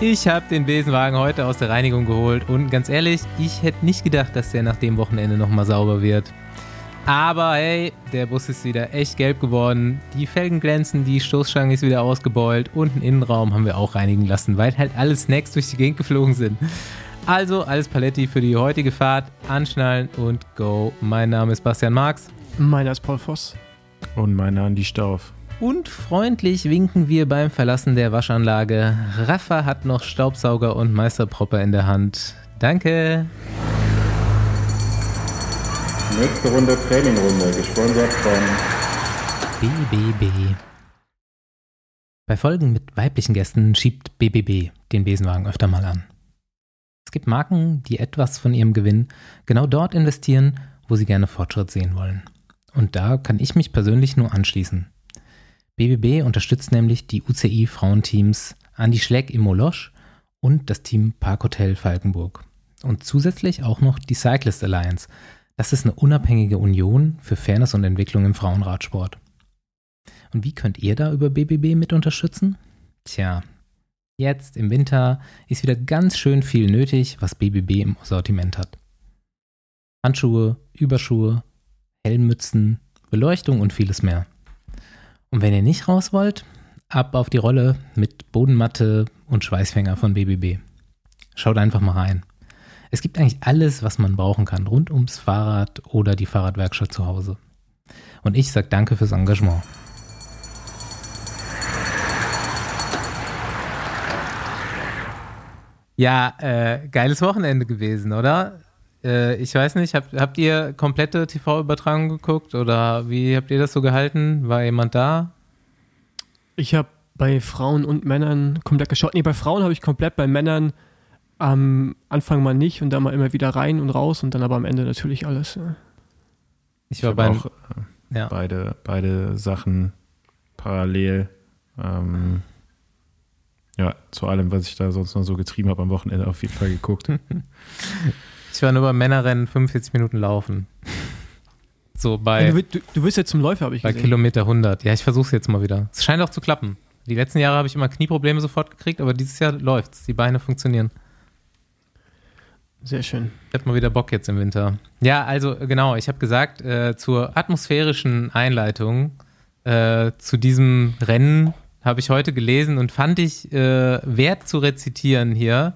Ich habe den Besenwagen heute aus der Reinigung geholt und ganz ehrlich, ich hätte nicht gedacht, dass der nach dem Wochenende nochmal sauber wird. Aber hey, der Bus ist wieder echt gelb geworden. Die Felgen glänzen, die Stoßstange ist wieder ausgebeult und den Innenraum haben wir auch reinigen lassen, weil halt alle Snacks durch die Gegend geflogen sind. Also alles Paletti für die heutige Fahrt. Anschnallen und go. Mein Name ist Bastian Marx. Meiner ist Paul Voss. Und meiner Andi Stauf. Und freundlich winken wir beim Verlassen der Waschanlage. Rafa hat noch Staubsauger und Meisterpropper in der Hand. Danke. Nächste Runde Trainingrunde, gesponsert von BBB. Bei Folgen mit weiblichen Gästen schiebt BBB den Besenwagen öfter mal an. Es gibt Marken, die etwas von ihrem Gewinn genau dort investieren, wo sie gerne Fortschritt sehen wollen. Und da kann ich mich persönlich nur anschließen. BBB unterstützt nämlich die UCI-Frauenteams Andi Schleck im Molosch und das Team Parkhotel Falkenburg. Und zusätzlich auch noch die Cyclist Alliance. Das ist eine unabhängige Union für Fairness und Entwicklung im Frauenradsport. Und wie könnt ihr da über BBB mit unterstützen? Tja, jetzt im Winter ist wieder ganz schön viel nötig, was BBB im Sortiment hat. Handschuhe, Überschuhe, Helmmützen, Beleuchtung und vieles mehr. Und wenn ihr nicht raus wollt, ab auf die Rolle mit Bodenmatte und Schweißfänger von BBB. Schaut einfach mal rein. Es gibt eigentlich alles, was man brauchen kann, rund ums Fahrrad oder die Fahrradwerkstatt zu Hause. Und ich sage danke fürs Engagement. Ja, äh, geiles Wochenende gewesen, oder? Äh, ich weiß nicht, habt, habt ihr komplette TV-Übertragung geguckt oder wie habt ihr das so gehalten? War jemand da? Ich habe bei Frauen und Männern komplett geschaut. Nee, bei Frauen habe ich komplett, bei Männern am Anfang mal nicht und dann mal immer wieder rein und raus und dann aber am Ende natürlich alles. Ja. Ich war ich bei auch äh, ja. beide, beide Sachen parallel. Ähm, ja, zu allem, was ich da sonst noch so getrieben habe am Wochenende auf jeden Fall geguckt. Ich war nur beim Männerrennen 45 Minuten laufen. So bei. Du, du, du wirst jetzt zum Läufer, habe ich bei gesehen. Bei Kilometer 100. Ja, ich versuche es jetzt mal wieder. Es scheint auch zu klappen. Die letzten Jahre habe ich immer Knieprobleme sofort gekriegt, aber dieses Jahr läuft's. Die Beine funktionieren. Sehr schön. Ich habe mal wieder Bock jetzt im Winter. Ja, also genau, ich habe gesagt, äh, zur atmosphärischen Einleitung äh, zu diesem Rennen habe ich heute gelesen und fand ich äh, wert zu rezitieren hier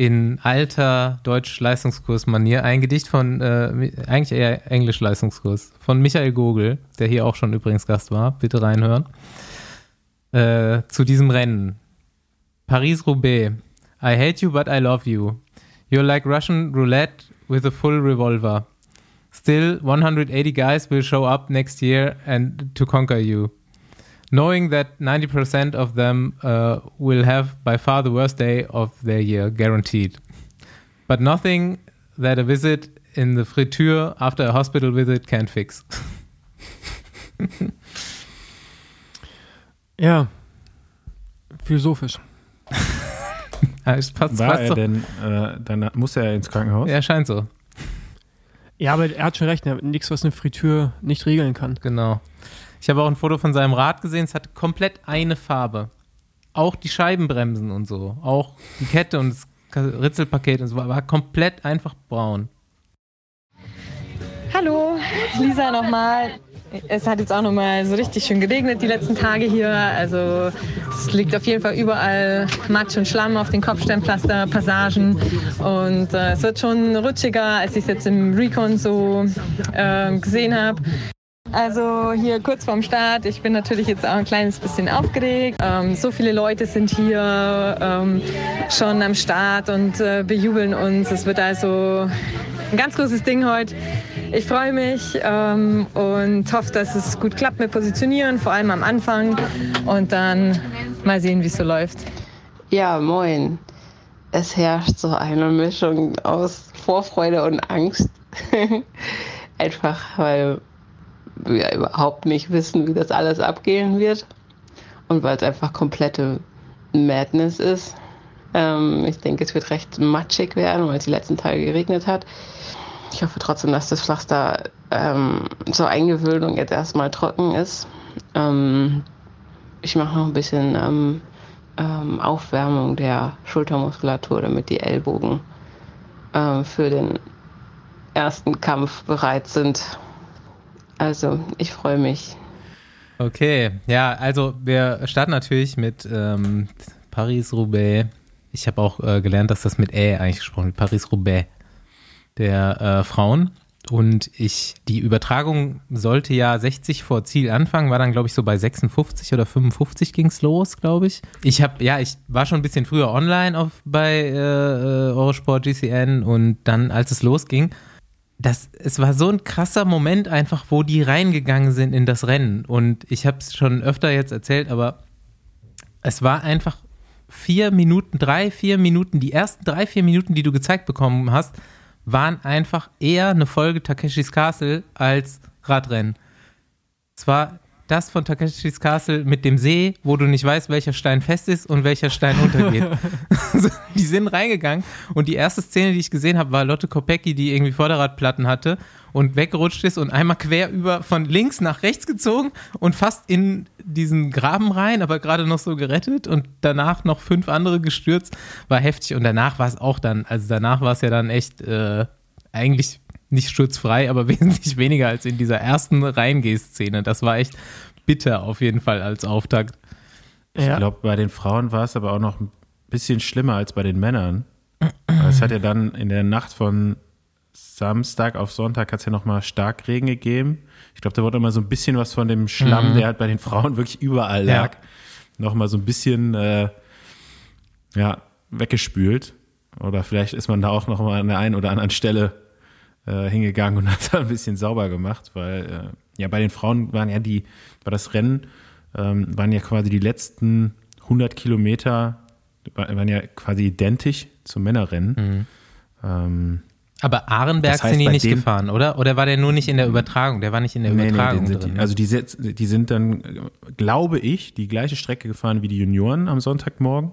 in alter Deutsch-Leistungskurs-Manier ein Gedicht von, äh, eigentlich eher Englisch-Leistungskurs, von Michael Gogel, der hier auch schon übrigens Gast war. Bitte reinhören. Äh, zu diesem Rennen. Paris-Roubaix. I hate you, but I love you. You're like Russian roulette with a full revolver. Still, 180 guys will show up next year and to conquer you. Knowing that 90% of them uh, will have by far the worst day of their year, guaranteed. But nothing that a visit in the friture after a hospital visit can fix. ja, philosophisch. ja, passt, War passt er so. denn, äh, dann muss er ins Krankenhaus? Ja, scheint so. Ja, aber er hat schon recht, nichts, was eine Fritür nicht regeln kann. Genau. Ich habe auch ein Foto von seinem Rad gesehen, es hatte komplett eine Farbe. Auch die Scheibenbremsen und so. Auch die Kette und das Ritzelpaket und so war komplett einfach braun. Hallo, Lisa nochmal. Es hat jetzt auch nochmal so richtig schön geregnet die letzten Tage hier. Also es liegt auf jeden Fall überall Matsch und Schlamm auf den Kopfsteinpflaster-Passagen. Und äh, es wird schon rutschiger, als ich es jetzt im Recon so äh, gesehen habe. Also hier kurz vorm Start. Ich bin natürlich jetzt auch ein kleines bisschen aufgeregt. Ähm, so viele Leute sind hier ähm, schon am Start und äh, bejubeln uns. Es wird also ein ganz großes Ding heute. Ich freue mich ähm, und hoffe, dass es gut klappt mit Positionieren, vor allem am Anfang. Und dann mal sehen, wie es so läuft. Ja, moin. Es herrscht so eine Mischung aus Vorfreude und Angst. Einfach weil wir überhaupt nicht wissen, wie das alles abgehen wird. Und weil es einfach komplette Madness ist. Ähm, ich denke, es wird recht matschig werden, weil es die letzten Tage geregnet hat. Ich hoffe trotzdem, dass das Pflaster ähm, zur Eingewöhnung jetzt erstmal trocken ist. Ähm, ich mache noch ein bisschen ähm, ähm, Aufwärmung der Schultermuskulatur, damit die Ellbogen ähm, für den ersten Kampf bereit sind. Also, ich freue mich. Okay, ja, also wir starten natürlich mit ähm, Paris-Roubaix. Ich habe auch äh, gelernt, dass das mit Ä eigentlich gesprochen wird, Paris-Roubaix der äh, Frauen. Und ich, die Übertragung sollte ja 60 vor Ziel anfangen, war dann, glaube ich, so bei 56 oder 55 ging es los, glaube ich. Ich habe, ja, ich war schon ein bisschen früher online auf, bei äh, äh Eurosport GCN und dann, als es losging, das, es war so ein krasser Moment einfach, wo die reingegangen sind in das Rennen. Und ich habe es schon öfter jetzt erzählt, aber es war einfach vier Minuten, drei, vier Minuten, die ersten drei, vier Minuten, die du gezeigt bekommen hast, waren einfach eher eine Folge Takeshis Castle als Radrennen. Es war das von Takeshis Castle mit dem See, wo du nicht weißt, welcher Stein fest ist und welcher Stein untergeht. die sind reingegangen und die erste Szene, die ich gesehen habe, war Lotte Kopecki, die irgendwie Vorderradplatten hatte und weggerutscht ist und einmal quer über von links nach rechts gezogen und fast in diesen Graben rein, aber gerade noch so gerettet und danach noch fünf andere gestürzt, war heftig und danach war es auch dann, also danach war es ja dann echt äh, eigentlich nicht sturzfrei, aber wesentlich weniger als in dieser ersten Reingeh-Szene. Das war echt bitter auf jeden Fall als Auftakt. Ich ja. glaube, bei den Frauen war es aber auch noch ein bisschen schlimmer als bei den Männern. es hat ja dann in der Nacht von Samstag auf Sonntag hat es ja nochmal Starkregen gegeben. Ich glaube, da wurde immer so ein bisschen was von dem Schlamm, mhm. der halt bei den Frauen wirklich überall lag, ja. nochmal so ein bisschen äh, ja, weggespült. Oder vielleicht ist man da auch nochmal an der einen oder anderen Stelle äh, hingegangen und hat da ein bisschen sauber gemacht, weil äh, ja bei den Frauen waren ja die, war das Rennen, ähm, waren ja quasi die letzten 100 Kilometer, waren ja quasi identisch zum Männerrennen. Mhm. Ähm, aber Ahrenberg das heißt, sind die nicht gefahren, oder? Oder war der nur nicht in der Übertragung? Der war nicht in der nee, Übertragung nee, drin. Die, also die, die sind dann, glaube ich, die gleiche Strecke gefahren wie die Junioren am Sonntagmorgen.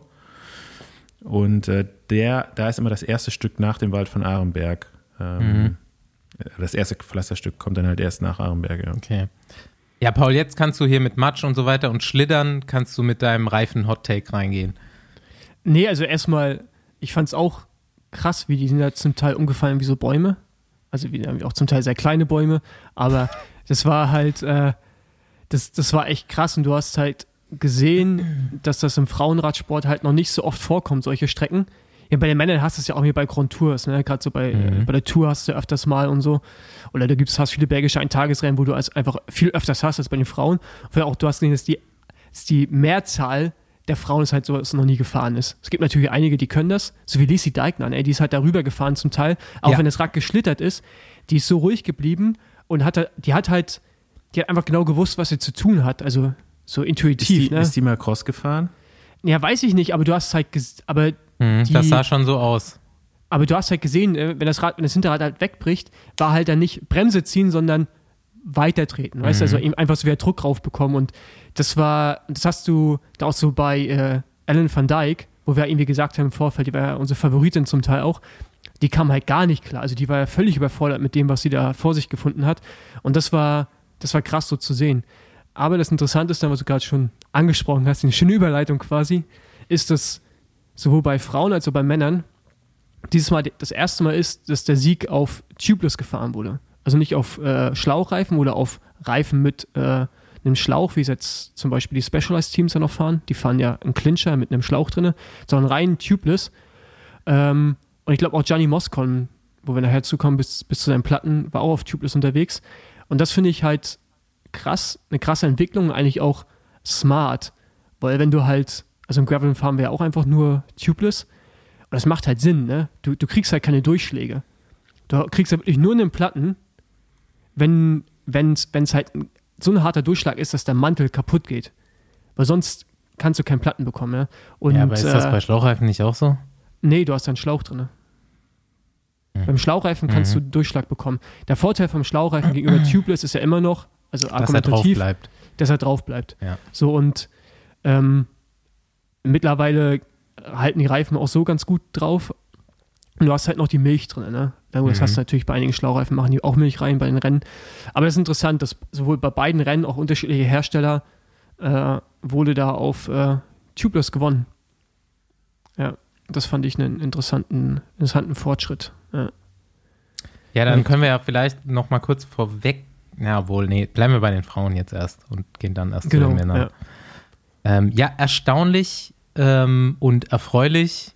Und äh, der, da ist immer das erste Stück nach dem Wald von Ahrenberg. Ähm, mhm. Das erste Pflasterstück kommt dann halt erst nach Arenberg. Ja. Okay. Ja, Paul, jetzt kannst du hier mit Matsch und so weiter und Schlittern, kannst du mit deinem reifen Hot Take reingehen. Nee, also erstmal, ich fand es auch krass, wie die sind ja zum Teil umgefallen wie so Bäume. Also wie auch zum Teil sehr kleine Bäume. Aber das war halt, äh, das, das war echt krass und du hast halt gesehen, dass das im Frauenradsport halt noch nicht so oft vorkommt, solche Strecken. Ja, bei den Männern hast du es ja auch hier bei Grand Tours, ne? Gerade so bei, mhm. bei der Tour hast du ja öfters mal und so. Oder da gibt es viele belgische Eintagesrennen, wo du es einfach viel öfters hast als bei den Frauen. Weil auch du hast gesehen, dass die, dass die Mehrzahl der Frauen ist halt so, dass es noch nie gefahren ist. Es gibt natürlich einige, die können das, so wie Lisi Deignan, ey, die ist halt darüber gefahren zum Teil, auch ja. wenn das Rad geschlittert ist, die ist so ruhig geblieben und hat, die hat halt, die hat einfach genau gewusst, was sie zu tun hat, also so intuitiv. Ist die, ne? ist die mal Cross gefahren? Ja, weiß ich nicht, aber du hast halt, aber Mhm, die, das sah schon so aus. Aber du hast halt gesehen, äh, wenn das, Rad, wenn das Hinterrad halt wegbricht, war halt dann nicht Bremse ziehen, sondern weitertreten. Weißt du, also mhm. einfach so wieder Druck drauf bekommen. Und das war, das hast du da auch so bei äh, Alan van Dyke, wo wir irgendwie gesagt haben im Vorfeld, die war ja unsere Favoritin zum Teil auch, die kam halt gar nicht klar. Also die war ja völlig überfordert mit dem, was sie da vor sich gefunden hat. Und das war, das war krass so zu sehen. Aber das Interessante ist dann, was du gerade schon angesprochen hast, eine schöne Überleitung quasi, ist, dass sowohl bei Frauen als auch bei Männern dieses Mal das erste Mal ist, dass der Sieg auf Tubeless gefahren wurde. Also nicht auf äh, Schlauchreifen oder auf Reifen mit äh, einem Schlauch, wie es jetzt zum Beispiel die Specialized Teams ja noch fahren. Die fahren ja einen Clincher mit einem Schlauch drin, sondern rein Tubeless. Ähm, und ich glaube auch Gianni Moscon, wo wir nachher zukommen, bis, bis zu seinen Platten, war auch auf Tubeless unterwegs. Und das finde ich halt krass, eine krasse Entwicklung, eigentlich auch smart. Weil wenn du halt also im Gravel fahren wir ja auch einfach nur tubeless. Und das macht halt Sinn, ne? Du, du kriegst halt keine Durchschläge. Du kriegst halt wirklich nur einen Platten, wenn es halt so ein harter Durchschlag ist, dass der Mantel kaputt geht. Weil sonst kannst du keinen Platten bekommen. Ne? Und, ja, aber ist das äh, bei Schlauchreifen nicht auch so? Nee, du hast einen Schlauch drin. Mhm. Beim Schlauchreifen kannst mhm. du Durchschlag bekommen. Der Vorteil vom Schlauchreifen gegenüber Tubeless ist ja immer noch, also argumentativ, dass er drauf bleibt. Dass er drauf bleibt. Ja. So und ähm, Mittlerweile halten die Reifen auch so ganz gut drauf. Und du hast halt noch die Milch drin, ne? Das mhm. hast du natürlich bei einigen Schlaureifen, machen die auch Milch rein bei den Rennen. Aber das ist interessant, dass sowohl bei beiden Rennen auch unterschiedliche Hersteller äh, wurde da auf äh, Tubeless gewonnen. Ja, das fand ich einen interessanten, interessanten Fortschritt. Ja. Ja, dann können wir ja vielleicht noch mal kurz vorweg, ja wohl, nee, bleiben wir bei den Frauen jetzt erst und gehen dann erst genau, zu den Männern. Ja, ähm, ja erstaunlich ähm, und erfreulich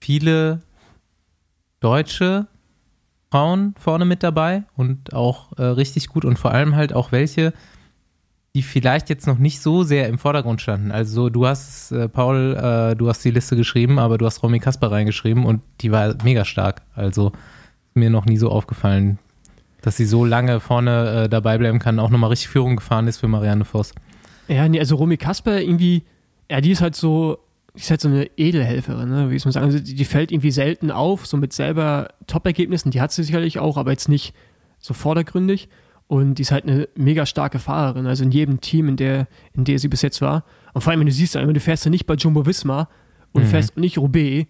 viele deutsche Frauen vorne mit dabei und auch äh, richtig gut und vor allem halt auch welche, die vielleicht jetzt noch nicht so sehr im Vordergrund standen. Also du hast, äh, Paul, äh, du hast die Liste geschrieben, aber du hast Romy Kasper reingeschrieben und die war mega stark. Also mir noch nie so aufgefallen, dass sie so lange vorne äh, dabei bleiben kann, auch nochmal richtig Führung gefahren ist für Marianne Voss. Ja, nee, also Romy Kasper irgendwie, ja, die ist halt so, die ist halt so eine Edelhelferin, ne, wie ich mal sagen. Also die, die, fällt irgendwie selten auf, so mit selber Top-Ergebnissen, die hat sie sicherlich auch, aber jetzt nicht so vordergründig. Und die ist halt eine mega starke Fahrerin, also in jedem Team, in der, in der sie bis jetzt war. Und vor allem, wenn du siehst, du fährst ja nicht bei Jumbo Visma und mhm. fährst nicht Roubaix,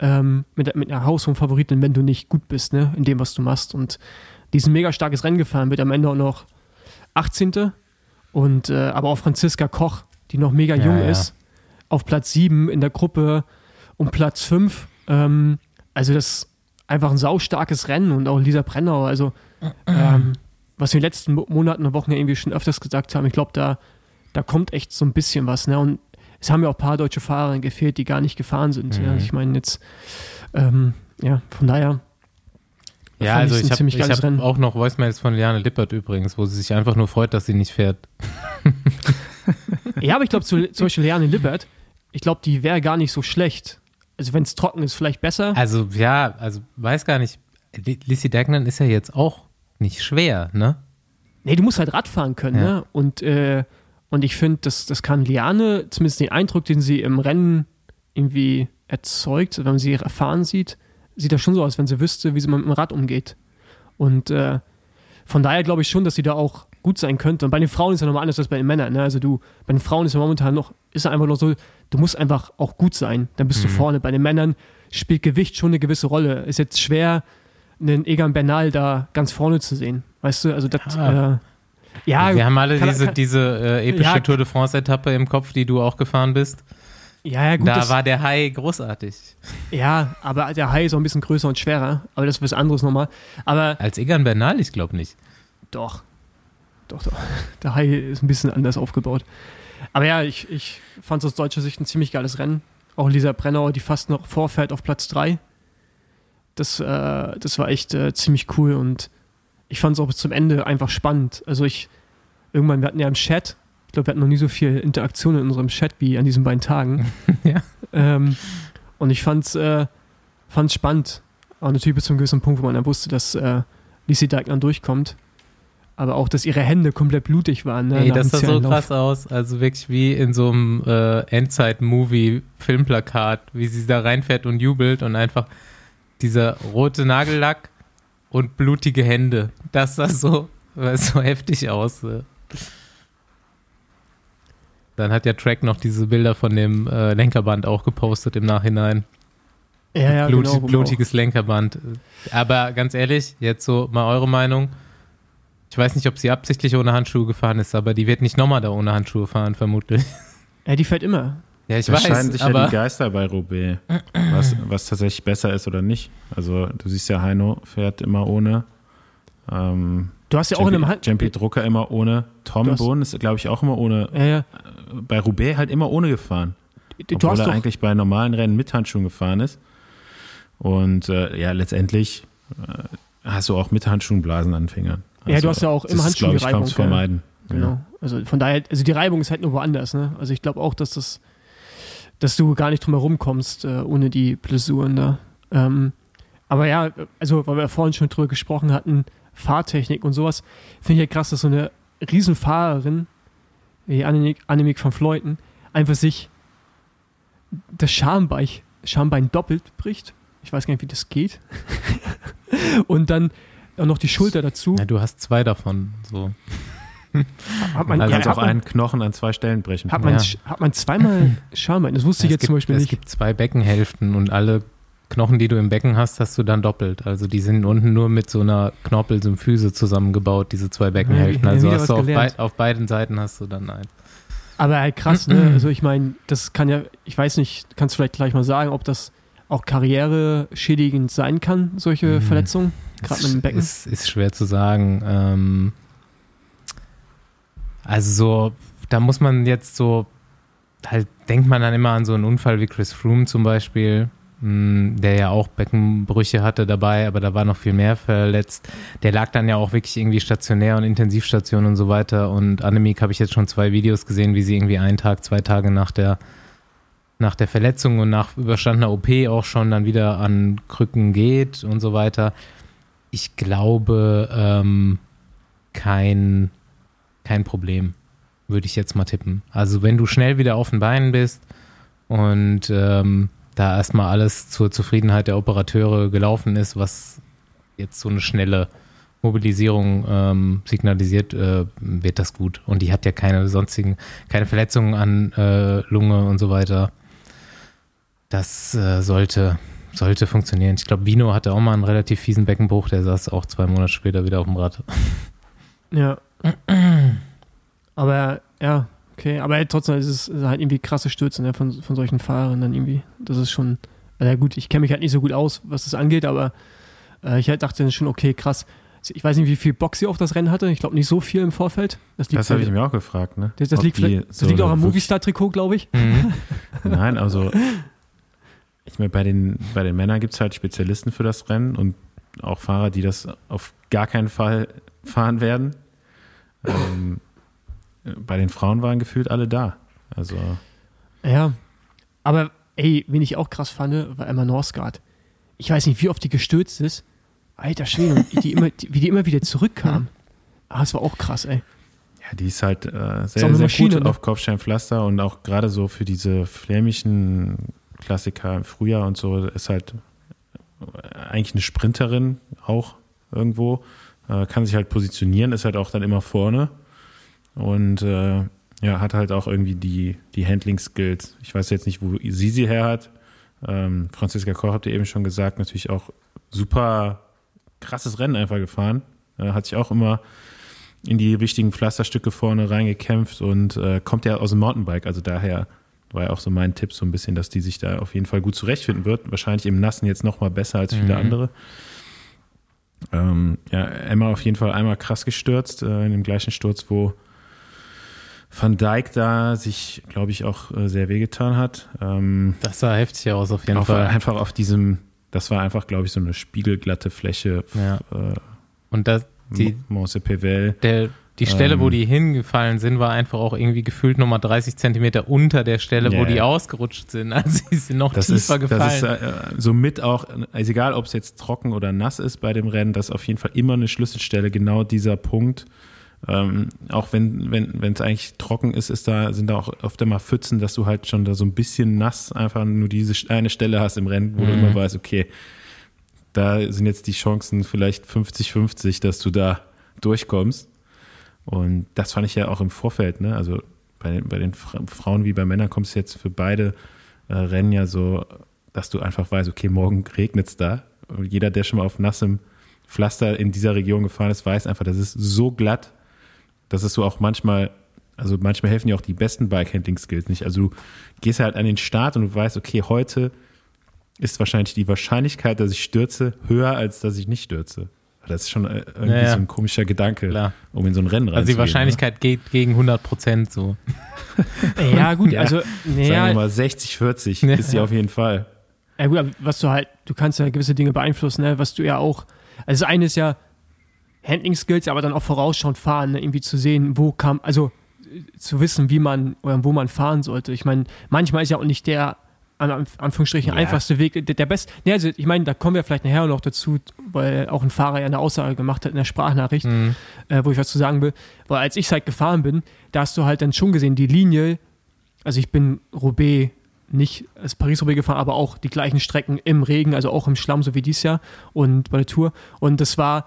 ähm, mit, mit einer Haus- und Favoritin, wenn du nicht gut bist, ne, in dem, was du machst. Und die ist ein mega starkes Rennen gefahren, wird am Ende auch noch 18. Und äh, aber auch Franziska Koch, die noch mega jung ja, ja. ist, auf Platz 7 in der Gruppe und Platz 5. Ähm, also das ist einfach ein saustarkes Rennen und auch Lisa Brennauer, also ähm, was wir in den letzten Monaten und Wochen irgendwie schon öfters gesagt haben, ich glaube, da, da kommt echt so ein bisschen was. Ne? Und es haben ja auch ein paar deutsche Fahrer gefehlt, die gar nicht gefahren sind. Mhm. Ja, ich meine jetzt, ähm, ja, von daher. Ja, also ich habe hab auch noch Voicemails von Liane Lippert übrigens, wo sie sich einfach nur freut, dass sie nicht fährt. ja, aber ich glaube, zum Beispiel Liane Lippert, ich glaube, die wäre gar nicht so schlecht. Also wenn es trocken ist, vielleicht besser. Also ja, also weiß gar nicht. Lissy Dagnan ist ja jetzt auch nicht schwer, ne? Nee, du musst halt Radfahren können, ja. ne? Und äh, und ich finde, das, das kann Liane, zumindest den Eindruck, den sie im Rennen irgendwie erzeugt, wenn man sie erfahren sieht, sieht das schon so aus, wenn sie wüsste, wie sie mit dem Rad umgeht. Und äh, von daher glaube ich schon, dass sie da auch gut sein könnte. Und bei den Frauen ist ja nochmal anders als bei den Männern. Ne? Also du, bei den Frauen ist ja momentan noch, ist ja einfach noch so, du musst einfach auch gut sein, dann bist mhm. du vorne. Bei den Männern spielt Gewicht schon eine gewisse Rolle. Ist jetzt schwer, einen Egan Bernal da ganz vorne zu sehen. Weißt du, also das, ah. äh, ja, wir haben alle kann, diese, kann, diese äh, epische ja, Tour de France-Etappe im Kopf, die du auch gefahren bist. Ja, ja, gut. Da war der Hai großartig. Ja, aber der Hai ist auch ein bisschen größer und schwerer. Aber das ist was anderes nochmal. Aber Als Egan Bernal, ich glaube nicht. Doch. Doch, doch. Der Hai ist ein bisschen anders aufgebaut. Aber ja, ich, ich fand es aus deutscher Sicht ein ziemlich geiles Rennen. Auch Lisa Brennauer, die fast noch vorfährt auf Platz 3. Das, äh, das war echt äh, ziemlich cool und ich fand es auch bis zum Ende einfach spannend. Also ich, irgendwann, wir hatten ja im Chat, ich glaube, wir hatten noch nie so viel Interaktion in unserem Chat wie an diesen beiden Tagen. ja. Ähm, und ich fand es äh, fand's spannend. Aber natürlich bis zu einem gewissen Punkt, wo man dann wusste, dass äh, Lizzie Deignan durchkommt. Aber auch, dass ihre Hände komplett blutig waren. Ne, Ey, das sah so krass aus. Also wirklich wie in so einem äh, Endzeit-Movie-Filmplakat, wie sie da reinfährt und jubelt und einfach dieser rote Nagellack und blutige Hände. Das sah so, so heftig aus. Dann hat ja Track noch diese Bilder von dem äh, Lenkerband auch gepostet im Nachhinein. Ja, ja, Blut, genau, blutiges Lenkerband. Aber ganz ehrlich, jetzt so mal eure Meinung. Ich weiß nicht, ob sie absichtlich ohne Handschuhe gefahren ist, aber die wird nicht nochmal da ohne Handschuhe fahren, vermutlich. Ja, die fährt immer. Ja, ich da weiß. scheiden sich aber ja die Geister bei Roubaix, was, was tatsächlich besser ist oder nicht. Also du siehst ja, Heino fährt immer ohne. Ähm, du hast ja auch in einem Hand Jampi Drucker immer ohne. Tom Bohn ist, glaube ich, auch immer ohne. Ja, ja. Bei Roubaix halt immer ohne gefahren. Du obwohl hast er eigentlich bei normalen Rennen mit Handschuhen gefahren ist. Und äh, ja, letztendlich äh, hast du auch mit Handschuhen Blasen an Fingern. Also, ja, du hast ja auch immer Handschuhe ist, ich, kaum zu vermeiden. Genau. Ja. Also von daher, also die Reibung ist halt nur woanders. Ne? Also ich glaube auch, dass das dass du gar nicht drum herum kommst äh, ohne die Blessuren da. Ähm, aber ja, also weil wir vorhin schon drüber gesprochen hatten, Fahrtechnik und sowas, finde ich ja krass, dass so eine Riesenfahrerin wie Annemiek, Annemiek van Fleuten einfach sich das Schambein, Schambein doppelt bricht. Ich weiß gar nicht, wie das geht. und dann auch noch die Schulter dazu. Ja, du hast zwei davon. So. Hat man, also ja, auch einen Knochen an zwei Stellen brechen. Hat man, ja. hat man zweimal Schambein? Das wusste ich jetzt gibt, zum Beispiel nicht. Es gibt zwei Beckenhälften und alle Knochen, die du im Becken hast, hast du dann doppelt. Also die sind unten nur mit so einer Knorpelsymphyse zusammengebaut, diese zwei Beckenhälften. Also hast du auf, bei, auf, beiden Seiten hast du dann ein. Aber halt krass, ne? Also ich meine, das kann ja, ich weiß nicht, kannst du vielleicht gleich mal sagen, ob das auch karriereschädigend sein kann, solche mhm. Verletzungen, gerade mit dem Becken? Ist, ist schwer zu sagen. Ähm, also so, da muss man jetzt so, halt denkt man dann immer an so einen Unfall wie Chris Froome zum Beispiel, der ja auch Beckenbrüche hatte dabei, aber da war noch viel mehr verletzt. Der lag dann ja auch wirklich irgendwie stationär und Intensivstation und so weiter. Und Annemiek habe ich jetzt schon zwei Videos gesehen, wie sie irgendwie einen Tag, zwei Tage nach der nach der Verletzung und nach überstandener OP auch schon dann wieder an Krücken geht und so weiter. Ich glaube, ähm, kein, kein Problem, würde ich jetzt mal tippen. Also wenn du schnell wieder auf den Beinen bist und ähm, da erstmal alles zur Zufriedenheit der Operateure gelaufen ist, was jetzt so eine schnelle Mobilisierung ähm, signalisiert, äh, wird das gut. Und die hat ja keine sonstigen, keine Verletzungen an äh, Lunge und so weiter. Das äh, sollte, sollte funktionieren. Ich glaube, Vino hatte auch mal einen relativ fiesen Beckenbruch, der saß auch zwei Monate später wieder auf dem Rad. Ja. Aber ja, okay. Aber trotzdem ist es halt irgendwie krasse Stürze ne, von, von solchen Fahrern dann irgendwie. Das ist schon. Ja gut, ich kenne mich halt nicht so gut aus, was das angeht, aber äh, ich halt dachte schon, okay, krass. Ich weiß nicht, wie viel Bock sie auf das Rennen hatte. Ich glaube nicht so viel im Vorfeld. Das, das habe ich mir auch gefragt. Ne? Das, das liegt, das liegt auch am Movistar-Trikot, glaube ich. Mhm. Nein, also ich meine, bei den, bei den Männern gibt es halt Spezialisten für das Rennen und auch Fahrer, die das auf gar keinen Fall fahren werden. Ähm, bei den Frauen waren gefühlt alle da. Also. Ja. Aber ey, wen ich auch krass fand, war Emma Norsgaard. Ich weiß nicht, wie oft die gestürzt ist. Alter Schwede, die immer, die, wie die immer wieder zurückkam. Ah, das war auch krass, ey. Ja, die ist halt äh, sehr, sehr Maschine, gut ne? auf Kopfsteinpflaster und auch gerade so für diese flämischen Klassiker im Frühjahr und so ist halt eigentlich eine Sprinterin auch irgendwo. Äh, kann sich halt positionieren, ist halt auch dann immer vorne und äh, ja, hat halt auch irgendwie die, die Handling-Skills. Ich weiß jetzt nicht, wo sie sie her hat. Ähm, Franziska Koch habt ihr eben schon gesagt, natürlich auch super krasses Rennen einfach gefahren. Äh, hat sich auch immer in die wichtigen Pflasterstücke vorne reingekämpft und äh, kommt ja aus dem Mountainbike, also daher war ja auch so mein Tipp so ein bisschen, dass die sich da auf jeden Fall gut zurechtfinden wird. Wahrscheinlich im Nassen jetzt noch mal besser als viele mhm. andere. Ähm, ja, Emma auf jeden Fall einmal krass gestürzt, äh, in dem gleichen Sturz, wo Van Dijk da sich, glaube ich, auch äh, sehr wehgetan hat. Ähm, das sah heftig aus, auf jeden auf, Fall. Einfach auf diesem, das war einfach, glaube ich, so eine spiegelglatte Fläche. Ja. Äh, Und das, die, Monse Pevel. Der, die Stelle, ähm, wo die hingefallen sind, war einfach auch irgendwie gefühlt nochmal 30 Zentimeter unter der Stelle, yeah. wo die ausgerutscht sind. Also sie sind noch das tiefer ist, gefallen. Das ist äh, somit auch, also egal ob es jetzt trocken oder nass ist bei dem Rennen, das ist auf jeden Fall immer eine Schlüsselstelle, genau dieser Punkt. Ähm, auch wenn wenn es eigentlich trocken ist, ist da sind da auch oft immer Pfützen, dass du halt schon da so ein bisschen nass einfach nur diese eine Stelle hast im Rennen, wo mhm. du immer weißt, okay, da sind jetzt die Chancen vielleicht 50-50, dass du da durchkommst. Und das fand ich ja auch im Vorfeld, ne? Also bei, bei den Frauen wie bei Männern kommt es jetzt für beide äh, Rennen ja so, dass du einfach weißt, okay, morgen regnet es da. Und jeder, der schon mal auf nassem Pflaster in dieser Region gefahren ist, weiß einfach, das ist so glatt, dass es so auch manchmal, also manchmal helfen ja auch die besten Bike-Handling-Skills nicht. Also du gehst halt an den Start und du weißt, okay, heute ist wahrscheinlich die Wahrscheinlichkeit, dass ich stürze, höher, als dass ich nicht stürze. Das ist schon äh, irgendwie ja, ja. so ein komischer Gedanke, Klar. um in so ein Rennen reinzugehen. Also die Wahrscheinlichkeit ne? geht gegen 100 Prozent so. ja, gut, ja. also. Sagen wir mal 60, 40 ja. ist sie auf jeden Fall. Ja, gut, aber was du halt, du kannst ja gewisse Dinge beeinflussen, ne? was du ja auch. Also, das eine ist ja Handling-Skills, aber dann auch vorausschauend fahren, ne? irgendwie zu sehen, wo kam, also zu wissen, wie man oder wo man fahren sollte. Ich meine, manchmal ist ja auch nicht der an Anführungsstrichen ja. einfachste Weg, der, der beste. Nee, also ich meine, da kommen wir vielleicht nachher noch dazu, weil auch ein Fahrer ja eine Aussage gemacht hat in der Sprachnachricht, mhm. äh, wo ich was zu sagen will. Weil als ich halt gefahren bin, da hast du halt dann schon gesehen, die Linie, also ich bin Roubaix nicht als Paris-Roubaix gefahren, aber auch die gleichen Strecken im Regen, also auch im Schlamm, so wie dies Jahr und bei der Tour. Und das war,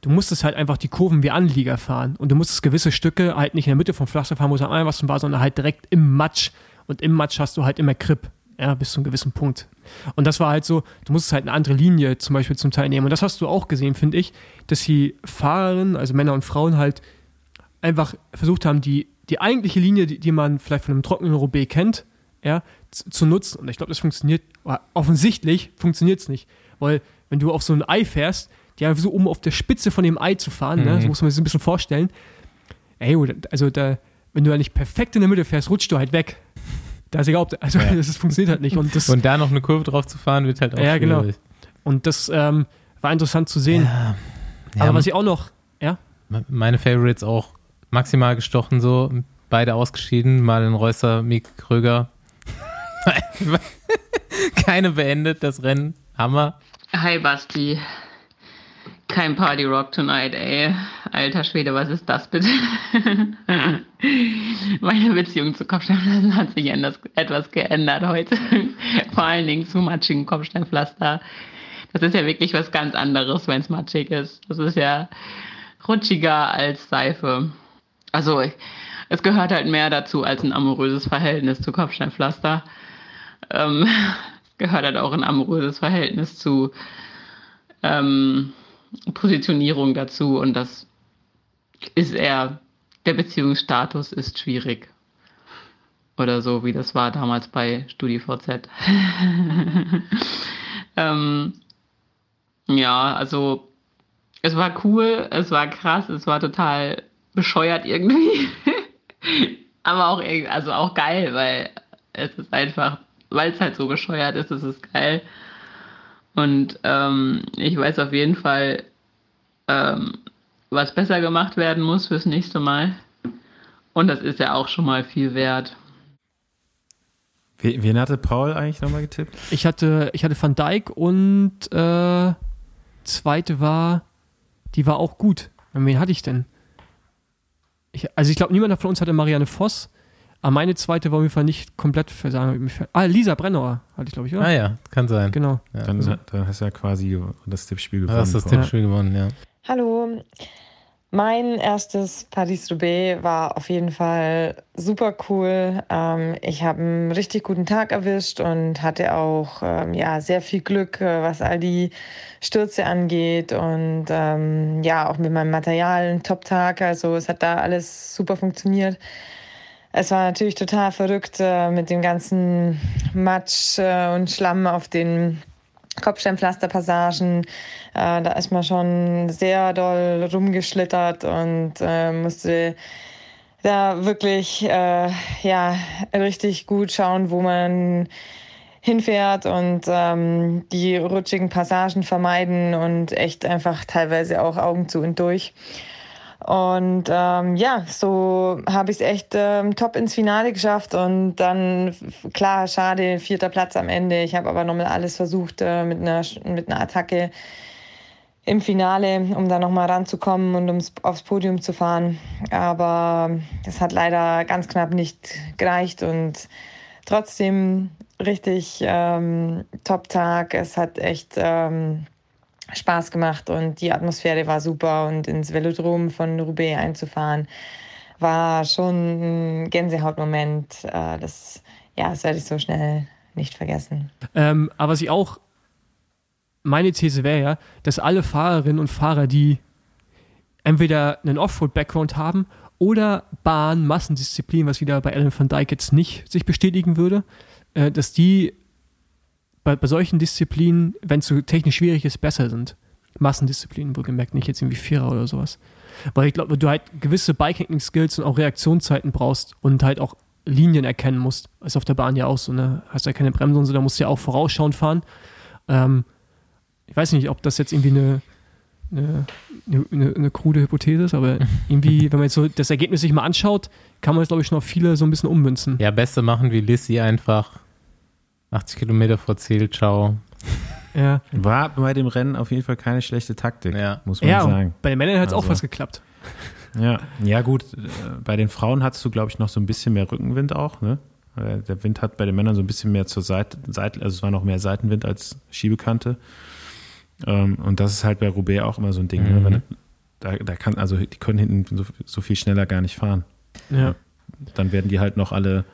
du musstest halt einfach die Kurven wie Anlieger fahren und du musstest gewisse Stücke halt nicht in der Mitte vom Pflaster fahren, wo es am einfachsten war, sondern halt direkt im Matsch und im Match hast du halt immer Grip, ja, bis zu einem gewissen Punkt. Und das war halt so, du musstest halt eine andere Linie zum Beispiel zum Teilnehmen. Und das hast du auch gesehen, finde ich, dass die Fahrerinnen, also Männer und Frauen halt einfach versucht haben, die die eigentliche Linie, die, die man vielleicht von einem trockenen Roubaix kennt, ja, zu, zu nutzen. Und ich glaube, das funktioniert, offensichtlich funktioniert es nicht. Weil, wenn du auf so ein Ei fährst, die einfach so um auf der Spitze von dem Ei zu fahren, mhm. ne, so muss man sich ein bisschen vorstellen. Ey, also da, wenn du da nicht perfekt in der Mitte fährst, rutschst du halt weg. Da ist egal, ob, also ja. das funktioniert halt nicht. Und, das, und da noch eine Kurve drauf zu fahren, wird halt auch Ja, genau. schwierig. genau. Und das ähm, war interessant zu sehen. Ja. Ja, Aber was ich auch noch, ja? Meine Favorites auch maximal gestochen so, beide ausgeschieden, mal in Reusser, Mick Kröger. Keine beendet, das Rennen. Hammer. Hi Basti. Kein Party Rock tonight, ey. Alter Schwede, was ist das bitte? Meine Beziehung zu Kopfsteinpflastern hat sich etwas geändert heute. Vor allen Dingen zu matschigen Kopfsteinpflaster. Das ist ja wirklich was ganz anderes, wenn es matschig ist. Das ist ja rutschiger als Seife. Also, es gehört halt mehr dazu als ein amoröses Verhältnis zu Kopfsteinpflaster. Ähm, es gehört halt auch ein amoröses Verhältnis zu ähm, Positionierung dazu und das ist eher, der Beziehungsstatus ist schwierig. Oder so, wie das war damals bei StudiVZ. ähm, ja, also es war cool, es war krass, es war total bescheuert irgendwie. Aber auch also auch geil, weil es ist einfach, weil es halt so bescheuert ist, es ist geil. Und ähm, ich weiß auf jeden Fall, ähm, was besser gemacht werden muss fürs nächste Mal. Und das ist ja auch schon mal viel wert. Wen hatte Paul eigentlich nochmal getippt? Ich hatte, ich hatte Van Dijk und äh, zweite war, die war auch gut. Wen hatte ich denn? Ich, also ich glaube, niemand von uns hatte Marianne Voss. Aber meine zweite war auf jeden Fall nicht komplett versagen. Ah, Lisa Brennauer hatte ich, glaube ich, oder? Ah ja, kann sein. Genau. Ja, dann, also. dann, hast du ja quasi das Tippspiel gewonnen. Du hast das Tippspiel ja. gewonnen, ja. Hallo. Mein erstes Paris-Roubaix war auf jeden Fall super cool. Ähm, ich habe einen richtig guten Tag erwischt und hatte auch ähm, ja, sehr viel Glück, äh, was all die Stürze angeht. Und ähm, ja, auch mit meinem Material ein Top-Tag. Also es hat da alles super funktioniert. Es war natürlich total verrückt äh, mit dem ganzen Matsch äh, und Schlamm auf den Kopfsteinpflasterpassagen. Äh, da ist man schon sehr doll rumgeschlittert und äh, musste da wirklich äh, ja, richtig gut schauen, wo man hinfährt und ähm, die rutschigen Passagen vermeiden und echt einfach teilweise auch Augen zu und durch. Und ähm, ja, so habe ich es echt ähm, top ins Finale geschafft. Und dann, klar, schade, vierter Platz am Ende. Ich habe aber nochmal alles versucht äh, mit, einer, mit einer Attacke im Finale, um da nochmal ranzukommen und ums, aufs Podium zu fahren. Aber das hat leider ganz knapp nicht gereicht und trotzdem richtig ähm, Top-Tag. Es hat echt ähm, Spaß gemacht und die Atmosphäre war super und ins Velodrom von Roubaix einzufahren war schon ein Gänsehautmoment. Äh, das, ja, das werde ich so schnell nicht vergessen. Ähm, aber ich auch, meine These wäre ja, dass alle Fahrerinnen und Fahrer, die entweder einen Offroad-Background haben oder Bahn, Massendisziplin, was wieder bei Alan van Dijk jetzt nicht sich bestätigen würde, äh, dass die bei, bei solchen Disziplinen, wenn es so technisch schwierig ist, besser sind. Massendisziplinen, wohlgemerkt, nicht jetzt irgendwie Vierer oder sowas. Weil ich glaube, du halt gewisse Bikehacking-Skills und auch Reaktionszeiten brauchst und halt auch Linien erkennen musst. Ist auf der Bahn ja auch so, ne? Hast ja keine Bremse und so, da musst du ja auch vorausschauend fahren. Ähm, ich weiß nicht, ob das jetzt irgendwie eine, eine, eine, eine krude Hypothese ist, aber irgendwie, wenn man jetzt so das Ergebnis sich mal anschaut, kann man es, glaube ich, schon auf viele so ein bisschen ummünzen. Ja, beste machen wie Lissy einfach 80 Kilometer vor Ziel, ciao. Ja. War bei dem Rennen auf jeden Fall keine schlechte Taktik, ja. muss man ja, sagen. Bei den Männern hat es also. auch was geklappt. Ja, ja gut. Äh, bei den Frauen hattest du, glaube ich, noch so ein bisschen mehr Rückenwind auch. Ne? Der Wind hat bei den Männern so ein bisschen mehr zur Seite, Seite also es war noch mehr Seitenwind als Schiebekante. Ähm, und das ist halt bei Roubaix auch immer so ein Ding. Ne? Mhm. Ne? Wenn, da, da kann, also die können hinten so, so viel schneller gar nicht fahren. Ja. Dann werden die halt noch alle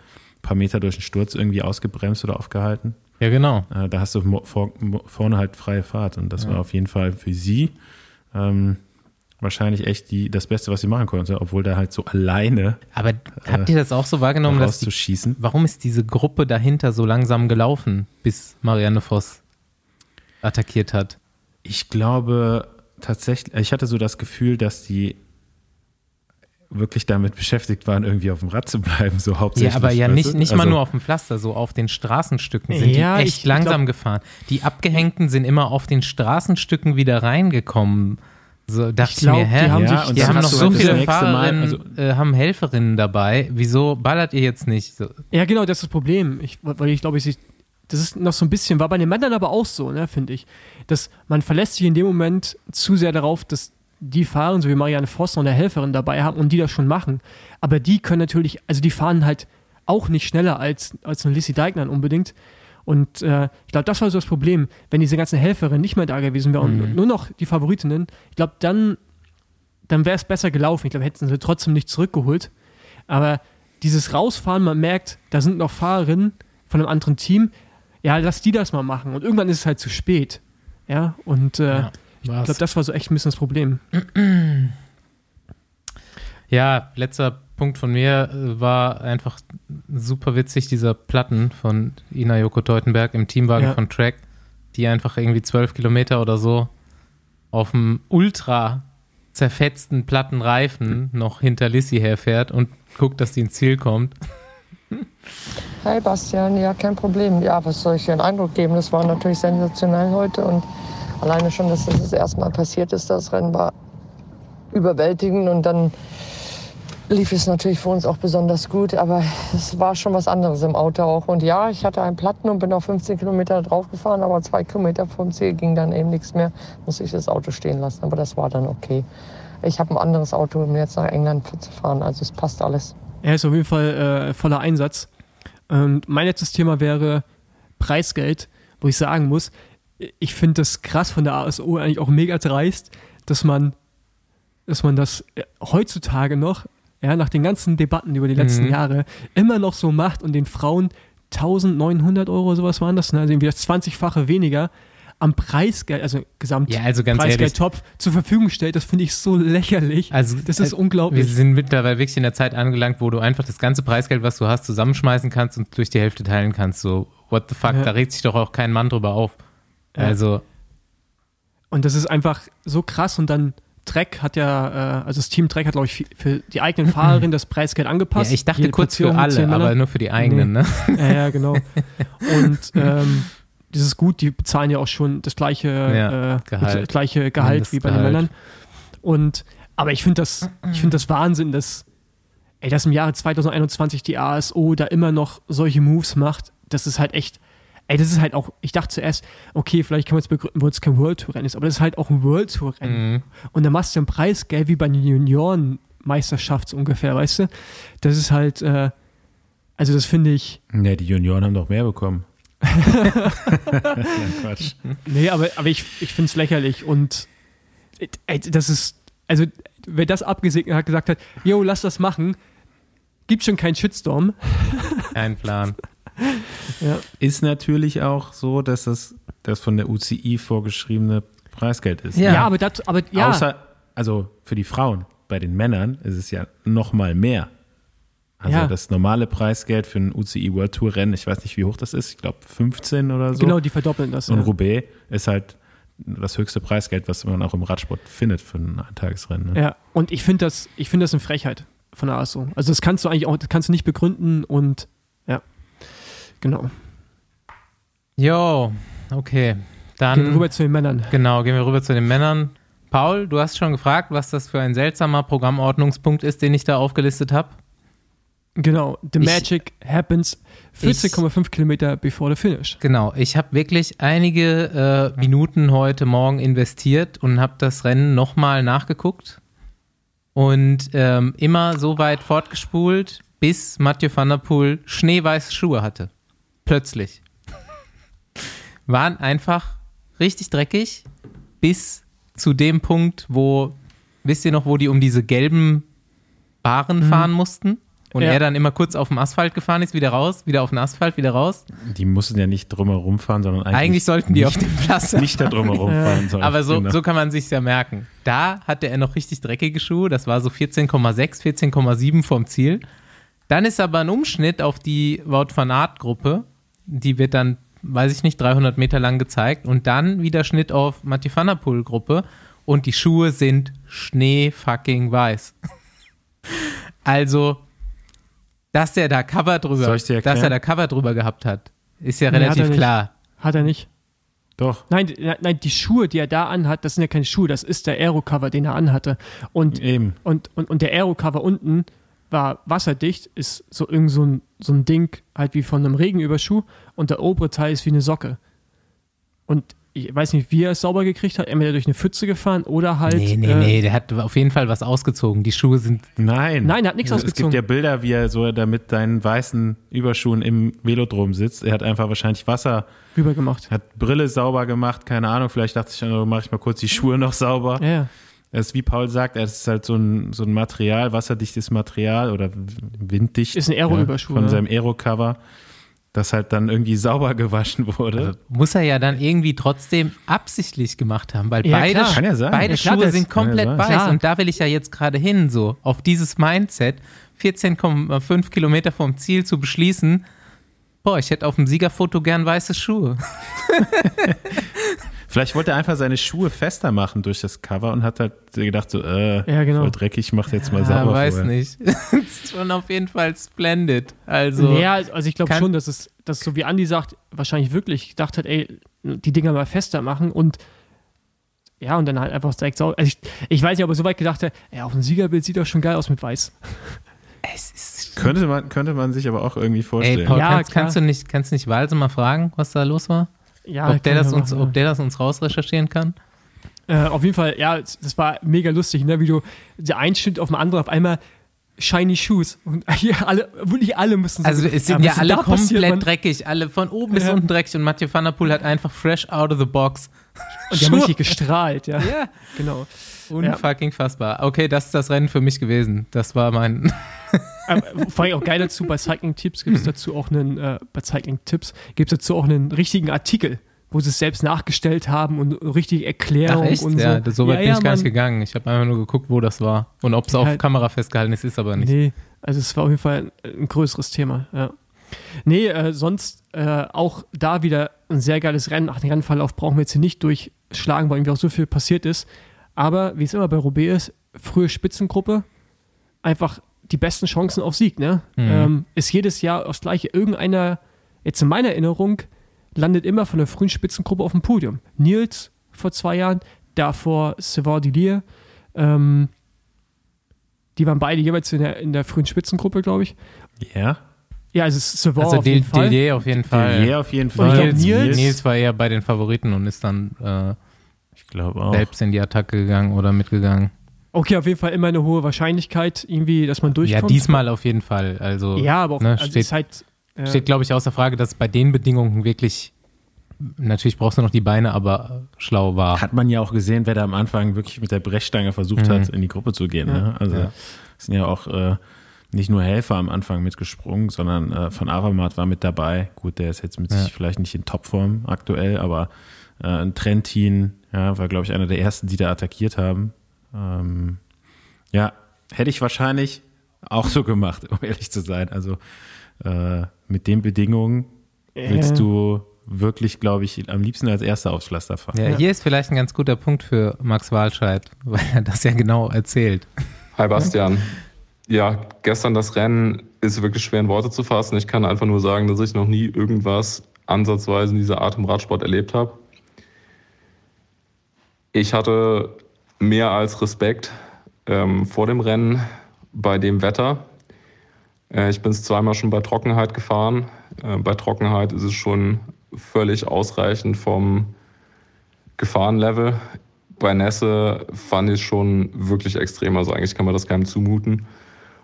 paar Meter durch den Sturz irgendwie ausgebremst oder aufgehalten. Ja, genau. Äh, da hast du vor, vorne halt freie Fahrt und das ja. war auf jeden Fall für sie ähm, wahrscheinlich echt die, das Beste, was sie machen konnte, obwohl da halt so alleine. Aber habt ihr das auch so wahrgenommen, dass die, schießen? Warum ist diese Gruppe dahinter so langsam gelaufen, bis Marianne Voss attackiert hat? Ich glaube tatsächlich, ich hatte so das Gefühl, dass die wirklich damit beschäftigt waren, irgendwie auf dem Rad zu bleiben, so hauptsächlich. Ja, aber ja nicht, nicht also, mal nur auf dem Pflaster, so auf den Straßenstücken sind ja, die echt ich, langsam ich glaub, gefahren. Die Abgehängten sind immer auf den Straßenstücken wieder reingekommen. So dachte ich, glaub, mir, hä? Die haben, ja, sich, die haben noch so viele Fahrerinnen, also, äh, haben Helferinnen dabei. Wieso ballert ihr jetzt nicht? So. Ja, genau, das ist das Problem. Ich, weil ich glaube, ich, das ist noch so ein bisschen, war bei den Männern aber auch so, ne, finde ich. Dass man verlässt sich in dem Moment zu sehr darauf, dass die fahren, so wie Marianne Voss und eine Helferin dabei haben und die das schon machen. Aber die können natürlich, also die fahren halt auch nicht schneller als, als eine Lissy Deignan unbedingt. Und äh, ich glaube, das war so das Problem. Wenn diese ganzen Helferinnen nicht mehr da gewesen wären mhm. und nur noch die Favoritinnen, ich glaube, dann, dann wäre es besser gelaufen. Ich glaube, hätten sie trotzdem nicht zurückgeholt. Aber dieses Rausfahren, man merkt, da sind noch Fahrerinnen von einem anderen Team. Ja, lass die das mal machen. Und irgendwann ist es halt zu spät. Ja, und äh, ja, ich glaube, das war so echt ein bisschen das Problem. Ja, letzter Punkt von mir äh, war einfach super witzig, dieser Platten von Ina Joko Teutenberg im Teamwagen ja. von Track, die einfach irgendwie zwölf Kilometer oder so auf dem ultra zerfetzten Plattenreifen noch hinter Lissy herfährt und guckt, dass die ins Ziel kommt. Hi Bastian, ja, kein Problem. Ja, was soll ich dir einen Eindruck geben? Das war natürlich sensationell heute und alleine schon, dass das das erste Mal passiert ist, das Rennen war überwältigend und dann lief es natürlich für uns auch besonders gut, aber es war schon was anderes im Auto auch. Und ja, ich hatte einen Platten und bin auf 15 Kilometer draufgefahren, aber zwei Kilometer vom Ziel ging dann eben nichts mehr, musste ich das Auto stehen lassen, aber das war dann okay. Ich habe ein anderes Auto, um jetzt nach England zu fahren, also es passt alles. Er ist auf jeden Fall äh, voller Einsatz. Und mein letztes Thema wäre Preisgeld, wo ich sagen muss, ich finde das krass von der ASO eigentlich auch mega dreist, dass man, dass man das äh, heutzutage noch ja, nach den ganzen Debatten über die letzten mhm. Jahre, immer noch so macht und den Frauen 1900 Euro, sowas waren das, ne? also irgendwie das 20-fache weniger am Preisgeld, also Gesamt ja, also Preisgeldtopf zur Verfügung stellt, das finde ich so lächerlich. Also das ist äh, unglaublich. Wir sind mittlerweile wirklich in der Zeit angelangt, wo du einfach das ganze Preisgeld, was du hast, zusammenschmeißen kannst und durch die Hälfte teilen kannst. So, what the fuck, ja. da regt sich doch auch kein Mann drüber auf. Ja. Also. Und das ist einfach so krass und dann Trek hat ja, äh, also das Team Trek hat, glaube ich, für die eigenen Fahrerinnen das Preisgeld angepasst. Ja, ich dachte kurz für alle, aber nur für die eigenen, nee. ne? Ja, ja, genau. Und ähm, das ist gut, die bezahlen ja auch schon das gleiche, ja, äh, Gehalt. Das gleiche Gehalt wie bei den Männern. Und, aber ich finde das, ich finde das Wahnsinn, dass, ey, dass im Jahre 2021 die ASO da immer noch solche Moves macht. Das ist halt echt, ey, das ist halt auch, ich dachte zuerst, okay, vielleicht kann man es begründen, wo es kein World Tour Rennen ist, aber das ist halt auch ein World Tour Rennen. Mhm. Und dann machst du einen Preis, gell, wie bei den Juniorenmeisterschaft ungefähr, weißt du? Das ist halt, äh, also das finde ich. Ja, die Junioren haben doch mehr bekommen. Nein, Quatsch. Nee, aber, aber ich, ich finde es lächerlich und ey, das ist, also wer das abgesegnet hat, gesagt hat, yo, lass das machen, gibt schon keinen Shitstorm. Kein Plan. Ja. Ist natürlich auch so, dass das das von der UCI vorgeschriebene Preisgeld ist. Ja, ja aber das, aber ja. Außer, also für die Frauen, bei den Männern ist es ja noch mal mehr. Also ja. das normale Preisgeld für ein UCI World Tour Rennen, ich weiß nicht, wie hoch das ist, ich glaube 15 oder so. Genau, die verdoppeln das. Und ja. Roubaix ist halt das höchste Preisgeld, was man auch im Radsport findet für ein Eintagesrennen. Ne? Ja, und ich finde das, ich finde das eine Frechheit von der ASO. Also das kannst du eigentlich auch, das kannst du nicht begründen und. Genau. Jo, okay. Dann gehen wir rüber zu den Männern. Genau, gehen wir rüber zu den Männern. Paul, du hast schon gefragt, was das für ein seltsamer Programmordnungspunkt ist, den ich da aufgelistet habe. Genau, The ich, Magic happens 14,5 Kilometer before the finish. Genau, ich habe wirklich einige äh, Minuten heute Morgen investiert und habe das Rennen nochmal nachgeguckt und ähm, immer so weit fortgespult, bis Mathieu van der Poel schneeweiße Schuhe hatte plötzlich. Waren einfach richtig dreckig bis zu dem Punkt, wo, wisst ihr noch, wo die um diese gelben Bahnen mhm. fahren mussten? und ja. er dann immer kurz auf dem Asphalt gefahren ist, wieder raus, wieder auf den Asphalt, wieder raus. Die mussten ja nicht drumherum fahren, sondern eigentlich. Eigentlich sollten die nicht, auf dem Pflaster. Nicht da drumherum fahren. Sollen. Aber so, genau. so kann man sich ja merken. Da hatte er noch richtig dreckige Schuhe, das war so 14,6, 14,7 vom Ziel. Dann ist aber ein Umschnitt auf die Wout van Aert Gruppe, die wird dann, weiß ich nicht, 300 Meter lang gezeigt und dann wieder Schnitt auf der Poel Gruppe und die Schuhe sind Schnee fucking weiß. also dass er da Cover drüber, dass er da Cover drüber gehabt hat, ist ja relativ hat klar. Hat er nicht. Doch. Nein, nein, die Schuhe, die er da anhat, das sind ja keine Schuhe, das ist der Aero-Cover, den er anhatte. Und, Eben. Und, und, und der Aero-Cover unten war wasserdicht, ist so irgend so ein, so ein Ding, halt wie von einem Regenüberschuh und der obere Teil ist wie eine Socke. Und ich weiß nicht, wie er es sauber gekriegt hat, entweder durch eine Pfütze gefahren oder halt. Nee, nee, äh, nee, der hat auf jeden Fall was ausgezogen. Die Schuhe sind. Nein. Nein, er hat nichts ausgezogen. Es gibt ja Bilder, wie er so da mit seinen weißen Überschuhen im Velodrom sitzt. Er hat einfach wahrscheinlich Wasser rüber gemacht. Hat Brille sauber gemacht, keine Ahnung. Vielleicht dachte ich, oh, mache ich mal kurz die Schuhe noch sauber. Ja. ja. Es ist wie Paul sagt, es ist halt so ein, so ein Material, wasserdichtes Material oder winddicht. Ist ein Aero-Überschuh. Ja, von seinem Aero-Cover das halt dann irgendwie sauber gewaschen wurde. Also muss er ja dann irgendwie trotzdem absichtlich gemacht haben, weil ja, beide, ja beide ja, Schuhe sind komplett weiß. Klar. Und da will ich ja jetzt gerade hin, so auf dieses Mindset, 14,5 Kilometer vom Ziel zu beschließen, boah, ich hätte auf dem Siegerfoto gern weiße Schuhe. Vielleicht wollte er einfach seine Schuhe fester machen durch das Cover und hat halt gedacht, so, äh, ja, genau. voll dreckig, ich mach jetzt mal sauber. Ja, weiß vorher. nicht. ist schon auf jeden Fall splendid. Also, ja, also ich glaube schon, dass es, dass so wie Andi sagt, wahrscheinlich wirklich gedacht hat, ey, die Dinger mal fester machen und ja, und dann halt einfach direkt sauber. Also ich, ich weiß nicht, ob er so weit gedacht hat, ey, auf dem Siegerbild sieht doch schon geil aus mit weiß. Es ist könnte man, könnte man sich aber auch irgendwie vorstellen. Ey, Paul, ja, kannst, kannst, du nicht, kannst du nicht Walse mal fragen, was da los war? Ja, ob, der das uns, ob der das uns rausrecherchieren kann? Äh, auf jeden Fall, ja, das war mega lustig, ne? wie du der Einschnitt auf dem anderen auf einmal Shiny Shoes. Und hier alle, wirklich alle müssen Also es sind ja, ja alle komplett dreckig, alle von oben bis unten dreckig und Mathieu van der Poel hat einfach fresh out of the box. Und die haben richtig gestrahlt, ja. Ja, genau. Unfucking fassbar. Okay, das ist das Rennen für mich gewesen. Das war mein. vor allem auch geil dazu, bei Cycling Tipps gibt es dazu auch einen, äh, bei Cycling Tipps gibt es dazu auch einen richtigen Artikel, wo sie es selbst nachgestellt haben und richtig Erklärung Ach, und so. Ja, so weit ja, bin ja, ich gar nicht gegangen. Ich habe einfach nur geguckt, wo das war und ob es auf halt, Kamera festgehalten ist, ist aber nicht. Nee, also es war auf jeden Fall ein, ein größeres Thema, ja. Nee, äh, sonst äh, auch da wieder ein sehr geiles Rennen. Ach, den Rennverlauf brauchen wir jetzt hier nicht durchschlagen, weil irgendwie auch so viel passiert ist. Aber wie es immer bei Roubaix ist, frühe Spitzengruppe, einfach die besten Chancen auf Sieg. Ne? Mhm. Ähm, ist jedes Jahr das gleiche. Irgendeiner, jetzt in meiner Erinnerung, landet immer von der frühen Spitzengruppe auf dem Podium. Nils vor zwei Jahren, davor Savard Dillier. Ähm, die waren beide jeweils in der, in der frühen Spitzengruppe, glaube ich. Ja. Ja, also Savard also auf jeden Fall. Dillier auf jeden Fall. Dillier auf jeden Fall. Nils, Nils, Nils, war eher bei den Favoriten und ist dann äh, ich glaube auch. Selbst in die Attacke gegangen oder mitgegangen. Okay, auf jeden Fall immer eine hohe Wahrscheinlichkeit, irgendwie, dass man durchkommt. Ja, diesmal auf jeden Fall. Also, ja, aber auch, ne, also steht, halt, äh, steht, glaube ich, außer Frage, dass bei den Bedingungen wirklich, natürlich brauchst du noch die Beine, aber schlau war. Hat man ja auch gesehen, wer da am Anfang wirklich mit der Brechstange versucht mhm. hat, in die Gruppe zu gehen. Ja. Ne? Also, ja. sind ja auch äh, nicht nur Helfer am Anfang mitgesprungen, sondern äh, von Avamat war mit dabei. Gut, der ist jetzt mit ja. sich vielleicht nicht in Topform aktuell, aber äh, ein Trentin, ja, war, glaube ich, einer der ersten, die da attackiert haben. Ähm, ja, hätte ich wahrscheinlich auch so gemacht, um ehrlich zu sein. Also äh, mit den Bedingungen willst du wirklich, glaube ich, am liebsten als Erster aufs Pflaster fahren. Ja, hier ist vielleicht ein ganz guter Punkt für Max Walscheid, weil er das ja genau erzählt. Hi Bastian. Ja, gestern das Rennen ist wirklich schwer in Worte zu fassen. Ich kann einfach nur sagen, dass ich noch nie irgendwas ansatzweise in dieser Art im Radsport erlebt habe. Ich hatte mehr als Respekt ähm, vor dem Rennen bei dem Wetter. Äh, ich bin es zweimal schon bei Trockenheit gefahren. Äh, bei Trockenheit ist es schon völlig ausreichend vom Gefahrenlevel. Bei Nässe fand ich es schon wirklich extrem. Also eigentlich kann man das keinem zumuten.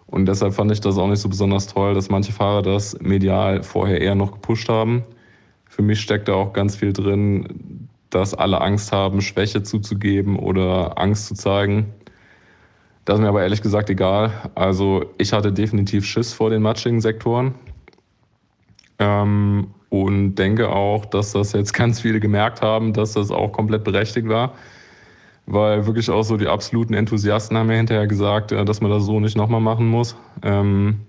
Und deshalb fand ich das auch nicht so besonders toll, dass manche Fahrer das medial vorher eher noch gepusht haben. Für mich steckt da auch ganz viel drin, dass alle Angst haben, Schwäche zuzugeben oder Angst zu zeigen. Das ist mir aber ehrlich gesagt egal. Also ich hatte definitiv Schiss vor den matschigen Sektoren. Ähm, und denke auch, dass das jetzt ganz viele gemerkt haben, dass das auch komplett berechtigt war. Weil wirklich auch so die absoluten Enthusiasten haben mir hinterher gesagt, äh, dass man das so nicht nochmal machen muss. Ähm,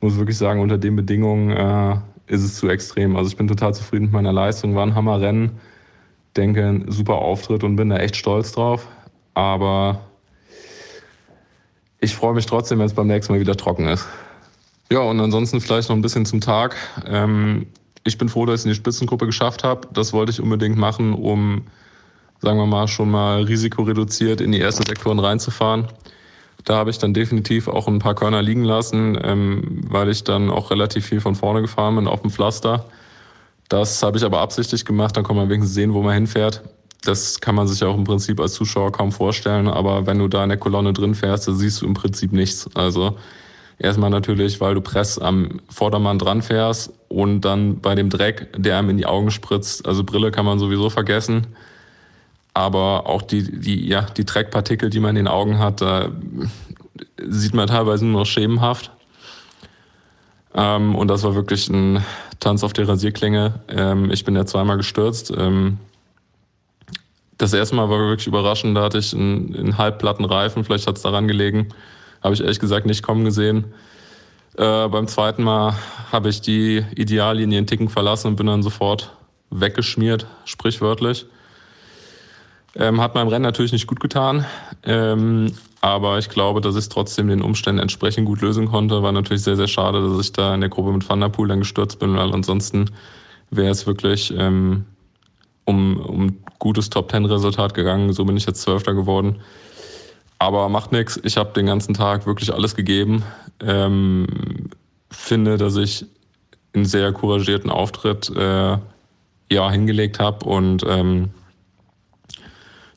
muss wirklich sagen, unter den Bedingungen äh, ist es zu extrem. Also ich bin total zufrieden mit meiner Leistung, war ein Hammerrennen. Denke, ein super Auftritt und bin da echt stolz drauf. Aber ich freue mich trotzdem, wenn es beim nächsten Mal wieder trocken ist. Ja, und ansonsten vielleicht noch ein bisschen zum Tag. Ähm, ich bin froh, dass ich in die Spitzengruppe geschafft habe. Das wollte ich unbedingt machen, um, sagen wir mal, schon mal risikoreduziert in die ersten Sektoren reinzufahren. Da habe ich dann definitiv auch ein paar Körner liegen lassen, ähm, weil ich dann auch relativ viel von vorne gefahren bin auf dem Pflaster. Das habe ich aber absichtlich gemacht, dann kann man wenigstens sehen, wo man hinfährt. Das kann man sich auch im Prinzip als Zuschauer kaum vorstellen, aber wenn du da in der Kolonne drin fährst, dann siehst du im Prinzip nichts. Also erstmal natürlich, weil du Press am Vordermann dran fährst und dann bei dem Dreck, der einem in die Augen spritzt, also Brille kann man sowieso vergessen aber auch die, die, ja, die Dreckpartikel, die man in den Augen hat, da sieht man teilweise nur noch schemenhaft. Ähm, und das war wirklich ein Tanz auf der Rasierklinge. Ähm, ich bin ja zweimal gestürzt. Ähm, das erste Mal war wirklich überraschend, da hatte ich einen, einen halbplatten Reifen, vielleicht hat es daran gelegen. Habe ich ehrlich gesagt nicht kommen gesehen. Äh, beim zweiten Mal habe ich die Ideallinie in Ticken verlassen und bin dann sofort weggeschmiert, sprichwörtlich. Ähm, hat meinem Rennen natürlich nicht gut getan. Ähm, aber ich glaube, dass ich es trotzdem den Umständen entsprechend gut lösen konnte. War natürlich sehr, sehr schade, dass ich da in der Gruppe mit Van der Poel dann gestürzt bin, weil ansonsten wäre es wirklich ähm, um, um gutes Top-10-Resultat gegangen. So bin ich jetzt Zwölfter geworden. Aber macht nichts. Ich habe den ganzen Tag wirklich alles gegeben. Ähm, finde, dass ich einen sehr couragierten Auftritt äh, ja, hingelegt habe und ähm,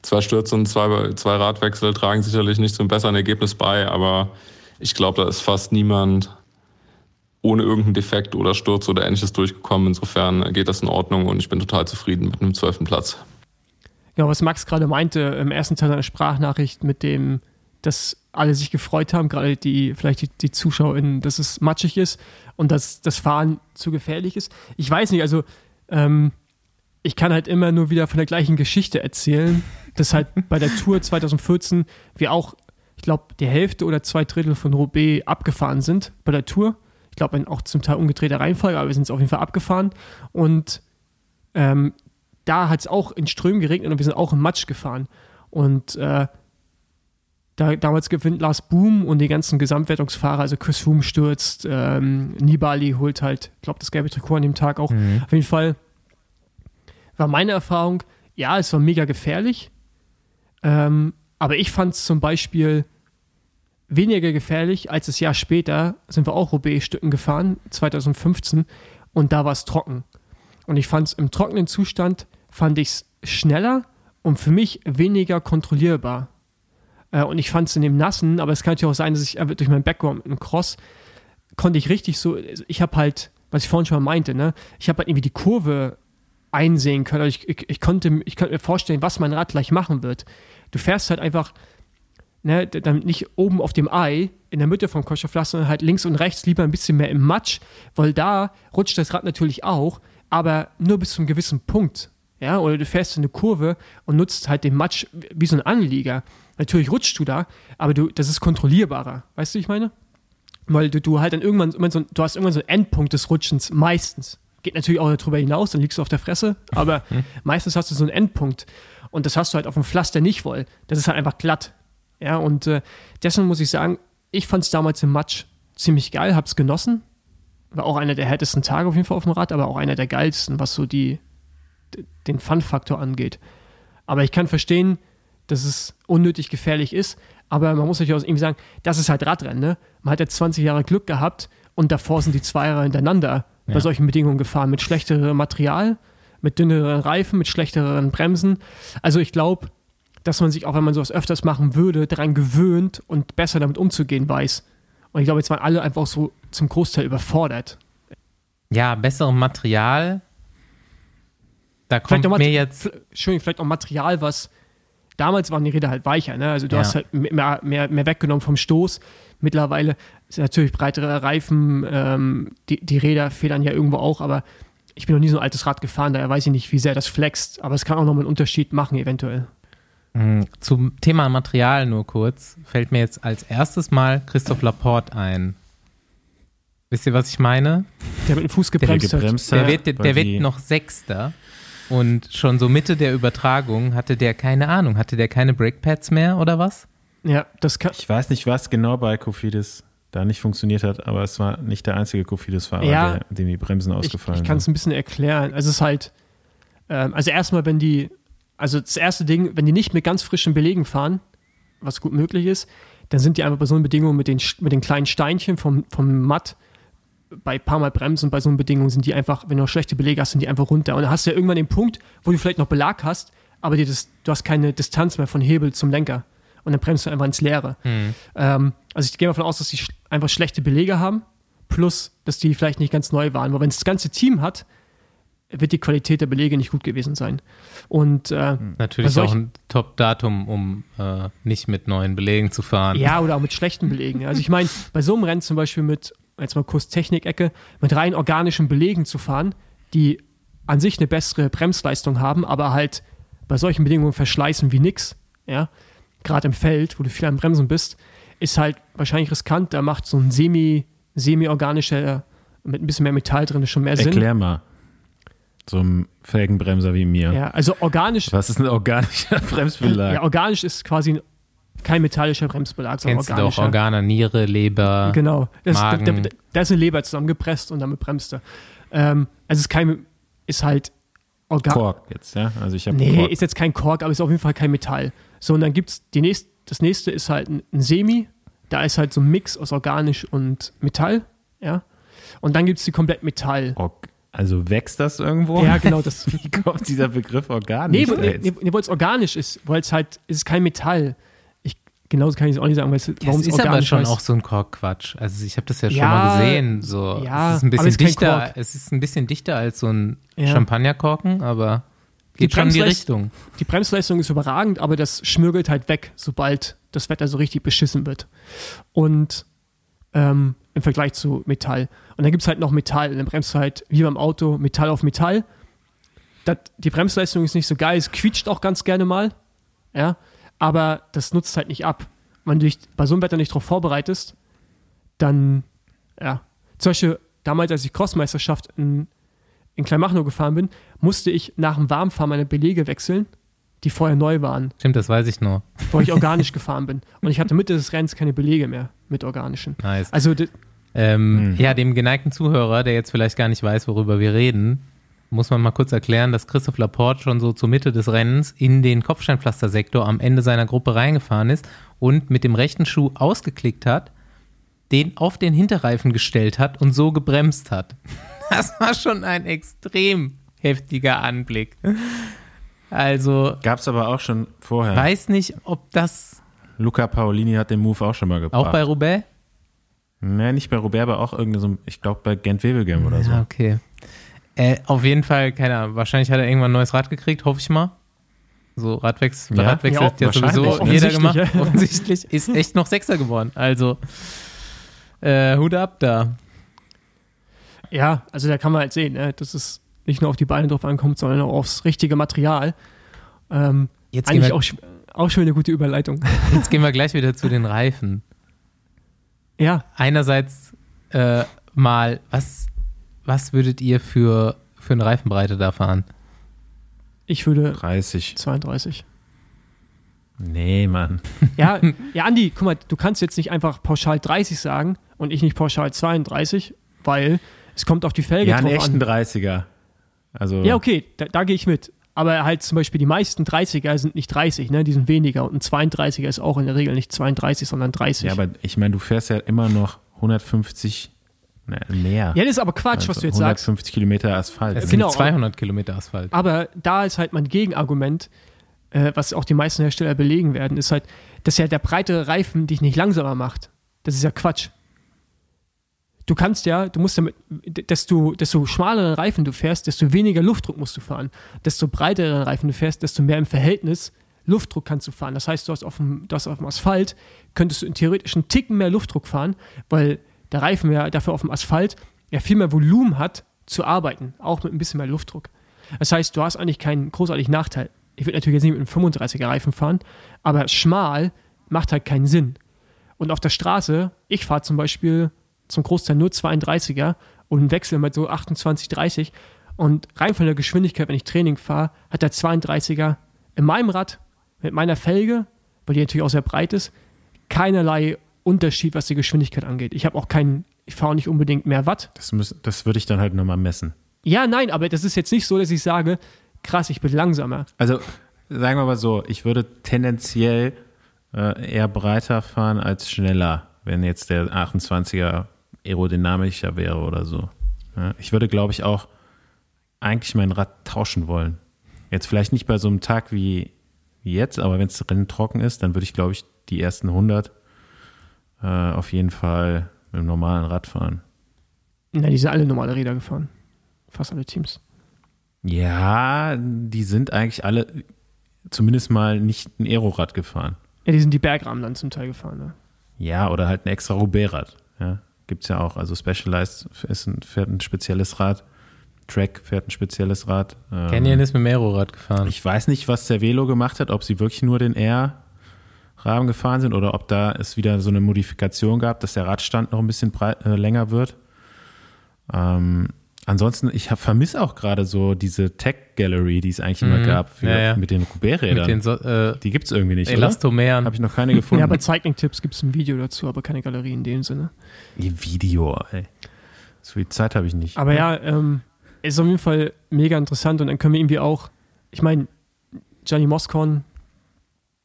zwei Stürze und zwei, zwei Radwechsel tragen sicherlich nicht zum besseren Ergebnis bei, aber ich glaube, da ist fast niemand ohne irgendeinen Defekt oder Sturz oder ähnliches durchgekommen. Insofern geht das in Ordnung und ich bin total zufrieden mit einem zwölften Platz. Ja, was Max gerade meinte im ersten Teil seiner Sprachnachricht mit dem, dass alle sich gefreut haben, gerade die, vielleicht die, die ZuschauerInnen, dass es matschig ist und dass das Fahren zu gefährlich ist. Ich weiß nicht, also ähm, ich kann halt immer nur wieder von der gleichen Geschichte erzählen, dass halt bei der Tour 2014 wir auch, ich glaube, die Hälfte oder zwei Drittel von Roubaix abgefahren sind bei der Tour. Ich glaube, auch zum Teil umgedrehter Reihenfolge, aber wir sind es auf jeden Fall abgefahren. Und ähm, da hat es auch in Strömen geregnet und wir sind auch im Matsch gefahren. Und äh, da, damals gewinnt Lars Boom und die ganzen Gesamtwertungsfahrer, also Chris Froome stürzt, ähm, Nibali holt halt, ich glaube, das gelbe Trikot an dem Tag auch. Mhm. Auf jeden Fall war meine Erfahrung, ja, es war mega gefährlich, ähm, aber ich fand es zum Beispiel weniger gefährlich als das Jahr später, sind wir auch Roubaix-Stücken gefahren, 2015, und da war es trocken. Und ich fand es im trockenen Zustand, fand ich es schneller und für mich weniger kontrollierbar. Äh, und ich fand es in dem Nassen, aber es kann natürlich auch sein, dass ich durch meinen Background im Cross konnte ich richtig so, ich habe halt, was ich vorhin schon mal meinte, ne, ich habe halt irgendwie die Kurve einsehen können. Also ich, ich, ich, konnte, ich konnte mir vorstellen, was mein Rad gleich machen wird. Du fährst halt einfach ne, dann nicht oben auf dem Ei in der Mitte vom Koscherpflaster, sondern halt links und rechts lieber ein bisschen mehr im Matsch, weil da rutscht das Rad natürlich auch, aber nur bis zu einem gewissen Punkt. Ja, oder du fährst in eine Kurve und nutzt halt den Matsch wie so ein Anlieger. Natürlich rutschst du da, aber du, das ist kontrollierbarer. Weißt du, wie ich meine? Weil du, du halt dann irgendwann, du hast irgendwann so einen Endpunkt des Rutschens, meistens. Geht natürlich auch darüber hinaus, dann liegst du auf der Fresse, aber hm. meistens hast du so einen Endpunkt. Und das hast du halt auf dem Pflaster nicht voll. Das ist halt einfach glatt. Ja, und äh, deswegen muss ich sagen, ich fand es damals im Match ziemlich geil, hab's genossen. War auch einer der härtesten Tage auf jeden Fall auf dem Rad, aber auch einer der geilsten, was so die, den Fun-Faktor angeht. Aber ich kann verstehen, dass es unnötig gefährlich ist, aber man muss natürlich auch irgendwie sagen, das ist halt Radrennen, ne? Man hat jetzt 20 Jahre Glück gehabt und davor sind die zwei Jahre hintereinander ja. bei solchen Bedingungen gefahren, mit schlechterem Material, mit dünneren Reifen, mit schlechteren Bremsen. Also ich glaube, dass man sich, auch wenn man sowas öfters machen würde, daran gewöhnt und besser damit umzugehen weiß. Und ich glaube, jetzt waren alle einfach so zum Großteil überfordert. Ja, besserem Material. Da kommt mir jetzt. Entschuldigung, vielleicht auch Material, was damals waren die Räder halt weicher, ne? Also du ja. hast halt mehr, mehr, mehr weggenommen vom Stoß. Mittlerweile sind natürlich breitere Reifen, ähm, die, die Räder federn ja irgendwo auch, aber ich bin noch nie so ein altes Rad gefahren, daher weiß ich nicht, wie sehr das flext, aber es kann auch noch mal einen Unterschied machen, eventuell. Hm, zum Thema Material nur kurz, fällt mir jetzt als erstes mal Christoph Laporte ein. Wisst ihr, was ich meine? Der mit dem Fuß gebremst, der gebremst hat. Der, wird, der, der wird noch Sechster. Und schon so Mitte der Übertragung hatte der keine Ahnung. Hatte der keine Brakepads mehr oder was? Ja, das kann. Ich weiß nicht, was genau bei Kofidis da nicht funktioniert hat, aber es war nicht der einzige Kofidis-Fahrer, ja, dem die Bremsen ausgefallen sind. Ich, ich kann es ein bisschen erklären. Also es ist halt, ähm, also erstmal, wenn die, also das erste Ding, wenn die nicht mit ganz frischen Belegen fahren, was gut möglich ist, dann sind die einfach bei so einer Bedingung mit den, mit den kleinen Steinchen vom, vom Matt bei ein paar Mal bremsen bei so einer Bedingung sind die einfach, wenn du noch schlechte Belege hast, sind die einfach runter. Und dann hast du ja irgendwann den Punkt, wo du vielleicht noch Belag hast, aber das, du hast keine Distanz mehr von Hebel zum Lenker. Und dann bremst du einfach ins Leere. Mhm. Ähm, also ich gehe davon aus, dass die einfach schlechte Belege haben, plus, dass die vielleicht nicht ganz neu waren. Weil wenn es das ganze Team hat, wird die Qualität der Belege nicht gut gewesen sein. Und äh, natürlich auch ein Top-Datum, um äh, nicht mit neuen Belegen zu fahren. Ja, oder auch mit schlechten Belegen. Also ich meine, bei so einem Rennen zum Beispiel mit jetzt mal kurz Technikecke, mit rein organischen Belegen zu fahren, die an sich eine bessere Bremsleistung haben, aber halt bei solchen Bedingungen verschleißen wie nix, ja, gerade im Feld, wo du viel am Bremsen bist, ist halt wahrscheinlich riskant. Da macht so ein semi, semi-organischer mit ein bisschen mehr Metall drin schon mehr Sinn. Erklär mal. So ein Felgenbremser wie mir. Ja, also organisch. Was ist ein organischer Bremsbelag? Ja, organisch ist quasi ein kein metallischer Bremsbelag, sondern Kennst organischer. du doch Organe, Niere, Leber, Genau. Das, Magen. Da, da, da, ist eine Leber zusammengepresst und damit bremst er. Ähm, also es ist kein, ist halt Organ. Kork jetzt, ja? Also ich habe Nee, Kork. ist jetzt kein Kork, aber ist auf jeden Fall kein Metall. So, und dann gibt es nächst, das nächste ist halt ein, ein, Semi. Da ist halt so ein Mix aus organisch und Metall, ja. Und dann gibt es die komplett Metall. Also wächst das irgendwo? Ja, genau. Das, Wie kommt dieser Begriff organisch? Nee, nee, nee weil es organisch ist, weil es halt, es ist kein Metall genauso kann ich es auch nicht sagen, warum es ist aber schon heißt. auch so ein Korkquatsch. Also ich habe das ja schon ja, mal gesehen. So, ja, es ist ein bisschen dichter. Es ist ein bisschen dichter als so ein ja. Champagnerkorken, aber geht schon in die Richtung. Die Bremsleistung ist überragend, aber das schmürgelt halt weg, sobald das Wetter so richtig beschissen wird. Und ähm, im Vergleich zu Metall. Und dann gibt es halt noch Metall. Und dann bremst du halt wie beim Auto Metall auf Metall. Das, die Bremsleistung ist nicht so geil, es quietscht auch ganz gerne mal. Ja, aber das nutzt halt nicht ab. Wenn du dich bei so einem Wetter nicht darauf vorbereitest, dann, ja. Zum Beispiel damals, als ich Crossmeisterschaft in, in Kleinmachnow gefahren bin, musste ich nach dem Warmfahren meine Belege wechseln, die vorher neu waren. Stimmt, das weiß ich nur. Wo ich organisch gefahren bin. Und ich hatte Mitte des Rennens keine Belege mehr mit organischen. Nice. Also, ähm, mhm. ja, dem geneigten Zuhörer, der jetzt vielleicht gar nicht weiß, worüber wir reden, muss man mal kurz erklären, dass Christoph Laporte schon so zur Mitte des Rennens in den Kopfsteinpflastersektor am Ende seiner Gruppe reingefahren ist und mit dem rechten Schuh ausgeklickt hat, den auf den Hinterreifen gestellt hat und so gebremst hat. Das war schon ein extrem heftiger Anblick. Also. Gab es aber auch schon vorher. Weiß nicht, ob das. Luca Paolini hat den Move auch schon mal gebracht. Auch bei Roubaix? Nee, nicht bei Roubaix, aber auch irgendwie so, ich glaube bei Gent-Wevelgem oder so. Ja, okay. Äh, auf jeden Fall, keine Ahnung, wahrscheinlich hat er irgendwann ein neues Rad gekriegt, hoffe ich mal. So Radwechsel, ja, Radwechsel ja, hat ja sowieso jeder gemacht. Ja. Offensichtlich ist echt noch Sechser geworden. Also äh, Hut ab da. Ja, also da kann man halt sehen, ne, dass es nicht nur auf die Beine drauf ankommt, sondern auch aufs richtige Material. Ähm, Jetzt eigentlich auch, auch schon eine gute Überleitung. Jetzt gehen wir gleich wieder zu den Reifen. Ja. Einerseits äh, mal, was was würdet ihr für, für eine Reifenbreite da fahren? Ich würde 30. 32. Nee, Mann. Ja, ja, Andi, guck mal, du kannst jetzt nicht einfach pauschal 30 sagen und ich nicht pauschal 32, weil es kommt auf die Felge ja, drauf Ja, einen echten 30er. Also ja, okay, da, da gehe ich mit. Aber halt zum Beispiel die meisten 30er sind nicht 30, ne? Die sind weniger. Und ein 32er ist auch in der Regel nicht 32, sondern 30. Ja, aber ich meine, du fährst ja immer noch 150 Mehr. Ja, das ist aber Quatsch, also was du jetzt 150 sagst. 150 Kilometer Asphalt. Es genau. sind 200 Kilometer Asphalt. Aber da ist halt mein Gegenargument, äh, was auch die meisten Hersteller belegen werden, ist halt, dass ja der breitere Reifen dich nicht langsamer macht. Das ist ja Quatsch. Du kannst ja, du musst ja mit, desto, desto schmaleren Reifen du fährst, desto weniger Luftdruck musst du fahren. Desto breiteren Reifen du fährst, desto mehr im Verhältnis Luftdruck kannst du fahren. Das heißt, du hast auf dem, du hast auf dem Asphalt, könntest du in theoretisch einen Ticken mehr Luftdruck fahren, weil der Reifen ja dafür auf dem Asphalt ja viel mehr Volumen hat zu arbeiten, auch mit ein bisschen mehr Luftdruck. Das heißt, du hast eigentlich keinen großartigen Nachteil. Ich würde natürlich jetzt nicht mit einem 35er Reifen fahren, aber schmal macht halt keinen Sinn. Und auf der Straße, ich fahre zum Beispiel zum Großteil nur 32er und wechsle mit so 28, 30 und rein von der Geschwindigkeit, wenn ich Training fahre, hat der 32er in meinem Rad mit meiner Felge, weil die natürlich auch sehr breit ist, keinerlei Unterschied, was die Geschwindigkeit angeht. Ich habe auch keinen, ich fahre nicht unbedingt mehr Watt. Das, muss, das würde ich dann halt nochmal messen. Ja, nein, aber das ist jetzt nicht so, dass ich sage, krass, ich bin langsamer. Also sagen wir mal so, ich würde tendenziell äh, eher breiter fahren als schneller, wenn jetzt der 28er aerodynamischer wäre oder so. Ja, ich würde, glaube ich, auch eigentlich mein Rad tauschen wollen. Jetzt vielleicht nicht bei so einem Tag wie, wie jetzt, aber wenn es Rennen trocken ist, dann würde ich, glaube ich, die ersten 100 äh, auf jeden Fall mit einem normalen Rad fahren. Na, die sind alle normale Räder gefahren. Fast alle Teams. Ja, die sind eigentlich alle zumindest mal nicht ein Aerorad gefahren. Ja, die sind die Bergrahmen dann zum Teil gefahren, ne? Ja, oder halt ein extra Roubaix-Rad. Ja, gibt es ja auch. Also Specialized ist ein, fährt ein spezielles Rad. Track fährt ein spezielles Rad. Ähm, Canyon ist mit dem Aerorad gefahren. Ich weiß nicht, was der Velo gemacht hat, ob sie wirklich nur den Air-Rahmen gefahren sind oder ob da es wieder so eine Modifikation gab, dass der Radstand noch ein bisschen breit, äh, länger wird. Ähm, ansonsten, ich vermisse auch gerade so diese Tech-Gallery, die es eigentlich immer mhm. gab für, ja, ja. mit den Roubaix-Rädern. So, äh, die gibt es irgendwie nicht, Elastomeren. Habe ich noch keine gefunden. Ja, bei Cycling-Tipps gibt es ein Video dazu, aber keine Galerie in dem Sinne. Wie Video, ey. So viel Zeit habe ich nicht. Aber ja, ähm, ist auf jeden Fall mega interessant und dann können wir irgendwie auch, ich meine, Johnny Moscon,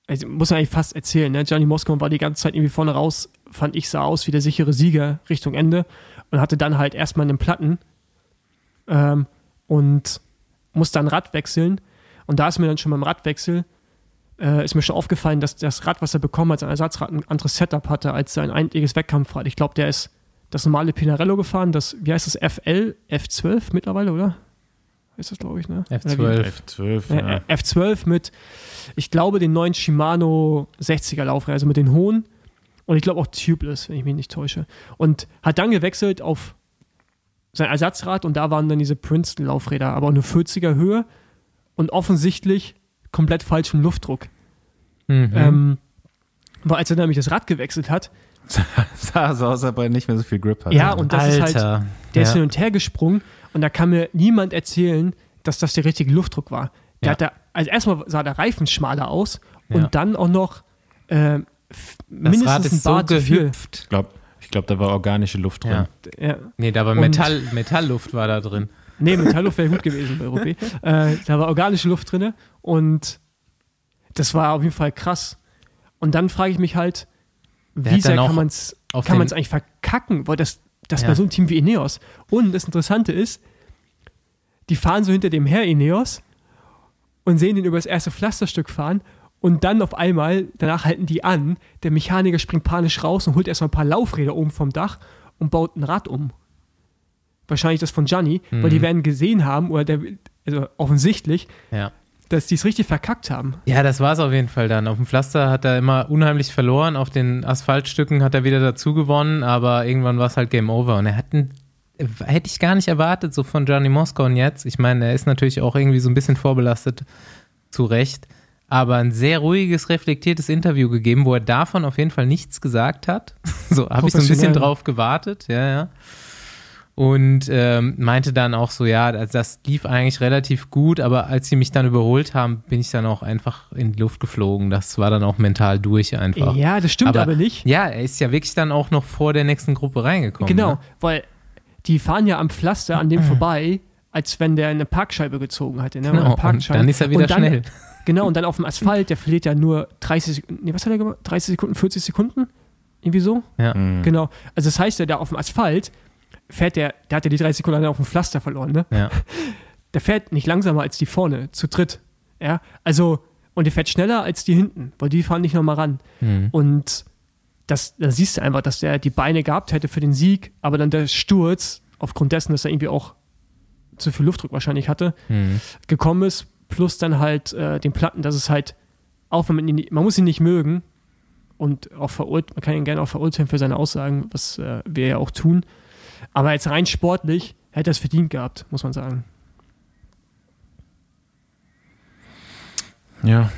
also muss man eigentlich fast erzählen, ne? Johnny Moscon war die ganze Zeit irgendwie vorne raus, fand ich, sah aus wie der sichere Sieger Richtung Ende und hatte dann halt erstmal einen Platten ähm, und musste dann Rad wechseln. Und da ist mir dann schon beim Radwechsel, äh, ist mir schon aufgefallen, dass das Rad, was er bekommen hat, sein Ersatzrad, ein anderes Setup hatte als sein einziges Wettkampfrad. Ich glaube, der ist das normale Pinarello gefahren, das, wie heißt das, FL, F12 mittlerweile, oder? Ist das, glaube ich, ne? F12. F12, ja. Äh, F12 mit, ich glaube, den neuen Shimano 60er Laufräder, also mit den hohen. Und ich glaube auch tubeless, wenn ich mich nicht täusche. Und hat dann gewechselt auf sein Ersatzrad und da waren dann diese Princeton-Laufräder, aber auch eine 40er Höhe und offensichtlich komplett falschem Luftdruck. Mhm. Ähm, weil als er nämlich das Rad gewechselt hat, sah so aus, aber nicht mehr so viel Grip hat. Ja, und das Alter. ist halt, der ja. ist hin und her gesprungen und da kann mir niemand erzählen, dass das der richtige Luftdruck war. Der ja. hat da, also erstmal sah der Reifen schmaler aus und ja. dann auch noch äh, mindestens Rad ist ein Bar so gehüpft. Ich glaube, ich glaub, da war organische Luft drin. Ja. Nee, da war Metall, Metallluft war da drin. Nee, Metallluft wäre gut gewesen bei Rupi. äh, da war organische Luft drin und das war auf jeden Fall krass. Und dann frage ich mich halt, wie sehr kann man es kann man's eigentlich verkacken? Weil das, das ja. bei so einem Team wie Ineos. Und das Interessante ist, die fahren so hinter dem her Ineos und sehen den über das erste Pflasterstück fahren und dann auf einmal, danach halten die an, der Mechaniker springt panisch raus und holt erstmal ein paar Laufräder oben vom Dach und baut ein Rad um. Wahrscheinlich das von Gianni, mhm. weil die mhm. werden gesehen haben, oder der, also offensichtlich, ja dass die es richtig verkackt haben. Ja, das war es auf jeden Fall dann. Auf dem Pflaster hat er immer unheimlich verloren, auf den Asphaltstücken hat er wieder dazu gewonnen, aber irgendwann war es halt Game Over. Und er hat einen, hätte ich gar nicht erwartet, so von Johnny Moskau und jetzt. Ich meine, er ist natürlich auch irgendwie so ein bisschen vorbelastet, zu Recht, aber ein sehr ruhiges, reflektiertes Interview gegeben, wo er davon auf jeden Fall nichts gesagt hat. so habe ich so ein bisschen drauf gewartet, ja, ja und ähm, meinte dann auch so, ja, das lief eigentlich relativ gut, aber als sie mich dann überholt haben, bin ich dann auch einfach in die Luft geflogen. Das war dann auch mental durch einfach. Ja, das stimmt aber, aber nicht. Ja, er ist ja wirklich dann auch noch vor der nächsten Gruppe reingekommen. Genau, ne? weil die fahren ja am Pflaster an dem vorbei, als wenn der eine Parkscheibe gezogen hätte. Ne? Genau, und dann ist er wieder dann, schnell. Genau, und dann auf dem Asphalt, der verliert ja nur 30 Sekunden, nee, was hat er gemacht? 30 Sekunden, 40 Sekunden? Irgendwie so? Ja. Mhm. Genau. Also das heißt ja, da auf dem Asphalt fährt der, der hat ja die 30 Sekunden auf dem Pflaster verloren, ne? Ja. Der fährt nicht langsamer als die vorne, zu dritt. Ja, also, und der fährt schneller als die hinten, weil die fahren nicht nochmal ran. Mhm. Und das, da siehst du einfach, dass der die Beine gehabt hätte für den Sieg, aber dann der Sturz, aufgrund dessen, dass er irgendwie auch zu viel Luftdruck wahrscheinlich hatte, mhm. gekommen ist, plus dann halt äh, den Platten, dass es halt auch wenn man ihn, man muss ihn nicht mögen und auch verurteilen, man kann ihn gerne auch verurteilen für seine Aussagen, was äh, wir ja auch tun. Aber jetzt rein sportlich hätte er es verdient gehabt, muss man sagen. Ja.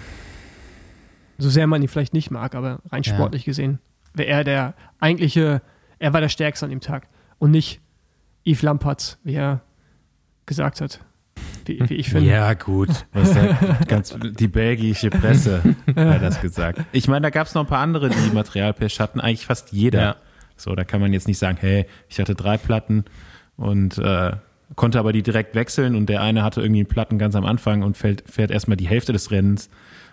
So sehr man ihn vielleicht nicht mag, aber rein ja. sportlich gesehen wäre er der eigentliche, er war der Stärkste an dem Tag und nicht Yves Lampertz, wie er gesagt hat. Wie, wie ich finde. Ja, gut. ganz, die belgische Presse hat das gesagt. Ich meine, da gab es noch ein paar andere, die Materialpech hatten. Eigentlich fast jeder. Ja. So, da kann man jetzt nicht sagen, hey, ich hatte drei Platten und äh, konnte aber die direkt wechseln und der eine hatte irgendwie einen Platten ganz am Anfang und fährt, fährt erstmal die Hälfte des Rennens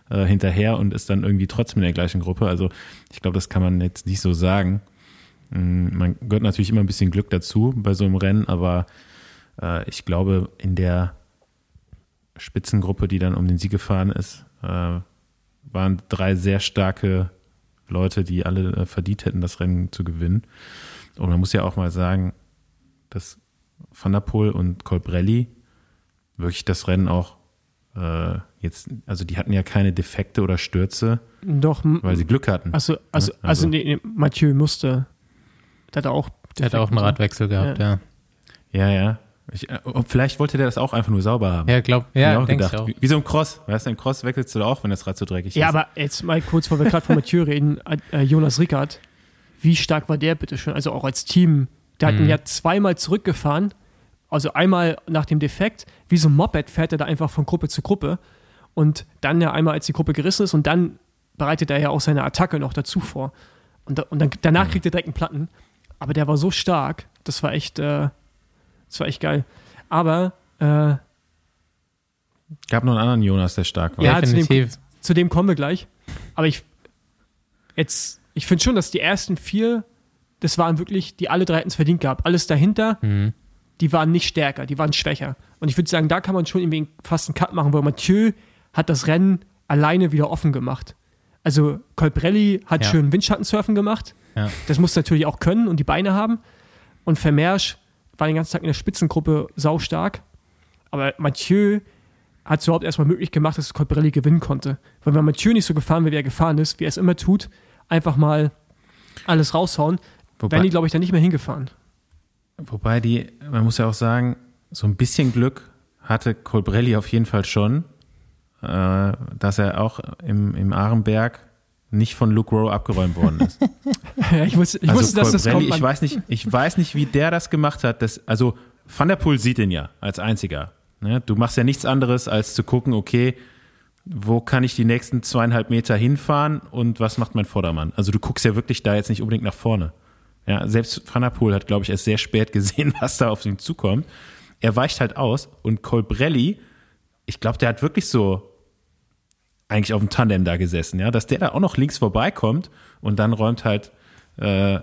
äh, hinterher und ist dann irgendwie trotzdem in der gleichen Gruppe. Also ich glaube, das kann man jetzt nicht so sagen. Mm, man gehört natürlich immer ein bisschen Glück dazu bei so einem Rennen, aber äh, ich glaube, in der Spitzengruppe, die dann um den Sieg gefahren ist, äh, waren drei sehr starke Leute, die alle äh, verdient hätten, das Rennen zu gewinnen. Und man muss ja auch mal sagen, dass Van der Poel und Colbrelli wirklich das Rennen auch äh, jetzt, also die hatten ja keine Defekte oder Stürze, Doch, weil sie Glück hatten. Also, also, also, also nee, nee, Mathieu musste, der hatte auch Der hat auch einen Radwechsel gehabt, ja. Ja, ja. ja. Ich, äh, vielleicht wollte der das auch einfach nur sauber haben. Ja, glaub, ja, denke ich auch. Wie, wie, so ein Cross. Weißt du, ein Cross wechselst du auch, wenn das Rad so dreckig ja, ist. Ja, aber jetzt mal kurz, bevor wir gerade von Mathieu reden, äh, Jonas Rickard, wie stark war der bitte schon? Also auch als Team. Der hat mhm. ihn ja zweimal zurückgefahren. Also einmal nach dem Defekt, wie so ein Moped fährt er da einfach von Gruppe zu Gruppe. Und dann ja einmal, als die Gruppe gerissen ist, und dann bereitet er ja auch seine Attacke noch dazu vor. Und, da, und dann, danach mhm. kriegt er direkt einen Platten. Aber der war so stark, das war echt, äh, das war echt geil. Aber äh, gab noch einen anderen Jonas, der stark war. Ja, zu dem, zu dem, kommen wir gleich. Aber ich jetzt, ich finde schon, dass die ersten vier, das waren wirklich, die alle drei hätten es verdient gehabt. Alles dahinter, mhm. die waren nicht stärker, die waren schwächer. Und ich würde sagen, da kann man schon irgendwie fast einen Cut machen, weil Mathieu hat das Rennen alleine wieder offen gemacht. Also Colbrelli hat ja. schön Windschattensurfen gemacht. Ja. Das muss natürlich auch können und die Beine haben. Und Vermersch war den ganzen Tag in der Spitzengruppe saustark. Aber Mathieu hat es überhaupt erstmal möglich gemacht, dass Colbrelli gewinnen konnte. Weil wenn Mathieu nicht so gefahren wäre, wie er gefahren ist, wie er es immer tut, einfach mal alles raushauen, wobei, wären die, glaube ich, dann nicht mehr hingefahren. Wobei die, man muss ja auch sagen, so ein bisschen Glück hatte Colbrelli auf jeden Fall schon, äh, dass er auch im, im Ahrenberg nicht von Luke Rowe abgeräumt worden ist. ja, ich wusste, ich also wusste dass das kommt. Ich weiß, nicht, ich weiß nicht, wie der das gemacht hat. Dass, also Van der Poel sieht ihn ja als einziger. Ne? Du machst ja nichts anderes, als zu gucken, okay, wo kann ich die nächsten zweieinhalb Meter hinfahren und was macht mein Vordermann? Also du guckst ja wirklich da jetzt nicht unbedingt nach vorne. Ja, selbst Van der Poel hat, glaube ich, erst sehr spät gesehen, was da auf ihn zukommt. Er weicht halt aus und Colbrelli, ich glaube, der hat wirklich so eigentlich auf dem Tandem da gesessen, ja, dass der da auch noch links vorbeikommt und dann räumt halt äh,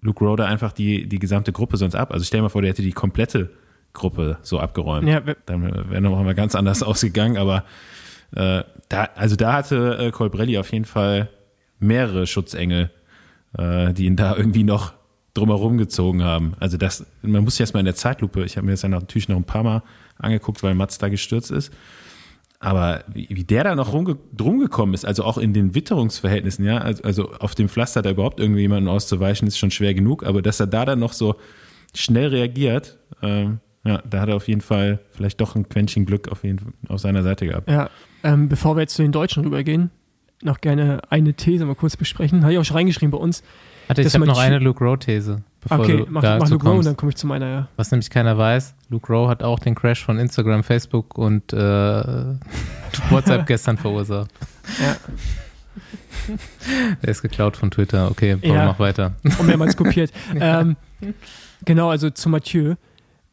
Luke Roder einfach die, die gesamte Gruppe sonst ab. Also stell dir mal vor, der hätte die komplette Gruppe so abgeräumt. Ja, dann wäre noch mal ganz anders ausgegangen, aber äh, da, also da hatte äh, Colbrelli auf jeden Fall mehrere Schutzengel, äh, die ihn da irgendwie noch drumherum gezogen haben. Also das, man muss sich erstmal in der Zeitlupe, ich habe mir das ja natürlich noch ein paar Mal angeguckt, weil Mats da gestürzt ist. Aber wie, wie der da noch rumge drum gekommen ist, also auch in den Witterungsverhältnissen, ja, also, also auf dem Pflaster da überhaupt irgendwie jemanden auszuweichen, ist schon schwer genug, aber dass er da dann noch so schnell reagiert, ähm, ja, da hat er auf jeden Fall vielleicht doch ein Quäntchen Glück auf, jeden, auf seiner Seite gehabt. Ja, ähm, bevor wir jetzt zu den Deutschen rübergehen, noch gerne eine These mal kurz besprechen. Habe ich auch schon reingeschrieben bei uns. Hatte, ich habe noch eine Luke Rowe-These. Okay, mach, mach Luke Rowe und dann komme ich zu meiner, ja. Was nämlich keiner weiß, Luke Rowe hat auch den Crash von Instagram, Facebook und äh, WhatsApp gestern verursacht. Ja. Der ist geklaut von Twitter. Okay, Paul, ja, mach weiter. Und mehrmals kopiert. ähm, genau, also zu Mathieu.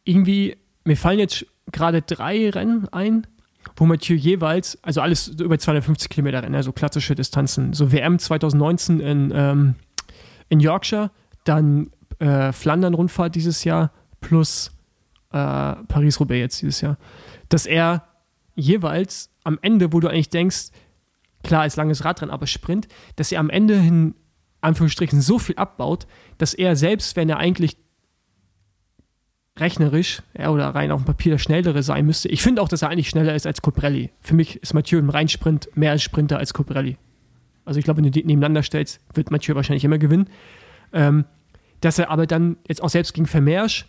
Irgendwie, mir fallen jetzt gerade drei Rennen ein, wo Mathieu jeweils, also alles über 250 Kilometer Rennen, also klassische Distanzen, so WM 2019 in, ähm, in Yorkshire, dann äh, Flandern-Rundfahrt dieses Jahr plus äh, Paris-Roubaix jetzt dieses Jahr, dass er jeweils am Ende, wo du eigentlich denkst, klar, ist langes Radrennen, aber Sprint, dass er am Ende hin, Anführungsstrichen, so viel abbaut, dass er selbst, wenn er eigentlich rechnerisch ja, oder rein auf dem Papier der schnellere sein müsste. Ich finde auch, dass er eigentlich schneller ist als Coprelli. Für mich ist Mathieu im Reinsprint mehr als Sprinter als Coprelli. Also ich glaube, wenn du die nebeneinander stellst, wird Mathieu wahrscheinlich immer gewinnen. Ähm, dass er aber dann jetzt auch selbst gegen Vermeersch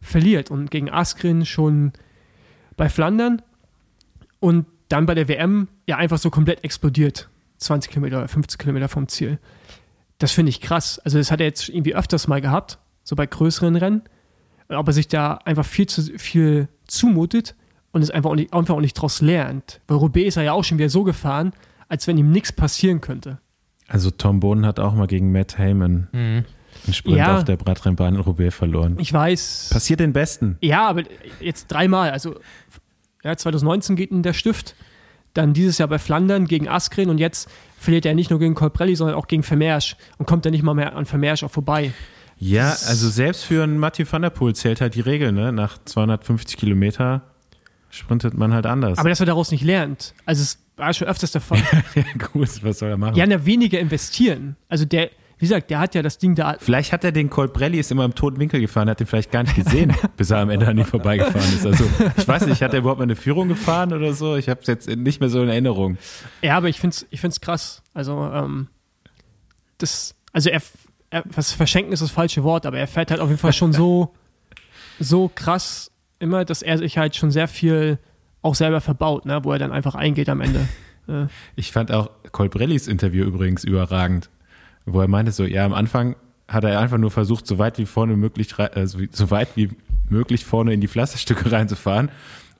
verliert und gegen Askren schon bei Flandern und dann bei der WM ja einfach so komplett explodiert. 20 Kilometer oder 50 Kilometer vom Ziel. Das finde ich krass. Also das hat er jetzt irgendwie öfters mal gehabt, so bei größeren Rennen. Aber sich da einfach viel zu viel zumutet und es einfach auch nicht, einfach auch nicht draus lernt. Weil Roubaix ist er ja auch schon wieder so gefahren, als wenn ihm nichts passieren könnte. Also Tom Boden hat auch mal gegen Matt Heyman mhm. Einen Sprint ja, auf der Bradrennbahn in Roubaix verloren. Ich weiß. Passiert den Besten. Ja, aber jetzt dreimal. Also ja, 2019 geht in der Stift, dann dieses Jahr bei Flandern gegen Askren und jetzt verliert er nicht nur gegen Colprelli, sondern auch gegen Vermeersch und kommt dann nicht mal mehr an Vermeersch auch vorbei. Ja, also selbst für einen Mathieu van der Poel zählt halt die Regel, ne? Nach 250 Kilometer sprintet man halt anders. Aber dass er daraus nicht lernt. Also es war schon öfters der Fall. ja, gut, was soll er machen? Ja, na, weniger investieren. Also der, wie gesagt, der hat ja das Ding da. Vielleicht hat er den Colbrelli ist immer im toten Winkel gefahren, hat den vielleicht gar nicht gesehen, bis er am Ende an ihm vorbeigefahren ist. Also ich weiß nicht, hat er überhaupt mal eine Führung gefahren oder so? Ich habe es jetzt nicht mehr so in Erinnerung. Ja, aber ich finde es ich find's krass. Also ähm, das, also er, er, was verschenken ist das falsche Wort, aber er fährt halt auf jeden Fall schon so, so krass immer, dass er sich halt schon sehr viel auch selber verbaut, ne, wo er dann einfach eingeht am Ende. Ich fand auch Colbrellis Interview übrigens überragend wo er meinte so, ja, am Anfang hat er einfach nur versucht, so weit wie vorne möglich, äh, so weit wie möglich vorne in die Pflasterstücke reinzufahren.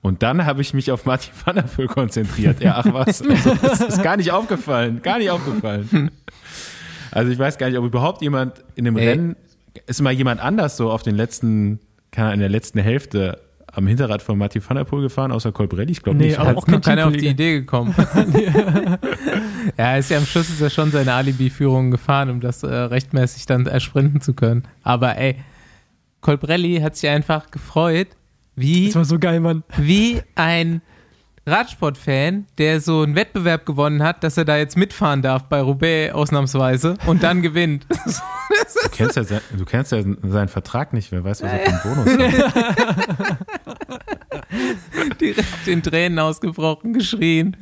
Und dann habe ich mich auf Martin van der Poel konzentriert. Ja, ach was, also, das ist gar nicht aufgefallen, gar nicht aufgefallen. Also ich weiß gar nicht, ob überhaupt jemand in dem Ey. Rennen, ist mal jemand anders so auf den letzten, keine Ahnung, in der letzten Hälfte am Hinterrad von Martin van der Poel gefahren, außer Colbrelli? Ich glaube nee, nicht. Auch, auch noch keiner auf die Idee gekommen. ja, ist ja am Schluss ist er schon seine Alibi-Führung gefahren, um das äh, rechtmäßig dann ersprinten zu können. Aber ey, Colbrelli hat sich einfach gefreut, wie. Das war so geil, Mann. Wie ein Radsportfan, der so einen Wettbewerb gewonnen hat, dass er da jetzt mitfahren darf bei Roubaix ausnahmsweise und dann gewinnt. du, kennst ja, du kennst ja seinen Vertrag nicht, wer weiß, was er für einen Bonus hat. Direkt in Tränen ausgebrochen, geschrien.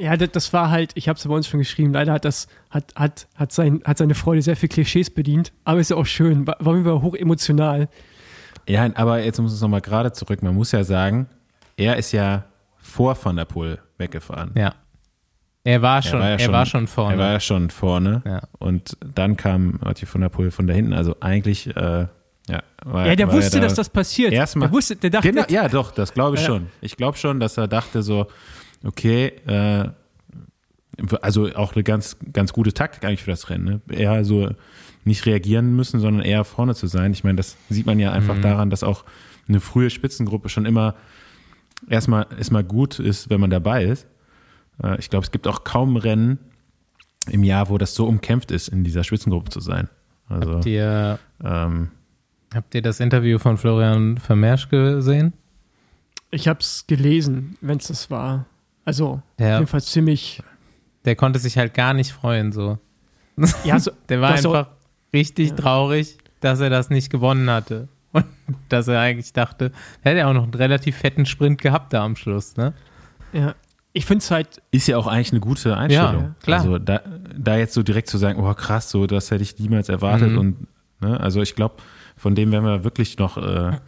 Ja, das war halt, ich habe es bei uns schon geschrieben, leider hat das, hat, hat, hat, sein, hat seine Freude sehr viel Klischees bedient, aber ist ja auch schön, war, war hoch emotional. Ja, aber jetzt muss es nochmal gerade zurück, man muss ja sagen, er ist ja vor Van der Poel weggefahren. Ja. Er war schon, er war, ja er schon, war schon vorne. Er war ja schon vorne. Ja. Und dann kam Mathieu van der Poel von da hinten. Also eigentlich, äh, ja. War, ja, der war wusste, da dass das passiert. Erstmal. Der wusste, der dachte. Genau, ja, doch, das glaube ich ja. schon. Ich glaube schon, dass er dachte so, okay, äh, also auch eine ganz, ganz gute Taktik eigentlich für das Rennen. Ne? Eher so nicht reagieren müssen, sondern eher vorne zu sein. Ich meine, das sieht man ja einfach mhm. daran, dass auch eine frühe Spitzengruppe schon immer erstmal, erstmal gut ist, wenn man dabei ist. Äh, ich glaube, es gibt auch kaum Rennen im Jahr, wo das so umkämpft ist, in dieser Spitzengruppe zu sein. Also, habt, ihr, ähm, habt ihr das Interview von Florian Vermersch gesehen? Ich habe es gelesen, wenn es das war. Also, der, jedenfalls ziemlich. Der konnte sich halt gar nicht freuen, so. Ja, so der war einfach so, richtig ja. traurig, dass er das nicht gewonnen hatte. Und dass er eigentlich dachte, er hätte ja auch noch einen relativ fetten Sprint gehabt da am Schluss, ne? Ja. Ich finde es halt. Ist ja auch eigentlich eine gute Einstellung. Ja, klar. Also da, da jetzt so direkt zu sagen, oh krass, so das hätte ich niemals erwartet. Mhm. Und ne, also ich glaube, von dem werden wir wirklich noch äh,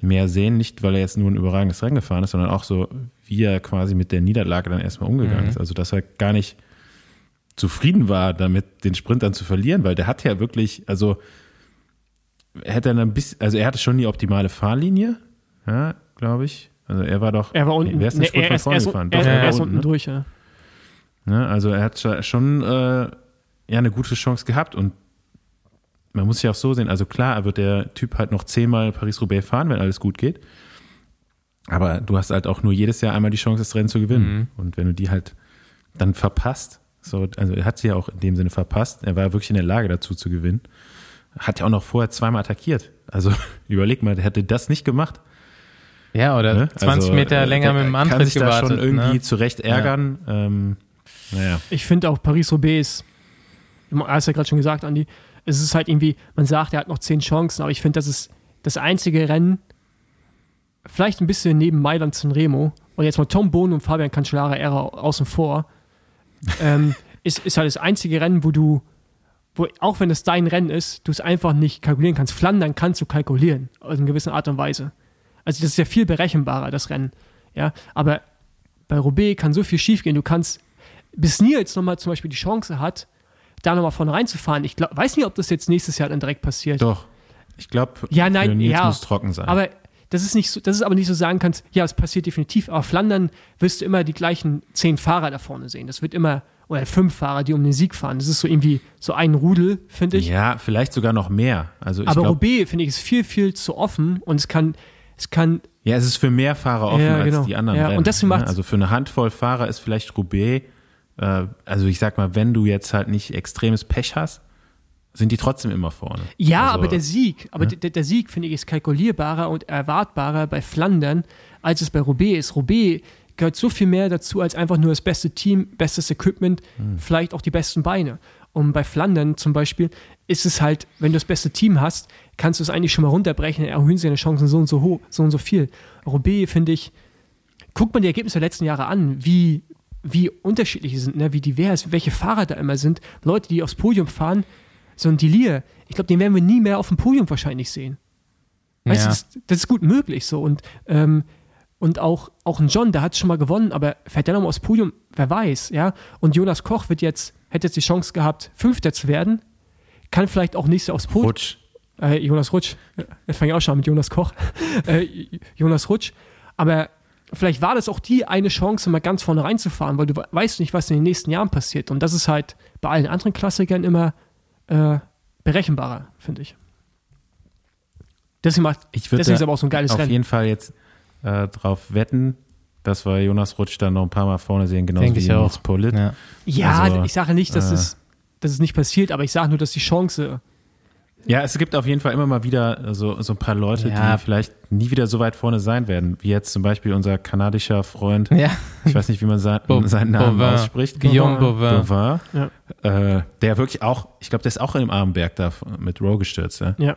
mehr sehen. Nicht, weil er jetzt nur ein überragendes Rennen gefahren ist, sondern auch so, wie er quasi mit der Niederlage dann erstmal umgegangen mhm. ist. Also dass er gar nicht zufrieden war, damit den Sprint dann zu verlieren, weil der hat ja wirklich, also hätte er ein bisschen, also er hatte schon die optimale Fahrlinie, ja, glaube ich. Also er war doch. Er war unten. Nee, wer ist nee, er, ist, er, gefahren? Er, er, er ist unten, ne? durch, ja. ja. Also er hat schon äh, ja eine gute Chance gehabt und man muss sich auch so sehen. Also klar, wird der Typ halt noch zehnmal Paris-Roubaix fahren, wenn alles gut geht. Aber du hast halt auch nur jedes Jahr einmal die Chance, das Rennen zu gewinnen. Mhm. Und wenn du die halt dann verpasst, so, also er hat sie ja auch in dem Sinne verpasst, er war wirklich in der Lage dazu zu gewinnen hat ja auch noch vorher zweimal attackiert. Also überleg mal, der hätte das nicht gemacht. Ja, oder ne? 20 also, Meter äh, länger mit dem Antritt kann sich gewartet. Da schon irgendwie ne? zurecht ärgern. Ja. Ähm, naja. Ich finde auch Paris-Roubaix, du hast ja gerade schon gesagt, Andi, es ist halt irgendwie, man sagt, er hat noch zehn Chancen, aber ich finde, das ist das einzige Rennen, vielleicht ein bisschen neben Mailand Remo, und jetzt mal Tom Bohn und Fabian Cancellara eher außen vor, ähm, ist, ist halt das einzige Rennen, wo du, wo auch wenn es dein Rennen ist, du es einfach nicht kalkulieren kannst. Flandern kannst du kalkulieren, aus einer gewissen Art und Weise. Also das ist ja viel berechenbarer, das Rennen. Ja, aber bei Roubaix kann so viel schiefgehen. Du kannst, bis Nils nochmal zum Beispiel die Chance hat, da nochmal vorne reinzufahren. Ich glaub, weiß nicht, ob das jetzt nächstes Jahr dann direkt passiert. Doch. Ich glaube, ja, nein, Nils ja, muss trocken sein. Aber das ist nicht so, das ist aber nicht so sagen kannst, ja, es passiert definitiv. Aber Flandern wirst du immer die gleichen zehn Fahrer da vorne sehen. Das wird immer, oder fünf Fahrer, die um den Sieg fahren. Das ist so irgendwie so ein Rudel, finde ich. Ja, vielleicht sogar noch mehr. Also aber Roubaix, finde ich, ist viel, viel zu offen und es kann, es kann. Ja, es ist für mehr Fahrer offen ja, genau. als die anderen. Ja, Rennen, und deswegen ne? macht Also für eine Handvoll Fahrer ist vielleicht Roubaix, äh, also ich sag mal, wenn du jetzt halt nicht extremes Pech hast, sind die trotzdem immer vorne. Ja, also, aber der Sieg, aber ne? der, der, Sieg, finde ich, ist kalkulierbarer und erwartbarer bei Flandern, als es bei Roubaix ist. Roubaix gehört so viel mehr dazu als einfach nur das beste Team, bestes Equipment, hm. vielleicht auch die besten Beine. Und bei Flandern zum Beispiel ist es halt, wenn du das beste Team hast, kannst du es eigentlich schon mal runterbrechen, erhöhen sie deine Chancen so und so hoch, so und so viel. Roubaix, finde ich, guckt man die Ergebnisse der letzten Jahre an, wie, wie unterschiedlich sie sind, ne? wie divers, welche Fahrer da immer sind. Leute, die aufs Podium fahren, so ein Delir, ich glaube, den werden wir nie mehr auf dem Podium wahrscheinlich sehen. Weißt ja. du, das, das, ist gut möglich so. Und, ähm, und auch, auch ein John, der hat schon mal gewonnen, aber fährt der nochmal aufs Podium? Wer weiß, ja. Und Jonas Koch wird jetzt, hätte jetzt die Chance gehabt, Fünfter zu werden, kann vielleicht auch nächstes aufs Podium. Rutsch. Äh, Jonas Rutsch. Jetzt fange ich auch schon an mit Jonas Koch. äh, Jonas Rutsch. Aber vielleicht war das auch die eine Chance, mal ganz vorne reinzufahren, weil du weißt nicht, was in den nächsten Jahren passiert. Und das ist halt bei allen anderen Klassikern immer äh, berechenbarer, finde ich. Deswegen, macht, ich deswegen ist aber auch so ein geiles auf Rennen. Auf jeden Fall jetzt äh, drauf wetten, dass wir Jonas Rutsch dann noch ein paar Mal vorne sehen, genauso Denk wie Jonas Polit. Ja, ja also, ich sage nicht, dass, äh, es, dass es nicht passiert, aber ich sage nur, dass die Chance ja, es gibt auf jeden Fall immer mal wieder so, so ein paar Leute, ja. die vielleicht nie wieder so weit vorne sein werden, wie jetzt zum Beispiel unser kanadischer Freund. Ja. Ich weiß nicht, wie man sein, Bo seinen Namen Bovin. ausspricht. Guillaume Bovin. Bovin ja. äh, der wirklich auch, ich glaube, der ist auch im Armenberg da mit Rowe gestürzt. Ja. ja.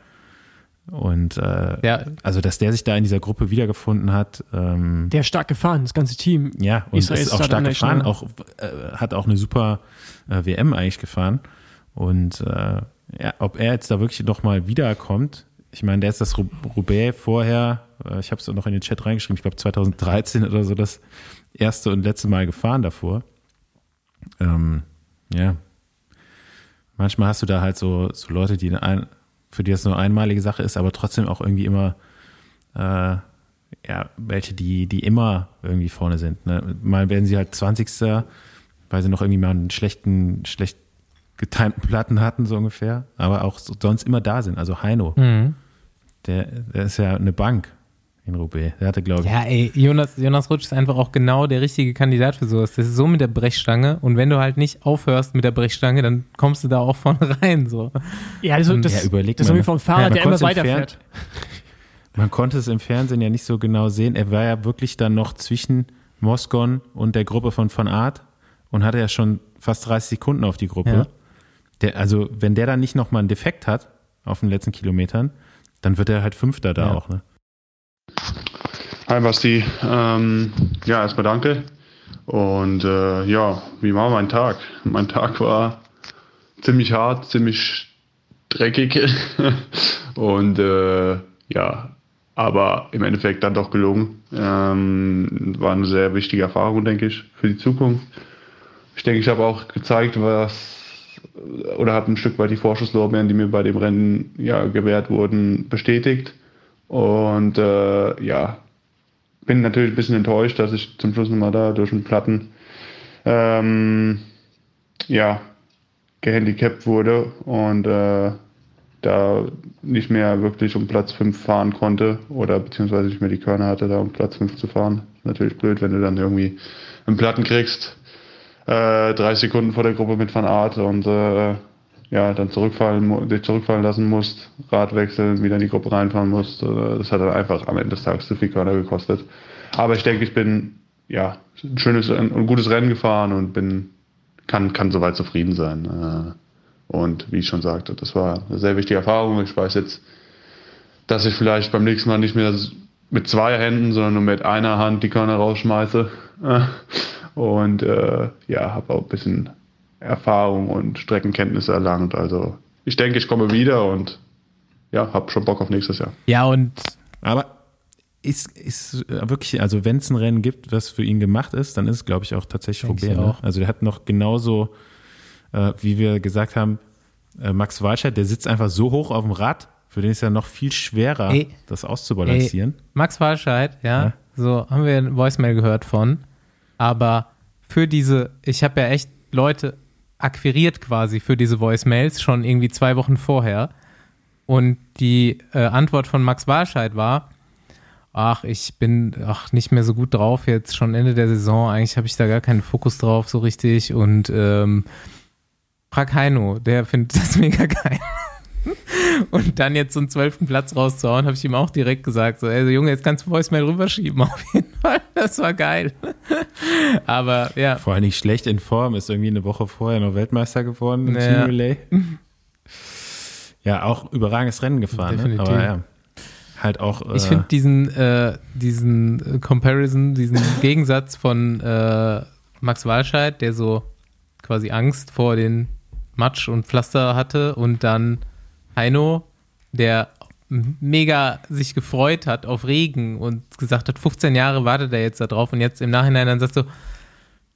Und äh, ja. also, dass der sich da in dieser Gruppe wiedergefunden hat. Ähm, der ist stark gefahren, das ganze Team. Ja, und Israel ist auch stark gefahren, auch, äh, hat auch eine super äh, WM eigentlich gefahren. Und ja, ob er jetzt da wirklich nochmal wiederkommt, ich meine, der ist das Roubaix vorher, äh, ich habe es noch in den Chat reingeschrieben, ich glaube 2013 oder so das erste und letzte Mal gefahren davor. Ähm, ja, manchmal hast du da halt so, so Leute, die ein, für die das nur einmalige Sache ist, aber trotzdem auch irgendwie immer äh, ja, welche, die, die immer irgendwie vorne sind. Ne? Mal werden sie halt 20. weil sie noch irgendwie mal einen schlechten, schlecht getimten Platten hatten, so ungefähr, aber auch sonst immer da sind. Also Heino, mhm. der, der ist ja eine Bank in Roubaix. Der hatte, glaube ich. Ja, ey, Jonas, Jonas Rutsch ist einfach auch genau der richtige Kandidat für sowas. Das ist so mit der Brechstange und wenn du halt nicht aufhörst mit der Brechstange, dann kommst du da auch vorne rein. So. Ja, also das, ja, überleg das ist irgendwie vom Fahrer, ja, der immer weiterfährt. Man konnte es im Fernsehen ja nicht so genau sehen. Er war ja wirklich dann noch zwischen Mosgon und der Gruppe von Van Art und hatte ja schon fast 30 Sekunden auf die Gruppe. Ja. Der, also, wenn der dann nicht nochmal einen Defekt hat auf den letzten Kilometern, dann wird er halt Fünfter da ja. auch. Ne? Hi Basti, ähm, ja, erstmal danke. Und äh, ja, wie war mein Tag? Mein Tag war ziemlich hart, ziemlich dreckig und äh, ja, aber im Endeffekt dann doch gelungen. Ähm, war eine sehr wichtige Erfahrung, denke ich, für die Zukunft. Ich denke, ich habe auch gezeigt, was oder habe ein Stück weit die Vorschusslorbeeren, die mir bei dem Rennen ja gewährt wurden, bestätigt. Und äh, ja, bin natürlich ein bisschen enttäuscht, dass ich zum Schluss nochmal da durch den Platten ähm, ja, gehandicapt wurde und äh, da nicht mehr wirklich um Platz 5 fahren konnte oder beziehungsweise nicht mehr die Körner hatte, da um Platz 5 zu fahren. Natürlich blöd, wenn du dann irgendwie einen Platten kriegst äh, drei Sekunden vor der Gruppe mit Van Art und äh, ja, dann zurückfallen, dich zurückfallen lassen musst, Rad wechseln, wieder in die Gruppe reinfahren musst. Äh, das hat dann einfach am Ende des Tages zu viel Körner gekostet. Aber ich denke, ich bin ja ein schönes und gutes Rennen gefahren und bin kann, kann soweit zufrieden sein. Äh, und wie ich schon sagte, das war eine sehr wichtige Erfahrung. Ich weiß jetzt dass ich vielleicht beim nächsten Mal nicht mehr mit zwei Händen, sondern nur mit einer Hand die Körner rausschmeiße. Und äh, ja, habe auch ein bisschen Erfahrung und Streckenkenntnisse erlangt. Also ich denke, ich komme wieder und ja, habe schon Bock auf nächstes Jahr. Ja, und aber ist, ist wirklich, also wenn es ein Rennen gibt, was für ihn gemacht ist, dann ist es, glaube ich, auch tatsächlich Roubaix. Ne? Also der hat noch genauso, äh, wie wir gesagt haben, äh, Max Walscheid, der sitzt einfach so hoch auf dem Rad, für den ist ja noch viel schwerer, ey, das auszubalancieren. Ey, Max Walscheid, ja, ja, so haben wir ein Voicemail gehört von, aber für diese, ich habe ja echt Leute akquiriert quasi für diese Voicemails schon irgendwie zwei Wochen vorher. Und die äh, Antwort von Max Walscheid war, ach, ich bin ach, nicht mehr so gut drauf jetzt, schon Ende der Saison, eigentlich habe ich da gar keinen Fokus drauf so richtig und ähm, frag Heino, der findet das mega geil. Und dann jetzt so einen zwölften Platz rauszuhauen, habe ich ihm auch direkt gesagt, so, ey, Junge, jetzt kannst du Voicemail rüberschieben, auf jeden Fall. Das war geil. Aber ja. Vor allem nicht schlecht in Form, ist irgendwie eine Woche vorher noch Weltmeister geworden im naja. Team Relay. Ja, auch überragendes Rennen gefahren, ne? aber ja. Halt auch. Äh, ich finde diesen, äh, diesen Comparison, diesen Gegensatz von äh, Max Walscheid, der so quasi Angst vor den Matsch und Pflaster hatte und dann Heino, der mega sich gefreut hat auf Regen und gesagt hat, 15 Jahre wartet er jetzt da drauf und jetzt im Nachhinein dann sagst du,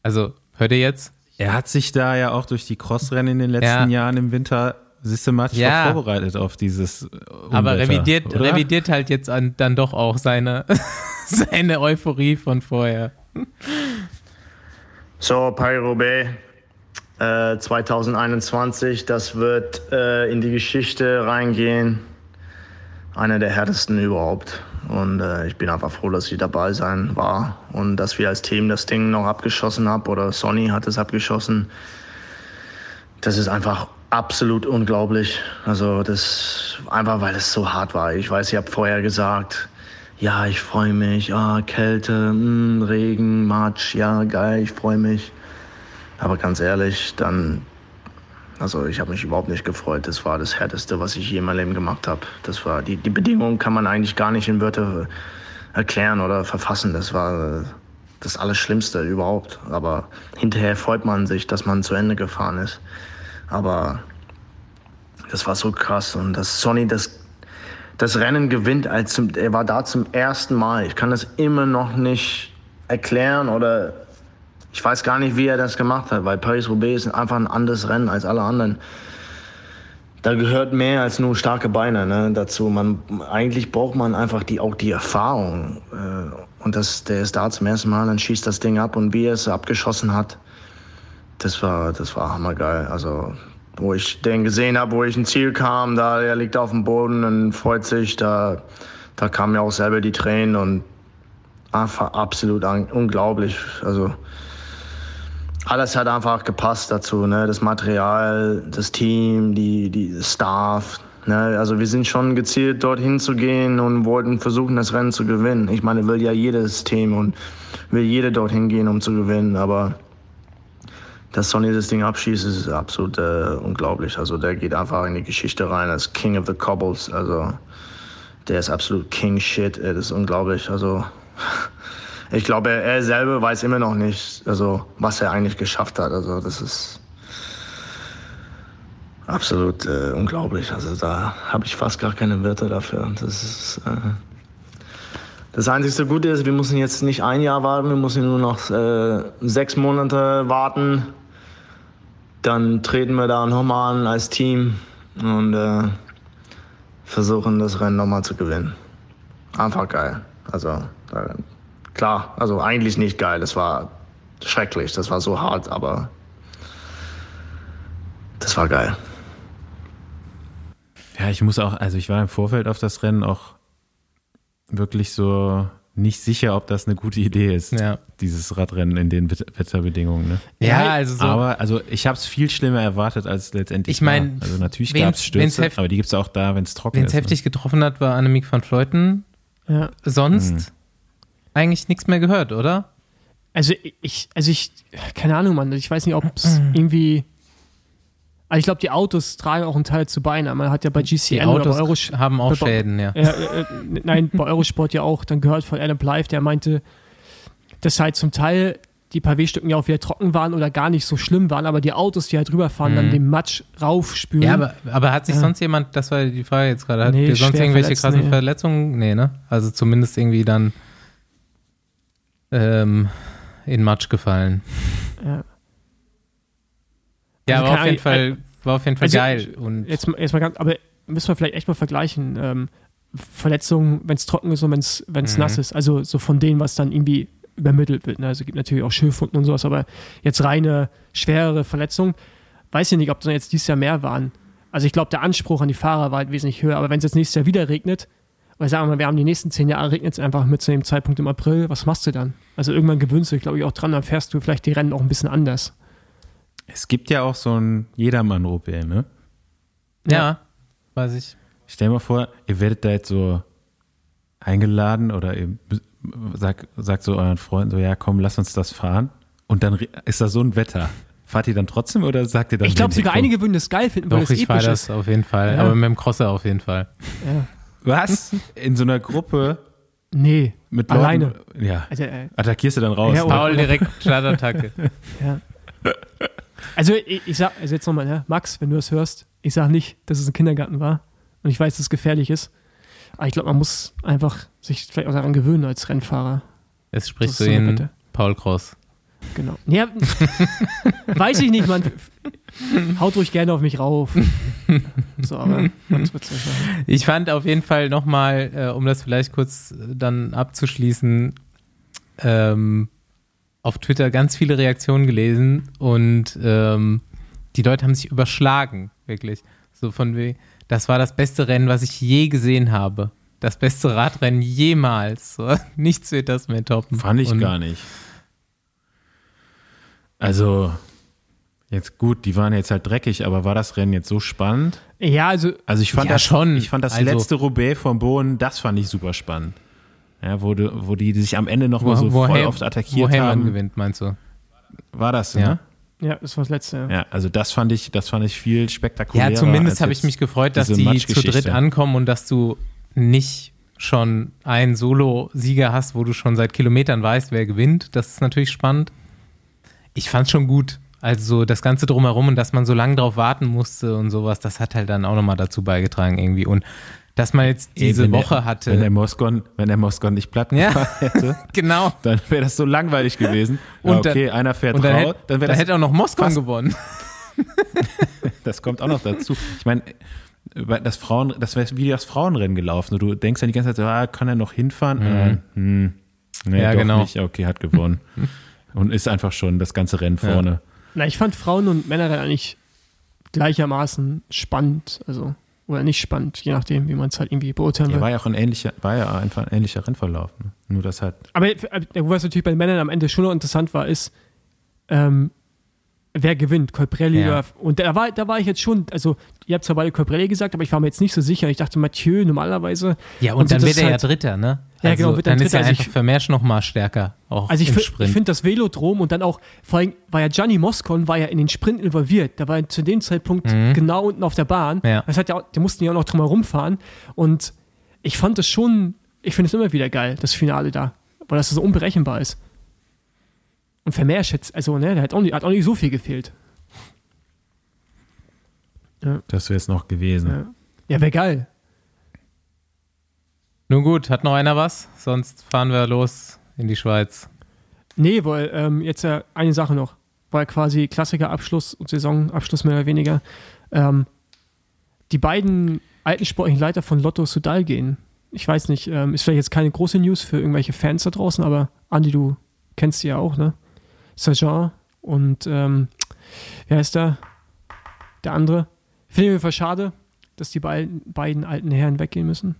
also hört ihr jetzt? Er hat sich da ja auch durch die Crossrennen in den letzten ja. Jahren im Winter systematisch ja. vorbereitet auf dieses Unwetter, Aber revidiert, revidiert halt jetzt an, dann doch auch seine, seine Euphorie von vorher. So, Paris-Roubaix, 2021. Äh, das wird äh, in die Geschichte reingehen. Einer der härtesten überhaupt. Und äh, ich bin einfach froh, dass ich dabei sein war und dass wir als Team das Ding noch abgeschossen haben oder Sonny hat es abgeschossen. Das ist einfach absolut unglaublich. Also das einfach, weil es so hart war. Ich weiß, ich habe vorher gesagt, ja, ich freue mich, ah, Kälte, mh, hm, Regen, Matsch, ja, geil, ich freue mich. Aber ganz ehrlich, dann, also ich habe mich überhaupt nicht gefreut. Das war das Härteste, was ich je in meinem Leben gemacht habe. Das war, die, die Bedingungen kann man eigentlich gar nicht in Wörter erklären oder verfassen. Das war das Allerschlimmste überhaupt. Aber hinterher freut man sich, dass man zu Ende gefahren ist. Aber das war so krass. Und dass Sonny das, das Rennen gewinnt, als er war da zum ersten Mal. Ich kann das immer noch nicht erklären oder ich weiß gar nicht, wie er das gemacht hat, weil Paris-Roubaix ist einfach ein anderes Rennen als alle anderen. Da gehört mehr als nur starke Beine ne, dazu. Man, eigentlich braucht man einfach die, auch die Erfahrung. Äh, und das, der ist da zum ersten Mal, dann schießt das Ding ab und wie er es abgeschossen hat, das war, das war hammergeil. Also, wo ich den gesehen habe, wo ich ein Ziel kam, da er liegt auf dem Boden und freut sich, da, da kamen mir auch selber die Tränen und einfach absolut unglaublich. Also, alles hat einfach gepasst dazu. Ne? Das Material, das Team, die, die Staff. Ne? Also wir sind schon gezielt dorthin zu gehen und wollten versuchen, das Rennen zu gewinnen. Ich meine, will ja jedes Team und will jeder dorthin gehen, um zu gewinnen. Aber dass Sonny das Ding abschießt, ist absolut äh, unglaublich. Also der geht einfach in die Geschichte rein als King of the Cobbles. Also der ist absolut King Shit. Das ist unglaublich. Also ich glaube, er, er selber weiß immer noch nicht, also was er eigentlich geschafft hat. Also das ist absolut äh, unglaublich. Also da habe ich fast gar keine Wörter dafür. Das ist äh, das einzige Gute ist, wir müssen jetzt nicht ein Jahr warten, wir müssen nur noch äh, sechs Monate warten. Dann treten wir da nochmal an als Team und äh, versuchen das Rennen nochmal zu gewinnen. Einfach geil. Also da klar, also eigentlich nicht geil. Das war schrecklich, das war so hart, aber das war geil. Ja, ich muss auch, also ich war im Vorfeld auf das Rennen auch wirklich so nicht sicher, ob das eine gute Idee ist, ja. dieses Radrennen in den Wetterbedingungen. Ne? Ja, also so. Aber also ich habe es viel schlimmer erwartet als letztendlich. Ich meine, also natürlich gab es Stürze, aber die gibt es auch da, wenn es trocken ist. Wenn es heftig ne? getroffen hat, war Annemiek van Fleuten. Ja. Sonst hm eigentlich nichts mehr gehört, oder? Also ich, also ich, keine Ahnung, Mann, ich weiß nicht, ob es irgendwie, Also ich glaube, die Autos tragen auch einen Teil zu bei. Man hat ja bei GCN die Autos oder bei Euros haben auch bei, Schäden, ja. Äh, äh, nein, bei Eurosport ja auch. Dann gehört von Adam Blythe, der meinte, dass halt zum Teil die Pavé-Stücken ja auch wieder trocken waren oder gar nicht so schlimm waren, aber die Autos, die halt rüberfahren, mhm. dann den Matsch raufspülen. Ja, aber, aber hat sich ja. sonst jemand, das war die Frage jetzt gerade, hat nee, sonst irgendwelche krassen nee. Verletzungen? Nee, ne? Also zumindest irgendwie dann ähm, in Matsch gefallen. Ja. Ja, also war, auf jeden Fall, war auf jeden Fall also geil. Und jetzt, jetzt mal ganz, aber müssen wir vielleicht echt mal vergleichen. Ähm, Verletzungen, wenn es trocken ist und wenn es mhm. nass ist. Also so von denen, was dann irgendwie übermittelt wird. Ne? Also es gibt natürlich auch Schürfwunden und sowas, aber jetzt reine, schwerere Verletzungen. Weiß ich nicht, ob das jetzt dieses Jahr mehr waren. Also ich glaube, der Anspruch an die Fahrer war halt wesentlich höher. Aber wenn es jetzt nächstes Jahr wieder regnet, weil sagen wir mal, wir haben die nächsten zehn Jahre, regnet es einfach mit zu dem Zeitpunkt im April, was machst du dann? Also irgendwann gewöhnst du dich, glaube ich, auch dran, dann fährst du vielleicht die Rennen auch ein bisschen anders. Es gibt ja auch so ein Jedermann-OP, ne? Ja, ja, weiß ich. Stell dir mal vor, ihr werdet da jetzt so eingeladen oder ihr sagt, sagt so euren Freunden so, ja komm, lass uns das fahren. Und dann ist da so ein Wetter. Fahrt ihr dann trotzdem oder sagt ihr dann? Ich glaube sogar einige würden das geil finden, weil Doch, es ich fahre das auf jeden Fall, ja. aber mit dem Crosser auf jeden Fall. Ja. Was? In so einer Gruppe? Nee, mit Leuten, alleine. Ja. Also, äh, Attackierst du dann raus? Ja, Paul direkt Startattacke. ja. Also ich, ich sag, also jetzt nochmal, ne? Max, wenn du das hörst, ich sag nicht, dass es ein Kindergarten war und ich weiß, dass es gefährlich ist. Aber ich glaube, man muss einfach sich vielleicht auch daran gewöhnen als Rennfahrer. Es spricht so in Paul Cross. Genau. Ja, weiß ich nicht, man. Haut ruhig gerne auf mich rauf. So, aber ich fand auf jeden Fall nochmal, äh, um das vielleicht kurz äh, dann abzuschließen, ähm, auf Twitter ganz viele Reaktionen gelesen und ähm, die Leute haben sich überschlagen, wirklich. So von wegen, das war das beste Rennen, was ich je gesehen habe. Das beste Radrennen jemals. So, nichts wird das mehr toppen. Fand ich und gar nicht. Also, jetzt gut, die waren jetzt halt dreckig, aber war das Rennen jetzt so spannend? Ja, also. Also ich fand ja, das schon. Ich fand das also, letzte Roubaix vom Boden, das fand ich super spannend. Ja, wo, du, wo die sich am Ende noch wo, mal so voll oft attackiert wo haben. gewinnt, meinst du? War das, ja? Ne? Ja, das war das letzte. Ja. ja, also das fand ich, das fand ich viel spektakulärer. Ja, zumindest habe ich mich gefreut, dass die zu dritt ankommen und dass du nicht schon einen Solo-Sieger hast, wo du schon seit Kilometern weißt, wer gewinnt. Das ist natürlich spannend. Ich fand es schon gut. Also das Ganze drumherum und dass man so lange drauf warten musste und sowas, das hat halt dann auch nochmal dazu beigetragen irgendwie. Und dass man jetzt diese Ey, Woche der, hatte. Wenn der Moskon, wenn der Moskon nicht platt ja, hätte, genau. dann wäre das so langweilig gewesen. Und ja, okay, dann, einer fährt und dann raus, dann, dann hätte auch noch Moskon gewonnen. das kommt auch noch dazu. Ich meine, das Frauen, das wäre wie das Frauenrennen gelaufen. Du denkst dann die ganze Zeit, ah, kann er noch hinfahren? Mhm. Äh, hm, nee, ja, genau. nicht. Okay, hat gewonnen. Und ist einfach schon das ganze Rennen vorne. Ja. Na, ich fand Frauen und Männer eigentlich gleichermaßen spannend. Also oder nicht spannend, je nachdem, wie man es halt irgendwie beurteilen will. Ja, war ja auch ein ähnlicher, war ja einfach ein ähnlicher Rennverlauf. Ne? Nur das halt. Aber was natürlich bei den Männern am Ende schon noch interessant war, ist, ähm, wer gewinnt, Colbrelli ja. und da war, da war ich jetzt schon, also ihr habt zwar beide Colbrelli gesagt, aber ich war mir jetzt nicht so sicher. Ich dachte Mathieu normalerweise. Ja, und, und dann wird er halt, ja Dritter, ne? Ja, genau, also, wird dann, dann ist er also einfach Vermeersch noch mal stärker, auch Also ich, ich finde das Velodrom und dann auch, vor allem war ja Gianni Moscon, war ja in den Sprint involviert. Da war er zu dem Zeitpunkt mhm. genau unten auf der Bahn. Ja. Das hat ja, die mussten ja auch noch drum herum fahren und ich fand das schon, ich finde es immer wieder geil, das Finale da, weil das so unberechenbar ist. Und Vermeersch jetzt, also, ne, der hat auch nicht, hat auch nicht so viel gefehlt. Ja. Das wäre es noch gewesen. Ja, ja wäre geil. Nun gut, hat noch einer was? Sonst fahren wir los in die Schweiz. Nee, weil ähm, jetzt äh, eine Sache noch. Weil quasi Klassikerabschluss und Saisonabschluss mehr oder weniger. Ähm, die beiden alten sportlichen Leiter von Lotto Sudal gehen. Ich weiß nicht, ähm, ist vielleicht jetzt keine große News für irgendwelche Fans da draußen, aber Andi, du kennst sie ja auch, ne? Sergent und ähm, wer ist da? Der andere. Finde ich mir voll schade, dass die beiden, beiden alten Herren weggehen müssen.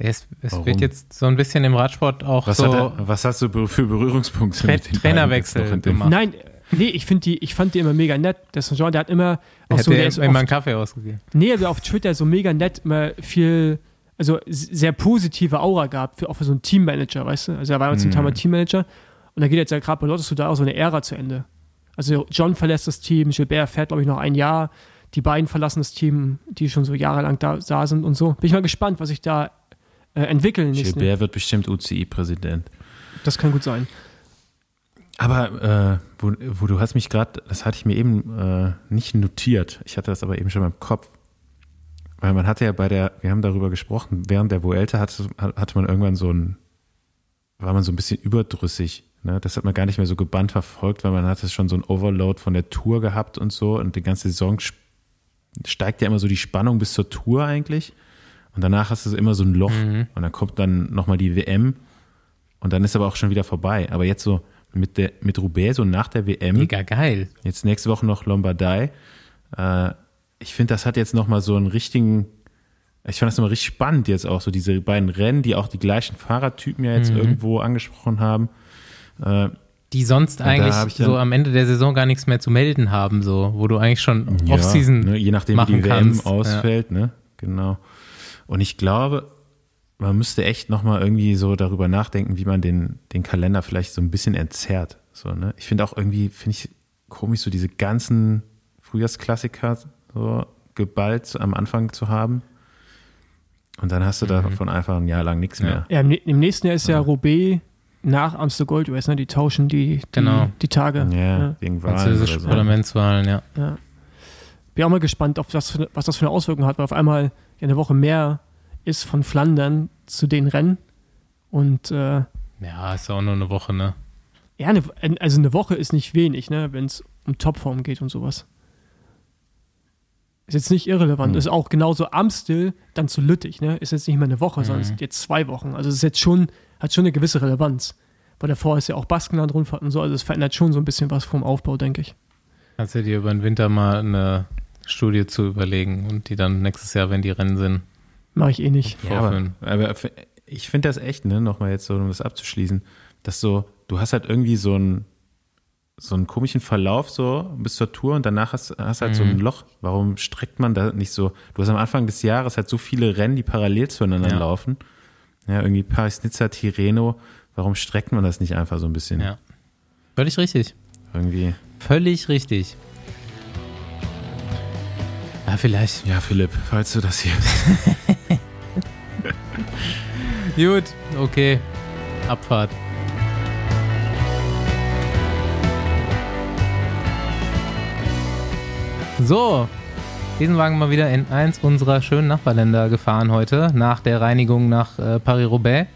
Es, es wird jetzt so ein bisschen im Radsport auch was so. Er, was hast du für Berührungspunkte Tra mit den Trainerwechsel gemacht? Nein, nee, ich, die, ich fand die immer mega nett. Der Sergent, der hat immer. Auch hat so, der immer einen Kaffee ausgegeben. Nee, aber auf Twitter so mega nett, immer viel also sehr positive Aura gab, für, auch für so einen Teammanager, weißt du? Also er war jetzt ein mm. Teammanager und da geht jetzt ja gerade bei Lotus da auch so eine Ära zu Ende. Also John verlässt das Team, Gilbert fährt, glaube ich, noch ein Jahr. die beiden verlassen das Team, die schon so jahrelang da, da sind und so. Bin ich mal gespannt, was sich da äh, entwickeln. Gilbert wird bestimmt UCI-Präsident. Das kann gut sein. Aber äh, wo, wo, du hast mich gerade, das hatte ich mir eben äh, nicht notiert. Ich hatte das aber eben schon im Kopf. Weil man hatte ja bei der, wir haben darüber gesprochen, während der Vuelta hatte, hatte man irgendwann so ein, war man so ein bisschen überdrüssig. Ne? Das hat man gar nicht mehr so gebannt verfolgt, weil man hatte schon so ein Overload von der Tour gehabt und so. Und die ganze Saison steigt ja immer so die Spannung bis zur Tour eigentlich. Und danach hast du immer so ein Loch. Mhm. Und dann kommt dann nochmal die WM. Und dann ist aber auch schon wieder vorbei. Aber jetzt so mit, der, mit Roubaix, so nach der WM. Mega geil. Jetzt nächste Woche noch Lombardei. Äh, ich finde, das hat jetzt nochmal so einen richtigen, ich fand das nochmal richtig spannend jetzt auch, so diese beiden Rennen, die auch die gleichen Fahrertypen ja jetzt mhm. irgendwo angesprochen haben. Äh, die sonst eigentlich so am Ende der Saison gar nichts mehr zu melden haben, so, wo du eigentlich schon ja, Offseason ne, je nachdem wie die WM ausfällt, ja. ne, genau. Und ich glaube, man müsste echt nochmal irgendwie so darüber nachdenken, wie man den, den Kalender vielleicht so ein bisschen entzerrt. So, ne? Ich finde auch irgendwie, finde ich komisch, so diese ganzen Frühjahrsklassiker so geballt am Anfang zu haben. Und dann hast du mhm. davon einfach ein Jahr lang nichts ja. mehr. Ja, im, nächsten Jahr ist ja, ja Roubaix nach Amsterdam Gold Race, ne? Die tauschen die, die, genau. die Tage. Ja, ja. wegen Wahlen. Französische so. Parlamentswahlen, ja. ja. Bin auch mal gespannt, auf das, was das für eine Auswirkung hat, weil auf einmal eine Woche mehr ist von Flandern zu den Rennen. Und äh, ja, ist auch nur eine Woche, ne? Ja, eine, also eine Woche ist nicht wenig, ne, wenn es um Topform geht und sowas. Ist jetzt nicht irrelevant. Mhm. Ist auch genauso Amstel dann zu Lüttich, ne? Ist jetzt nicht mehr eine Woche, mhm. sondern jetzt zwei Wochen. Also es ist jetzt schon, hat schon eine gewisse Relevanz. Weil davor ist ja auch Baskenland-Rundfahrt und so, also es verändert schon so ein bisschen was vom Aufbau, denke ich. Kannst du dir über den Winter mal eine Studie zu überlegen und die dann nächstes Jahr, wenn die Rennen sind, Mache ich eh nicht. Ja, aber, aber, ich finde das echt, ne, nochmal jetzt so, um das abzuschließen, dass so, du hast halt irgendwie so einen, so einen komischen Verlauf so bis zur Tour und danach hast, hast halt mhm. so ein mhm. Loch. Warum streckt man da nicht so? Du hast am Anfang des Jahres halt so viele Rennen, die parallel zueinander ja. laufen. Ja, irgendwie Paris-Nizza, Tireno. Warum streckt man das nicht einfach so ein bisschen? Ja. Völlig richtig. Irgendwie. Völlig richtig. Ja, vielleicht. Ja, Philipp, falls du das hier. Gut, okay. Abfahrt. So, diesen Wagen mal wieder in eins unserer schönen Nachbarländer gefahren heute, nach der Reinigung nach äh, Paris-Roubaix.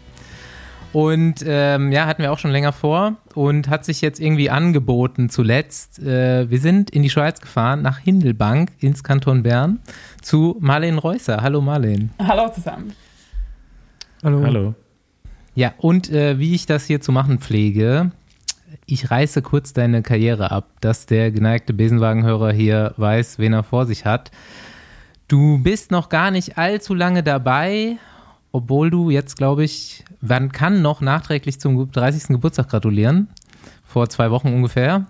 Und ähm, ja, hatten wir auch schon länger vor und hat sich jetzt irgendwie angeboten zuletzt. Äh, wir sind in die Schweiz gefahren, nach Hindelbank ins Kanton Bern zu Marlene Reusser. Hallo Marlene. Hallo zusammen. Hallo. Hallo. Ja, und äh, wie ich das hier zu machen pflege, ich reiße kurz deine Karriere ab, dass der geneigte Besenwagenhörer hier weiß, wen er vor sich hat. Du bist noch gar nicht allzu lange dabei, obwohl du jetzt, glaube ich, man kann noch nachträglich zum 30. Geburtstag gratulieren. Vor zwei Wochen ungefähr.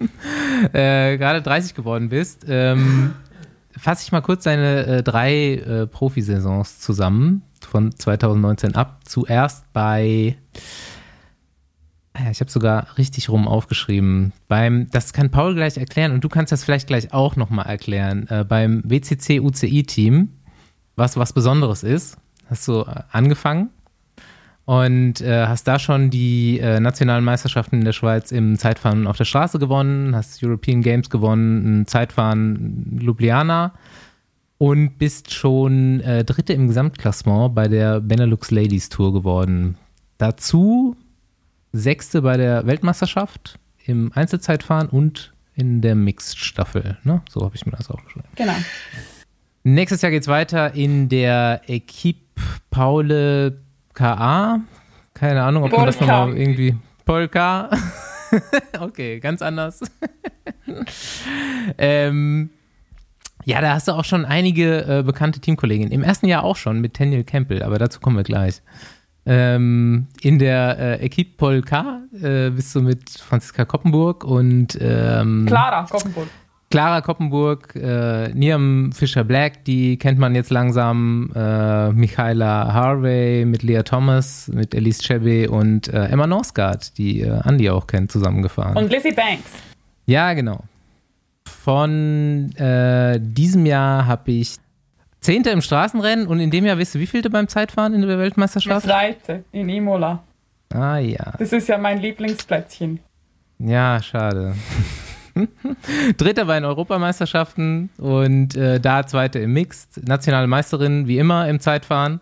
äh, gerade 30 geworden bist. Ähm, fasse ich mal kurz deine äh, drei äh, Profisaisons zusammen von 2019 ab. Zuerst bei, ich habe sogar richtig rum aufgeschrieben, beim, das kann Paul gleich erklären und du kannst das vielleicht gleich auch nochmal erklären, äh, beim WCC UCI Team, was was Besonderes ist hast du äh, angefangen und äh, hast da schon die äh, nationalen Meisterschaften in der Schweiz im Zeitfahren auf der Straße gewonnen, hast European Games gewonnen, Zeitfahren Ljubljana und bist schon äh, Dritte im Gesamtklassement bei der Benelux Ladies Tour geworden. Dazu Sechste bei der Weltmeisterschaft im Einzelzeitfahren und in der Mixed-Staffel. Ne? So habe ich mir das aufgeschrieben. Genau. Nächstes Jahr geht es weiter in der Equipe Paule K.A. Keine Ahnung, ob man das nochmal irgendwie. Polka. okay, ganz anders. ähm, ja, da hast du auch schon einige äh, bekannte Teamkolleginnen. Im ersten Jahr auch schon mit Daniel Campbell, aber dazu kommen wir gleich. Ähm, in der äh, Equipe Polka äh, bist du mit Franziska Koppenburg und ähm, Clara Koppenburg. Clara Koppenburg, äh, Niam Fischer-Black, die kennt man jetzt langsam, äh, Michaela Harvey mit Leah Thomas, mit Elise Chebe und äh, Emma Norsgaard, die äh, Andy auch kennt, zusammengefahren. Und Lizzie Banks. Ja, genau. von äh, diesem Jahr habe ich Zehnte im Straßenrennen und in dem Jahr, weißt du, wie vielte beim Zeitfahren in der Weltmeisterschaft? Zweite in Imola. Ah ja. Das ist ja mein Lieblingsplätzchen. Ja, schade. Dritter bei den Europameisterschaften und äh, da Zweite im Mixed. Nationale Meisterin wie immer im Zeitfahren.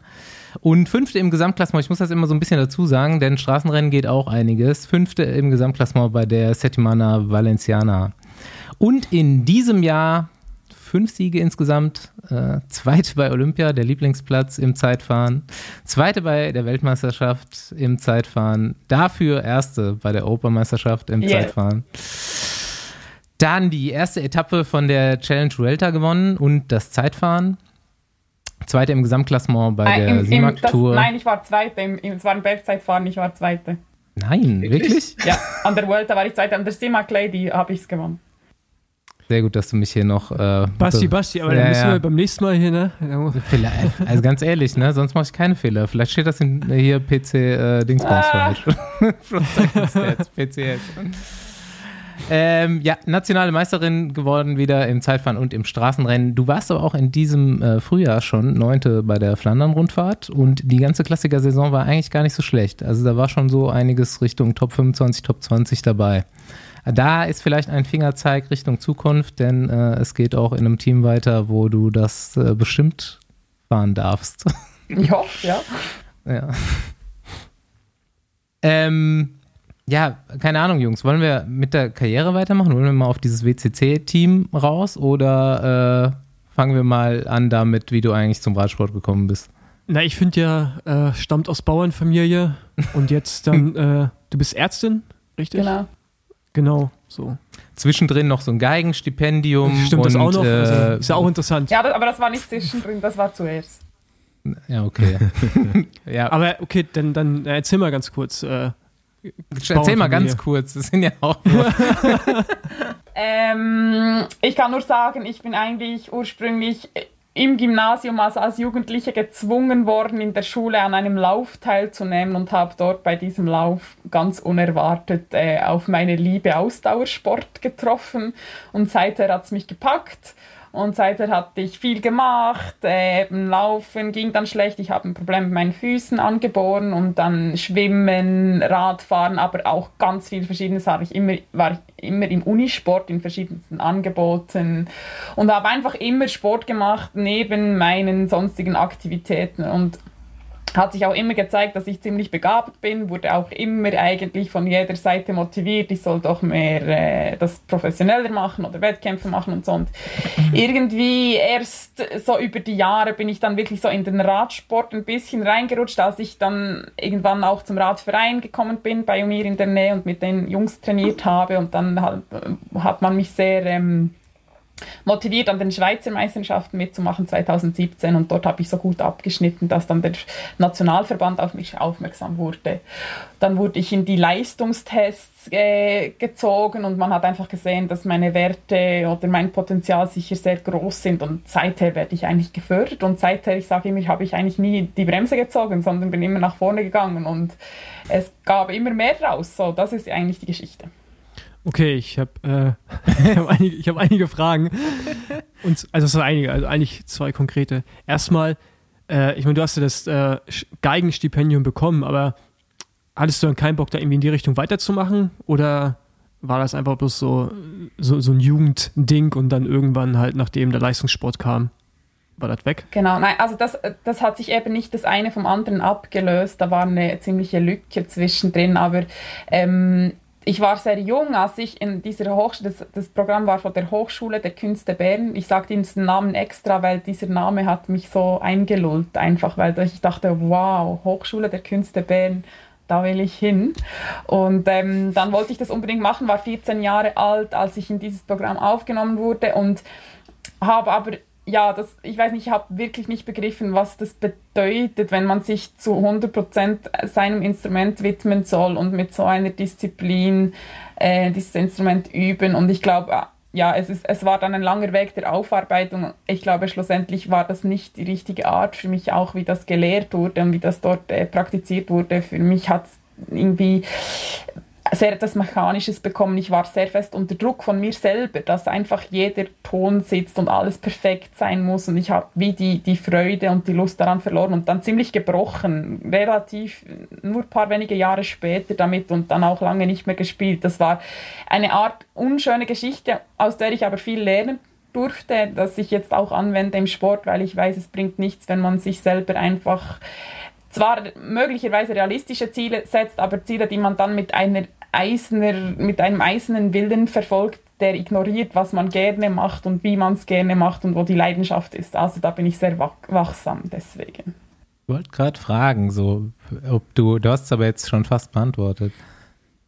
Und Fünfte im Gesamtklassement. Ich muss das immer so ein bisschen dazu sagen, denn Straßenrennen geht auch einiges. Fünfte im Gesamtklassement bei der Settimana Valenciana. Und in diesem Jahr fünf Siege insgesamt. Äh, zweite bei Olympia, der Lieblingsplatz im Zeitfahren. Zweite bei der Weltmeisterschaft im Zeitfahren. Dafür erste bei der Europameisterschaft im yeah. Zeitfahren. Dann die erste Etappe von der Challenge Vuelta gewonnen und das Zeitfahren. Zweite im Gesamtklassement bei äh, der Simac Tour. nein, ich war Zweite. Im, es war ein Bergzeitfahren, ich war Zweite. Nein, wirklich? Ja, an der Vuelta war ich Zweite. An der Simac Lady habe ich es gewonnen. Sehr gut, dass du mich hier noch. Äh, Basti, Basti, aber ja, dann müssen ja. wir beim nächsten Mal hier, ne? Also ganz ehrlich, ne? Sonst mache ich keine Fehler. Vielleicht steht das in, hier PC äh, Dingsbums ah. falsch. PCS. Ähm, ja, nationale Meisterin geworden wieder im Zeitfahren und im Straßenrennen. Du warst aber auch in diesem äh, Frühjahr schon Neunte bei der Flandern-Rundfahrt und die ganze Klassiker-Saison war eigentlich gar nicht so schlecht. Also da war schon so einiges Richtung Top 25, Top 20 dabei. Da ist vielleicht ein Fingerzeig Richtung Zukunft, denn äh, es geht auch in einem Team weiter, wo du das äh, bestimmt fahren darfst. Ich hoffe, ja. Ja. Ähm, ja, keine Ahnung, Jungs. Wollen wir mit der Karriere weitermachen? Wollen wir mal auf dieses WCC-Team raus oder äh, fangen wir mal an damit, wie du eigentlich zum Radsport gekommen bist? Na, ich finde ja, äh, stammt aus Bauernfamilie und jetzt dann, äh, du bist Ärztin, richtig? Genau. Genau, so. Zwischendrin noch so ein Geigenstipendium. Stimmt und, das auch noch? Äh, also, ist ja auch interessant. Ja, aber das war nicht zwischendrin, das war zuerst. Ja, okay. ja. Aber okay, dann, dann erzähl mal ganz kurz. Äh, erzähl mal ganz kurz, das sind ja auch nur. ähm, ich kann nur sagen, ich bin eigentlich ursprünglich im Gymnasium also als Jugendliche gezwungen worden, in der Schule an einem Lauf teilzunehmen und habe dort bei diesem Lauf ganz unerwartet äh, auf meine Liebe Ausdauersport getroffen. Und seither hat es mich gepackt und seither hatte ich viel gemacht. Äh, Laufen ging dann schlecht. Ich habe ein Problem mit meinen Füßen angeboren und dann Schwimmen, Radfahren, aber auch ganz viel Verschiedenes habe ich immer, war ich immer im Unisport in verschiedensten Angeboten und habe einfach immer Sport gemacht neben meinen sonstigen Aktivitäten und hat sich auch immer gezeigt, dass ich ziemlich begabt bin, wurde auch immer eigentlich von jeder Seite motiviert, ich soll doch mehr äh, das professioneller machen oder Wettkämpfe machen und so. Und irgendwie erst so über die Jahre bin ich dann wirklich so in den Radsport ein bisschen reingerutscht, als ich dann irgendwann auch zum Radverein gekommen bin bei mir in der Nähe und mit den Jungs trainiert habe und dann hat, hat man mich sehr... Ähm, motiviert, an den Schweizer Meisterschaften mitzumachen 2017 und dort habe ich so gut abgeschnitten, dass dann der Nationalverband auf mich aufmerksam wurde. Dann wurde ich in die Leistungstests äh, gezogen und man hat einfach gesehen, dass meine Werte oder mein Potenzial sicher sehr groß sind und seither werde ich eigentlich gefördert und seither, ich sage immer, habe ich eigentlich nie die Bremse gezogen, sondern bin immer nach vorne gegangen und es gab immer mehr raus. So, das ist eigentlich die Geschichte. Okay, ich habe äh, hab einige, hab einige Fragen. Und, also es sind einige, also eigentlich zwei konkrete. Erstmal, äh, ich meine, du hast ja das äh, Geigenstipendium bekommen, aber hattest du dann keinen Bock, da irgendwie in die Richtung weiterzumachen? Oder war das einfach bloß so, so, so ein Jugendding und dann irgendwann halt, nachdem der Leistungssport kam, war das weg? Genau, nein, also das, das hat sich eben nicht das eine vom anderen abgelöst. Da war eine ziemliche Lücke zwischendrin, aber ähm, ich war sehr jung, als ich in dieser Hochschule, das, das, Programm war von der Hochschule der Künste Bern. Ich sage diesen Namen extra, weil dieser Name hat mich so eingelullt, einfach weil ich dachte, wow, Hochschule der Künste Bern, da will ich hin. Und ähm, dann wollte ich das unbedingt machen, war 14 Jahre alt, als ich in dieses Programm aufgenommen wurde und habe aber ja, das, ich weiß nicht, ich habe wirklich nicht begriffen, was das bedeutet, wenn man sich zu 100% seinem Instrument widmen soll und mit so einer Disziplin äh, dieses Instrument üben. Und ich glaube, äh, ja, es, ist, es war dann ein langer Weg der Aufarbeitung. Ich glaube, schlussendlich war das nicht die richtige Art für mich, auch wie das gelehrt wurde und wie das dort äh, praktiziert wurde. Für mich hat es irgendwie sehr etwas Mechanisches bekommen. Ich war sehr fest unter Druck von mir selber, dass einfach jeder Ton sitzt und alles perfekt sein muss. Und ich habe wie die, die Freude und die Lust daran verloren und dann ziemlich gebrochen, relativ nur ein paar wenige Jahre später damit und dann auch lange nicht mehr gespielt. Das war eine Art unschöne Geschichte, aus der ich aber viel lernen durfte, das ich jetzt auch anwende im Sport, weil ich weiß, es bringt nichts, wenn man sich selber einfach zwar möglicherweise realistische Ziele setzt, aber Ziele, die man dann mit, einer eisener, mit einem eisernen Willen verfolgt, der ignoriert, was man gerne macht und wie man es gerne macht und wo die Leidenschaft ist. Also da bin ich sehr wach wachsam deswegen. Ich wollte gerade fragen, so, ob du, du hast es aber jetzt schon fast beantwortet,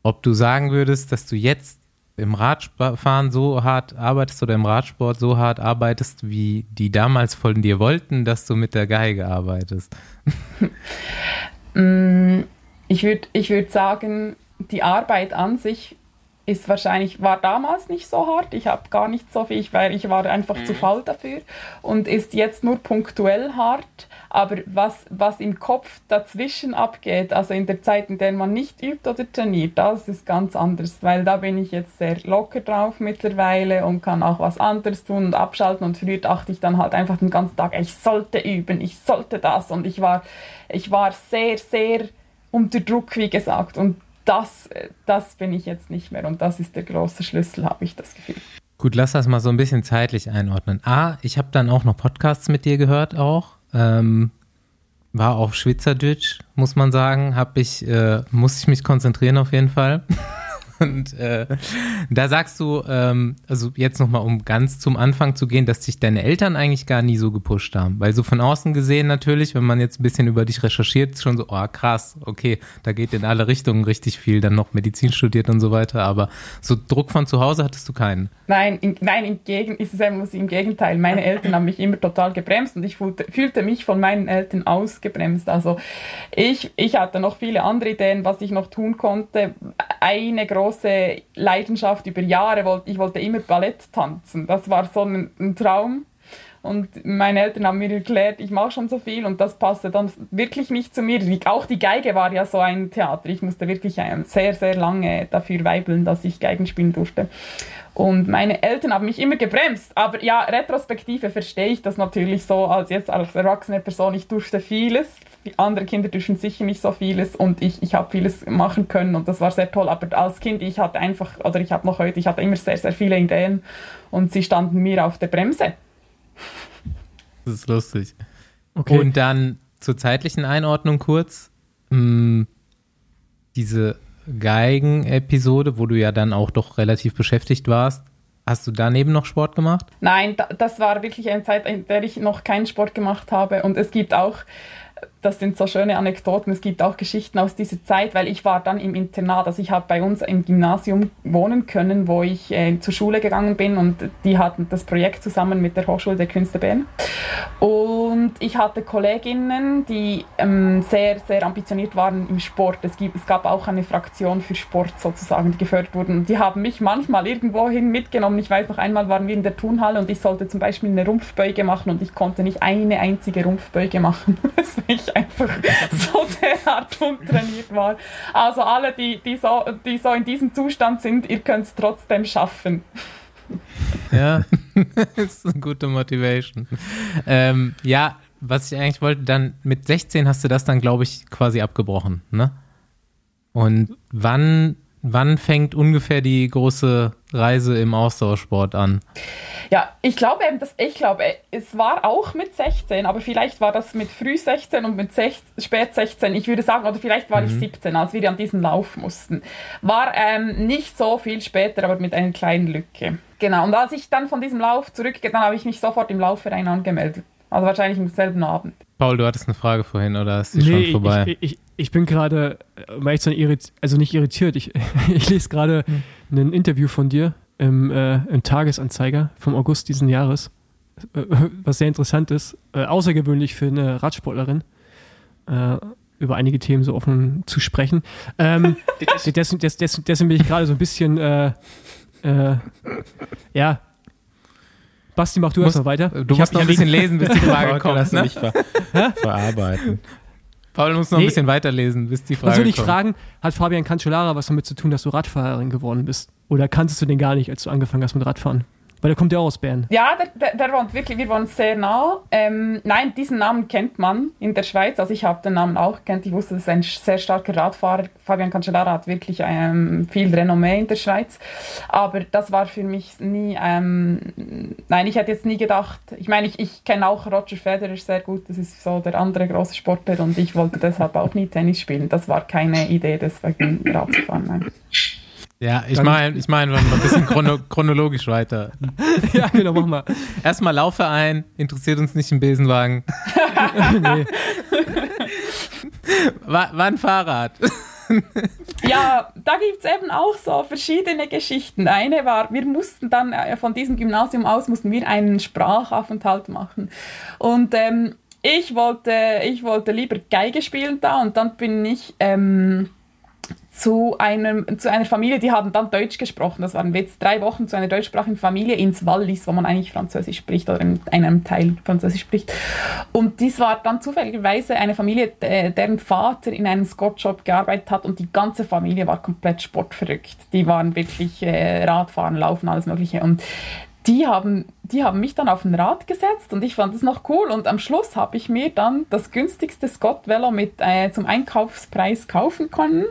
ob du sagen würdest, dass du jetzt im Radfahren so hart arbeitest oder im Radsport so hart arbeitest, wie die damals von dir wollten, dass du mit der Geige arbeitest? Mm, ich würde ich würd sagen, die Arbeit an sich ist wahrscheinlich, war damals nicht so hart. Ich habe gar nicht so viel, weil ich war einfach mhm. zu faul dafür und ist jetzt nur punktuell hart. Aber was, was im Kopf dazwischen abgeht, also in der Zeit, in der man nicht übt oder trainiert, das ist ganz anders, weil da bin ich jetzt sehr locker drauf mittlerweile und kann auch was anderes tun und abschalten. Und früher dachte ich dann halt einfach den ganzen Tag, ich sollte üben, ich sollte das. Und ich war, ich war sehr, sehr unter Druck, wie gesagt. Und das, das bin ich jetzt nicht mehr und das ist der große Schlüssel, habe ich das Gefühl. Gut, lass das mal so ein bisschen zeitlich einordnen. A, ich habe dann auch noch Podcasts mit dir gehört auch. Ähm, war auf Schweizerdeutsch, muss man sagen. Hab ich, äh, muss ich mich konzentrieren auf jeden Fall. Und äh, da sagst du, ähm, also jetzt nochmal, um ganz zum Anfang zu gehen, dass dich deine Eltern eigentlich gar nie so gepusht haben. Weil so von außen gesehen natürlich, wenn man jetzt ein bisschen über dich recherchiert, schon so, oh krass, okay, da geht in alle Richtungen richtig viel, dann noch Medizin studiert und so weiter. Aber so Druck von zu Hause hattest du keinen? Nein, in, nein, im, Gegen, ist es im Gegenteil. Meine Eltern haben mich immer total gebremst und ich fühlte, fühlte mich von meinen Eltern ausgebremst. Also ich, ich hatte noch viele andere Ideen, was ich noch tun konnte. Eine große große Leidenschaft über Jahre. Ich wollte immer Ballett tanzen. Das war so ein, ein Traum. Und meine Eltern haben mir erklärt, ich mache schon so viel und das passte dann wirklich nicht zu mir. Auch die Geige war ja so ein Theater. Ich musste wirklich sehr, sehr lange dafür weibeln, dass ich Geigen spielen durfte. Und meine Eltern haben mich immer gebremst. Aber ja, retrospektive verstehe ich das natürlich so als jetzt als erwachsene Person. Ich durfte vieles. Andere Kinder dürfen sicher nicht so vieles und ich, ich habe vieles machen können und das war sehr toll. Aber als Kind, ich hatte einfach, oder ich habe noch heute, ich hatte immer sehr, sehr viele Ideen und sie standen mir auf der Bremse. Das ist lustig. Okay. Und dann zur zeitlichen Einordnung kurz. Mh, hm, diese Geigen-Episode, wo du ja dann auch doch relativ beschäftigt warst. Hast du daneben noch Sport gemacht? Nein, das war wirklich eine Zeit, in der ich noch keinen Sport gemacht habe. Und es gibt auch das sind so schöne Anekdoten. Es gibt auch Geschichten aus dieser Zeit, weil ich war dann im Internat. Also ich habe bei uns im Gymnasium wohnen können, wo ich äh, zur Schule gegangen bin und die hatten das Projekt zusammen mit der Hochschule der Künste Bern. Und ich hatte Kolleginnen, die ähm, sehr, sehr ambitioniert waren im Sport. Es, gibt, es gab auch eine Fraktion für Sport sozusagen, die gefördert wurden. Und die haben mich manchmal irgendwohin mitgenommen. Ich weiß noch einmal waren wir in der Turnhalle und ich sollte zum Beispiel eine Rumpfbeuge machen und ich konnte nicht eine einzige Rumpfbeuge machen. einfach so derart untrainiert war. Also alle, die, die, so, die so in diesem Zustand sind, ihr könnt es trotzdem schaffen. Ja, das ist eine gute Motivation. Ähm, ja, was ich eigentlich wollte, dann mit 16 hast du das dann, glaube ich, quasi abgebrochen, ne? Und wann Wann fängt ungefähr die große Reise im Ausdauersport an? Ja, ich glaube eben, dass ich glaube, es war auch mit 16, aber vielleicht war das mit früh 16 und mit 16, spät 16. Ich würde sagen, oder vielleicht war mhm. ich 17, als wir an diesen Lauf mussten. War ähm, nicht so viel später, aber mit einer kleinen Lücke. Genau. Und als ich dann von diesem Lauf zurückgehe, dann habe ich mich sofort im Laufverein angemeldet. Also wahrscheinlich am selben Abend. Paul, du hattest eine Frage vorhin oder ist die nee, schon vorbei? Ich, ich, ich bin gerade, weil ich also nicht irritiert, ich, ich lese gerade hm. ein Interview von dir im, äh, im, Tagesanzeiger vom August diesen Jahres, äh, was sehr interessant ist, äh, außergewöhnlich für eine Radsportlerin, äh, über einige Themen so offen zu sprechen. Ähm, dessen, dessen, dessen, bin ich gerade so ein bisschen, äh, äh, ja, Basti, mach du erstmal weiter. Du ich musst noch ein bisschen lesen, bis die Frage kommt. Lass ne? nicht ver verarbeiten. Paul muss noch nee. ein bisschen weiterlesen, bis die Frage Was würde ich fragen, hat Fabian Cancellara was damit zu tun, dass du Radfahrerin geworden bist? Oder kanntest du den gar nicht, als du angefangen hast mit Radfahren? Weil der kommt ja auch aus Bern. Ja, der, der, der wohnt wirklich, wir wohnen sehr nah. Ähm, nein, diesen Namen kennt man in der Schweiz. Also ich habe den Namen auch kennt. Ich wusste, das ist ein sehr starker Radfahrer. Fabian Cancellara hat wirklich ähm, viel Renommee in der Schweiz. Aber das war für mich nie, ähm, nein, ich hätte jetzt nie gedacht, ich meine, ich, ich kenne auch Roger Federer sehr gut. Das ist so der andere große Sportler und ich wollte deshalb auch nie Tennis spielen. Das war keine Idee, deswegen Rad zu fahren. Nein. Ja, ich meine, ich meine, ein bisschen chrono chronologisch weiter. ja, genau, mach mal. Erstmal Laufverein, interessiert uns nicht im Besenwagen. nee. war, war ein Fahrrad. ja, da gibt es eben auch so verschiedene Geschichten. Eine war, wir mussten dann äh, von diesem Gymnasium aus mussten wir einen Sprachaufenthalt machen. Und ähm, ich, wollte, ich wollte lieber Geige spielen da und dann bin ich ähm, zu, einem, zu einer Familie, die haben dann Deutsch gesprochen. Das waren jetzt drei Wochen zu einer deutschsprachigen Familie ins Wallis, wo man eigentlich Französisch spricht oder in einem Teil Französisch spricht. Und dies war dann zufälligerweise eine Familie, deren Vater in einem Scott-Shop gearbeitet hat und die ganze Familie war komplett sportverrückt. Die waren wirklich äh, Radfahren, Laufen, alles Mögliche. Und die haben, die haben mich dann auf ein Rad gesetzt und ich fand das noch cool. Und am Schluss habe ich mir dann das günstigste Scott-Velo mit äh, zum Einkaufspreis kaufen können.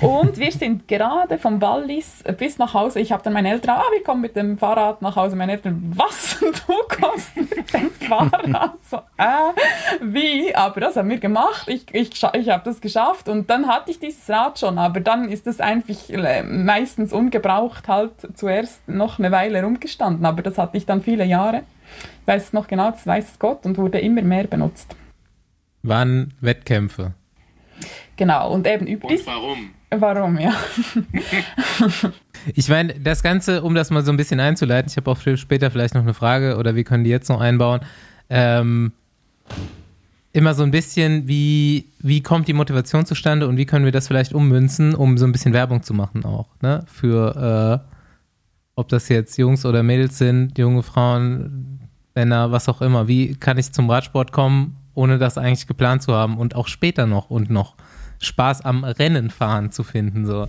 Und wir sind gerade vom Wallis bis nach Hause. Ich habe dann meine Eltern, ah, wir kommen mit dem Fahrrad nach Hause. Meine Eltern, was? Du kommst mit dem Fahrrad? So, äh, wie? Aber das haben wir gemacht. Ich, ich, ich habe das geschafft und dann hatte ich dieses Rad schon. Aber dann ist es einfach äh, meistens ungebraucht halt zuerst noch eine Weile rumgestanden. Aber das hatte ich dann viele Jahre. Ich weiß es noch genau, das weiß Gott und wurde immer mehr benutzt. Waren Wettkämpfe? Genau, und eben über Und warum? Warum, ja. ich meine, das Ganze, um das mal so ein bisschen einzuleiten, ich habe auch später vielleicht noch eine Frage oder wir können die jetzt noch einbauen. Ähm, immer so ein bisschen, wie, wie kommt die Motivation zustande und wie können wir das vielleicht ummünzen, um so ein bisschen Werbung zu machen auch, ne? Für, äh, ob das jetzt Jungs oder Mädels sind, junge Frauen, Männer, was auch immer. Wie kann ich zum Radsport kommen, ohne das eigentlich geplant zu haben und auch später noch und noch? Spaß am Rennenfahren zu finden. So.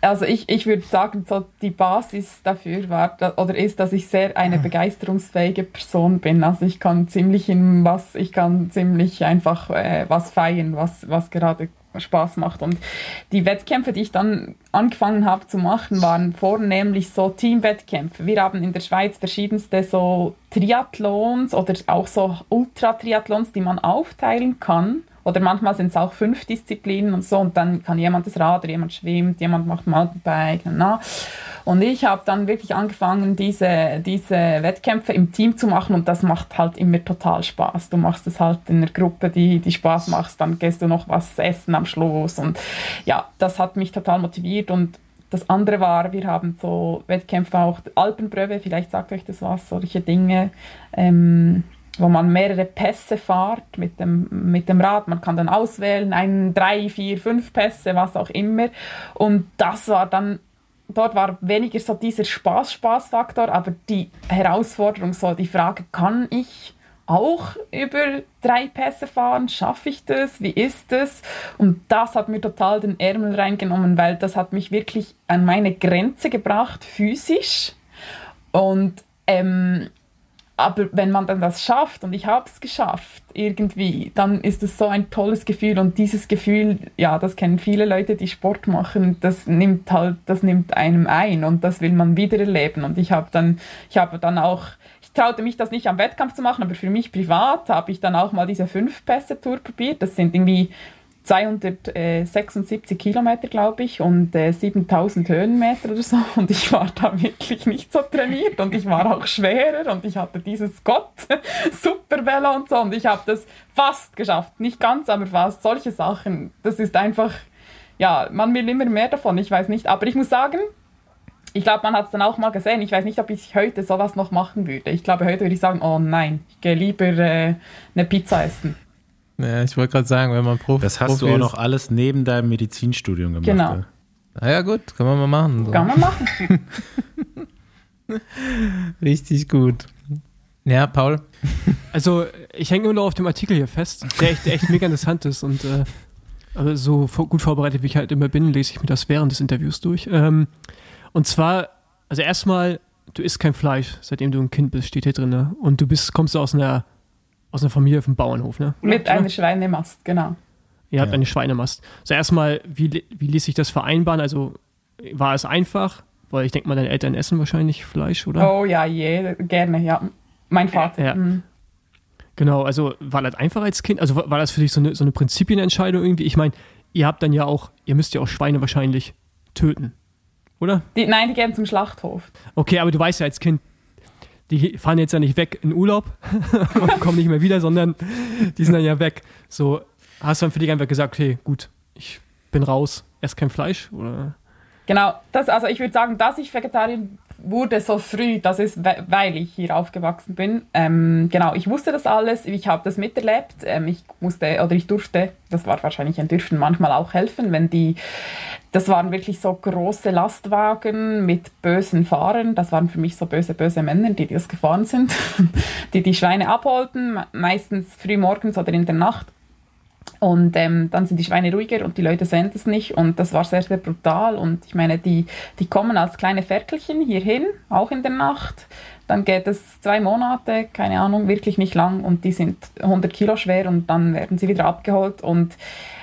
Also ich, ich würde sagen, so die Basis dafür war oder ist, dass ich sehr eine begeisterungsfähige Person bin. Also ich kann ziemlich in was, ich kann ziemlich einfach äh, was feiern, was, was gerade Spaß macht. Und die Wettkämpfe, die ich dann angefangen habe zu machen, waren vornehmlich so Teamwettkämpfe. Wir haben in der Schweiz verschiedenste so Triathlons oder auch so Ultra-Triathlons, die man aufteilen kann. Oder manchmal sind es auch fünf Disziplinen und so und dann kann jemand das Rad, oder jemand schwimmt, jemand macht Mountainbike. Na. Und ich habe dann wirklich angefangen, diese, diese Wettkämpfe im Team zu machen und das macht halt immer total Spaß. Du machst es halt in einer Gruppe, die, die Spaß macht, dann gehst du noch was essen am Schluss und ja, das hat mich total motiviert und das andere war, wir haben so Wettkämpfe auch, Alpenpröve, vielleicht sagt euch das was, solche Dinge. Ähm, wo man mehrere Pässe fährt mit dem, mit dem Rad. Man kann dann auswählen, ein, drei, vier, fünf Pässe, was auch immer. Und das war dann, dort war weniger so dieser Spaß-Spaß-Faktor, aber die Herausforderung, so die Frage, kann ich auch über drei Pässe fahren? Schaffe ich das? Wie ist das? Und das hat mir total den Ärmel reingenommen, weil das hat mich wirklich an meine Grenze gebracht, physisch. Und ähm, aber wenn man dann das schafft und ich habe es geschafft irgendwie, dann ist es so ein tolles Gefühl und dieses Gefühl, ja, das kennen viele Leute, die Sport machen, das nimmt halt, das nimmt einem ein und das will man wieder erleben und ich habe dann, ich habe dann auch, ich traute mich das nicht am Wettkampf zu machen, aber für mich privat habe ich dann auch mal diese fünf Pässe Tour probiert, das sind irgendwie 276 Kilometer, glaube ich, und äh, 7000 Höhenmeter oder so. Und ich war da wirklich nicht so trainiert und ich war auch schwerer und ich hatte dieses Gott Supervelo und so und ich habe das fast geschafft. Nicht ganz, aber fast. Solche Sachen, das ist einfach, ja, man will immer mehr davon, ich weiß nicht. Aber ich muss sagen, ich glaube, man hat es dann auch mal gesehen. Ich weiß nicht, ob ich heute sowas noch machen würde. Ich glaube, heute würde ich sagen, oh nein, ich gehe lieber äh, eine Pizza essen. Ja, ich wollte gerade sagen, wenn man Profi Das hast Profi du auch noch alles neben deinem Medizinstudium gemacht. Genau. Ja. Na ja, gut, kann man mal machen. So. Kann man machen. Richtig gut. Ja, Paul. Also, ich hänge immer noch auf dem Artikel hier fest, der echt, der echt mega interessant ist und äh, also so gut vorbereitet, wie ich halt immer bin, lese ich mir das während des Interviews durch. Ähm, und zwar, also erstmal, du isst kein Fleisch, seitdem du ein Kind bist, steht hier drin. Ne? Und du bist, kommst aus einer, aus einer Familie vom Bauernhof, ne? Mit einer Schweinemast, genau. Ihr habt ja. eine Schweinemast. Also erstmal, wie, wie ließ sich das vereinbaren? Also war es einfach? Weil ich denke mal, deine Eltern essen wahrscheinlich Fleisch, oder? Oh ja, je, gerne, ja. Mein Vater. Ja. Mhm. Genau, also war das einfach als Kind? Also war das für dich so eine, so eine Prinzipienentscheidung irgendwie? Ich meine, ihr habt dann ja auch, ihr müsst ja auch Schweine wahrscheinlich töten, oder? Die, nein, die gehen zum Schlachthof. Okay, aber du weißt ja als Kind, die fahren jetzt ja nicht weg in Urlaub und kommen nicht mehr wieder, sondern die sind dann ja weg. So, hast du dann für dich einfach gesagt, okay, gut, ich bin raus, esse kein Fleisch, oder? Genau, das, also ich würde sagen, dass ich Vegetarier wurde so früh, das ist, weil ich hier aufgewachsen bin. Ähm, genau, ich wusste das alles, ich habe das miterlebt. Ähm, ich musste oder ich durfte, das war wahrscheinlich ein Dürfen, manchmal auch helfen, wenn die, das waren wirklich so große Lastwagen mit bösen Fahrern. Das waren für mich so böse, böse Männer, die das gefahren sind, die die Schweine abholten, meistens früh morgens oder in der Nacht und ähm, dann sind die Schweine ruhiger und die Leute sehen das nicht. Und das war sehr, sehr brutal. Und ich meine, die, die kommen als kleine Ferkelchen hierhin, auch in der Nacht. Dann geht es zwei Monate, keine Ahnung, wirklich nicht lang. Und die sind 100 Kilo schwer und dann werden sie wieder abgeholt. Und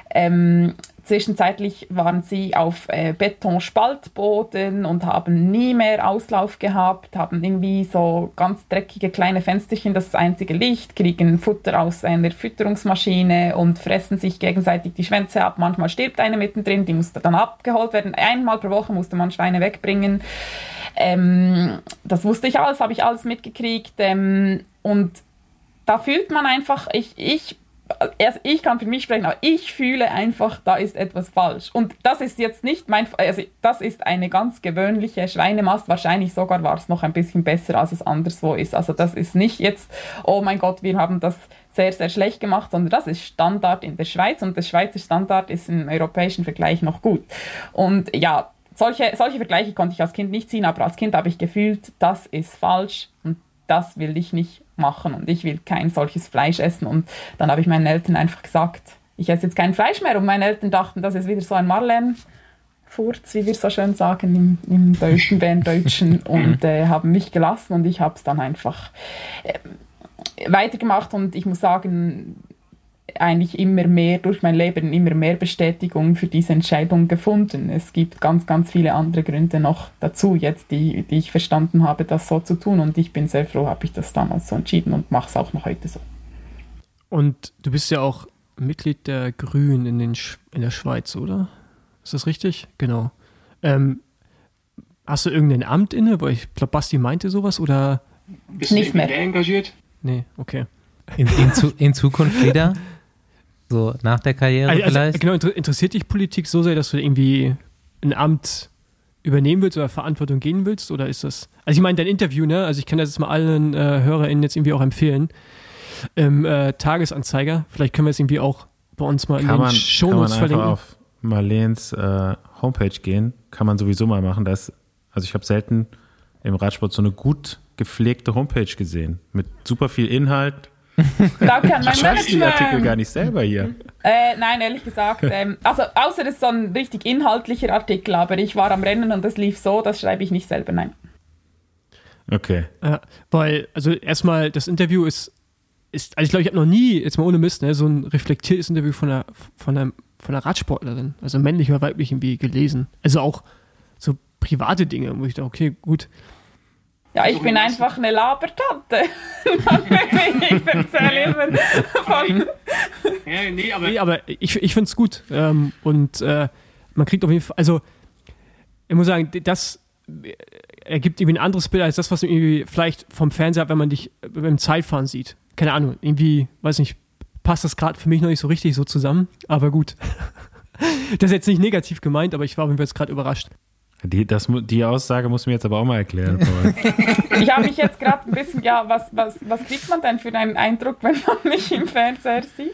ähm, Zwischenzeitlich waren sie auf äh, Betonspaltboden und haben nie mehr Auslauf gehabt, haben irgendwie so ganz dreckige kleine Fensterchen, das, das einzige Licht, kriegen Futter aus einer Fütterungsmaschine und fressen sich gegenseitig die Schwänze ab. Manchmal stirbt eine mittendrin, die musste dann abgeholt werden. Einmal pro Woche musste man Schweine wegbringen. Ähm, das wusste ich alles, habe ich alles mitgekriegt. Ähm, und da fühlt man einfach, ich, ich also ich kann für mich sprechen, aber ich fühle einfach, da ist etwas falsch. Und das ist jetzt nicht mein, also das ist eine ganz gewöhnliche Schweinemast. Wahrscheinlich sogar war es noch ein bisschen besser, als es anderswo ist. Also das ist nicht jetzt, oh mein Gott, wir haben das sehr, sehr schlecht gemacht, sondern das ist Standard in der Schweiz und der Schweizer Standard ist im europäischen Vergleich noch gut. Und ja, solche, solche Vergleiche konnte ich als Kind nicht ziehen, aber als Kind habe ich gefühlt, das ist falsch und das will ich nicht machen und ich will kein solches Fleisch essen. Und dann habe ich meinen Eltern einfach gesagt, ich esse jetzt kein Fleisch mehr. Und meine Eltern dachten, das ist wieder so ein Marlen. Furz, wie wir so schön sagen im, im Deutschen, Berndeutschen, und äh, haben mich gelassen und ich habe es dann einfach äh, weitergemacht und ich muss sagen, eigentlich immer mehr durch mein Leben immer mehr Bestätigung für diese Entscheidung gefunden. Es gibt ganz, ganz viele andere Gründe noch dazu, jetzt die, die ich verstanden habe, das so zu tun. Und ich bin sehr froh, habe ich das damals so entschieden und mache es auch noch heute so. Und du bist ja auch Mitglied der Grünen in, den Sch in der Schweiz, oder? Ist das richtig? Genau. Ähm, hast du irgendein Amt inne? Weil ich glaube, Basti meinte sowas oder? Bist Nicht mehr engagiert? Nee, okay. In, in, zu, in Zukunft wieder? So nach der Karriere also, vielleicht? Genau, interessiert dich Politik so sehr, dass du irgendwie ein Amt übernehmen willst oder Verantwortung gehen willst? Oder ist das. Also ich meine, dein Interview, ne? Also ich kann das jetzt mal allen äh, HörerInnen jetzt irgendwie auch empfehlen. Im äh, Tagesanzeiger. Vielleicht können wir es irgendwie auch bei uns mal kann in den Shownotes verlinken. Kann man auf Marleens äh, Homepage gehen. Kann man sowieso mal machen. Das, also ich habe selten im Radsport so eine gut gepflegte Homepage gesehen. Mit super viel Inhalt, da kann mein Schreibst die Artikel gar nicht selber hier? Äh, nein, ehrlich gesagt. Ähm, also außer es ist so ein richtig inhaltlicher Artikel, aber ich war am Rennen und das lief so, das schreibe ich nicht selber, nein. Okay. Ja, weil, also erstmal, das Interview ist, ist also ich glaube, ich habe noch nie, jetzt mal ohne Mist, ne, so ein reflektiertes Interview von einer, von einer, von einer Radsportlerin, also männlich oder weiblich irgendwie gelesen. Also auch so private Dinge, wo ich dachte, okay, gut, ja, ich bin einfach eine Labertante. ich erzähle immer von. Ja, nee, aber, nee, aber ich, ich finde es gut. Ähm, und äh, man kriegt auf jeden Fall, also ich muss sagen, das ergibt irgendwie ein anderes Bild als das, was man irgendwie vielleicht vom Fernseher hat, wenn man dich beim Zeitfahren sieht. Keine Ahnung, irgendwie, weiß nicht, passt das gerade für mich noch nicht so richtig so zusammen, aber gut. das ist jetzt nicht negativ gemeint, aber ich war auf jeden Fall jetzt gerade überrascht. Die, das, die Aussage muss mir jetzt aber auch mal erklären. ich habe mich jetzt gerade ein bisschen, ja, was, was, was kriegt man denn für einen Eindruck, wenn man mich im Fernseher sieht?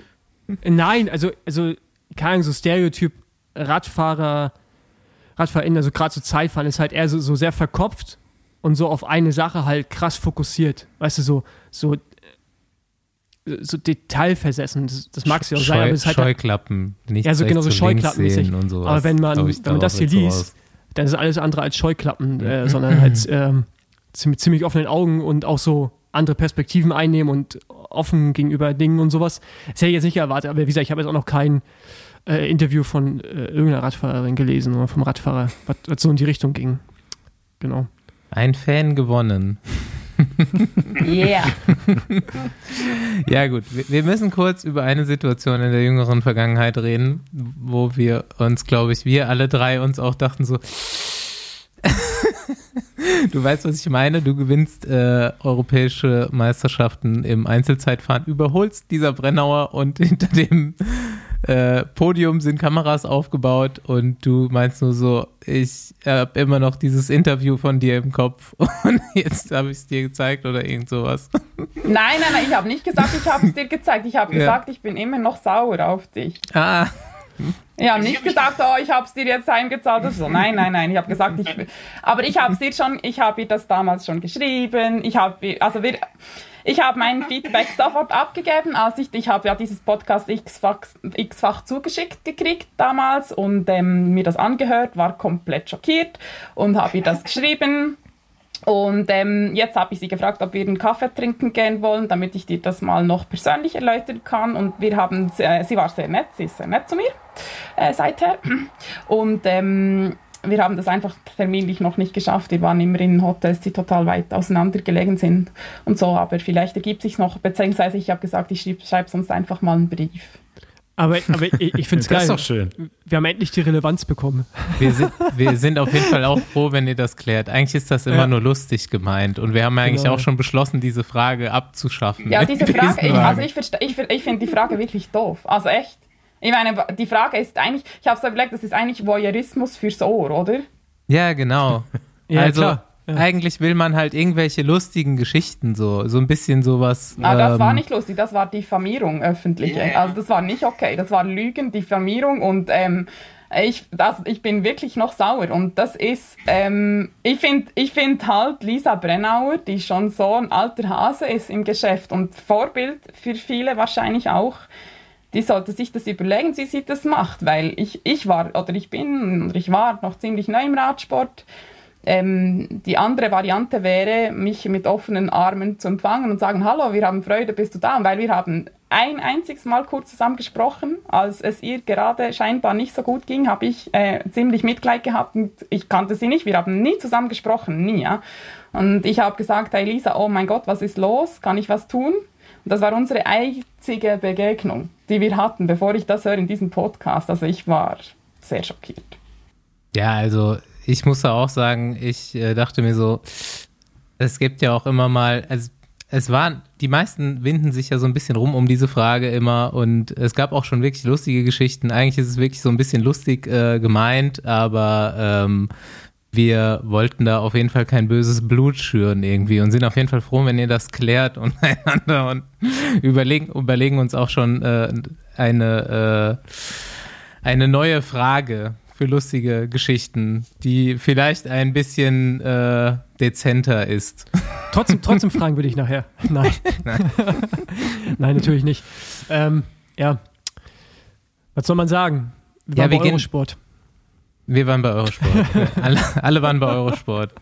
Nein, also, also keine Ahnung, so Stereotyp Radfahrer, RadfahrerInnen, also gerade so Zeitfahren, ist halt eher so, so sehr verkopft. und so auf eine Sache halt krass fokussiert. Weißt du, so, so, so detailversessen. Das, das mag es ja auch sein, aber es ist halt. Scheuklappen, nicht Ja, so genau so Scheuklappen und so. Aber wenn man, wenn man das hier liest, dann ist alles andere als Scheuklappen, äh, sondern halt ähm, mit ziemlich offenen Augen und auch so andere Perspektiven einnehmen und offen gegenüber Dingen und sowas. Das hätte ich jetzt nicht erwartet, aber wie gesagt, ich habe jetzt auch noch kein äh, Interview von äh, irgendeiner Radfahrerin gelesen oder vom Radfahrer, was, was so in die Richtung ging. Genau. Ein Fan gewonnen. Yeah. ja, gut. Wir müssen kurz über eine Situation in der jüngeren Vergangenheit reden, wo wir uns, glaube ich, wir alle drei uns auch dachten so, du weißt, was ich meine. Du gewinnst äh, europäische Meisterschaften im Einzelzeitfahren, überholst dieser Brennauer und hinter dem äh, Podium sind Kameras aufgebaut und du meinst nur so, ich habe immer noch dieses Interview von dir im Kopf und jetzt habe ich es dir gezeigt oder irgend sowas. Nein, nein, nein, ich habe nicht gesagt, ich habe es dir gezeigt. Ich habe ja. gesagt, ich bin immer noch sauer auf dich. Ah. Ich habe nicht gesagt, oh, ich habe es dir jetzt heimgezahlt oder so. Nein, nein, nein. Ich habe gesagt, ich. Aber ich habe es dir schon, ich habe dir das damals schon geschrieben. Ich habe, also wir, ich habe mein Feedback sofort abgegeben, als ich, ich habe ja dieses Podcast x-fach, x-fach zugeschickt gekriegt damals und ähm, mir das angehört, war komplett schockiert und habe ihr das geschrieben. Und ähm, jetzt habe ich sie gefragt, ob wir einen Kaffee trinken gehen wollen, damit ich dir das mal noch persönlich erläutern kann. Und wir haben, äh, sie war sehr nett, sie ist sehr nett zu mir äh, seither. Und ähm, wir haben das einfach terminlich noch nicht geschafft. Wir waren immer in Hotels, die total weit auseinander gelegen sind und so. Aber vielleicht ergibt sich noch, beziehungsweise ich habe gesagt, ich schreibe schreib sonst einfach mal einen Brief. Aber, aber ich, ich finde es geil. Das ist doch schön. Wir haben endlich die Relevanz bekommen. Wir sind, wir sind auf jeden Fall auch froh, wenn ihr das klärt. Eigentlich ist das immer ja. nur lustig gemeint. Und wir haben eigentlich genau. auch schon beschlossen, diese Frage abzuschaffen. Ja, diese Frage, ich, also ich, ich, ich finde die Frage wirklich doof. Also echt. Ich meine, die Frage ist eigentlich, ich habe so überlegt, das ist eigentlich Voyeurismus fürs Ohr, oder? Ja, genau. ja, also, klar. Ja. Eigentlich will man halt irgendwelche lustigen Geschichten, so, so ein bisschen sowas. Aber ah, ähm, das war ähm, nicht lustig, das war Diffamierung öffentliche. Yeah. Also das war nicht okay, das war Lügen, Diffamierung und ähm, ich, das, ich bin wirklich noch sauer. Und das ist, ähm, ich finde ich find halt Lisa Brennauer, die schon so ein alter Hase ist im Geschäft und Vorbild für viele wahrscheinlich auch, die sollte sich das überlegen, wie sie das macht, weil ich, ich war oder ich bin oder ich war noch ziemlich neu im Radsport ähm, die andere Variante wäre, mich mit offenen Armen zu empfangen und sagen, hallo, wir haben Freude, bist du da? Und weil wir haben ein einziges Mal kurz zusammen gesprochen, als es ihr gerade scheinbar nicht so gut ging, habe ich äh, ziemlich Mitleid gehabt und ich kannte sie nicht. Wir haben nie zusammen gesprochen, nie. Ja? Und ich habe gesagt, hey Lisa, oh mein Gott, was ist los? Kann ich was tun? Und das war unsere einzige Begegnung, die wir hatten, bevor ich das höre in diesem Podcast. Also ich war sehr schockiert. Ja, also ich muss auch sagen, ich äh, dachte mir so, es gibt ja auch immer mal, also es waren, die meisten winden sich ja so ein bisschen rum um diese Frage immer und es gab auch schon wirklich lustige Geschichten. Eigentlich ist es wirklich so ein bisschen lustig äh, gemeint, aber ähm, wir wollten da auf jeden Fall kein böses Blut schüren irgendwie und sind auf jeden Fall froh, wenn ihr das klärt untereinander und überlegen, überlegen uns auch schon äh, eine, äh, eine neue Frage für lustige Geschichten, die vielleicht ein bisschen äh, dezenter ist. Trotzdem, trotzdem fragen würde ich nachher. Nein. Nein. Nein, natürlich nicht. Ähm, ja. Was soll man sagen? Wir ja, wir bei Eurosport. Wir waren bei Eurosport. alle, alle waren bei Eurosport.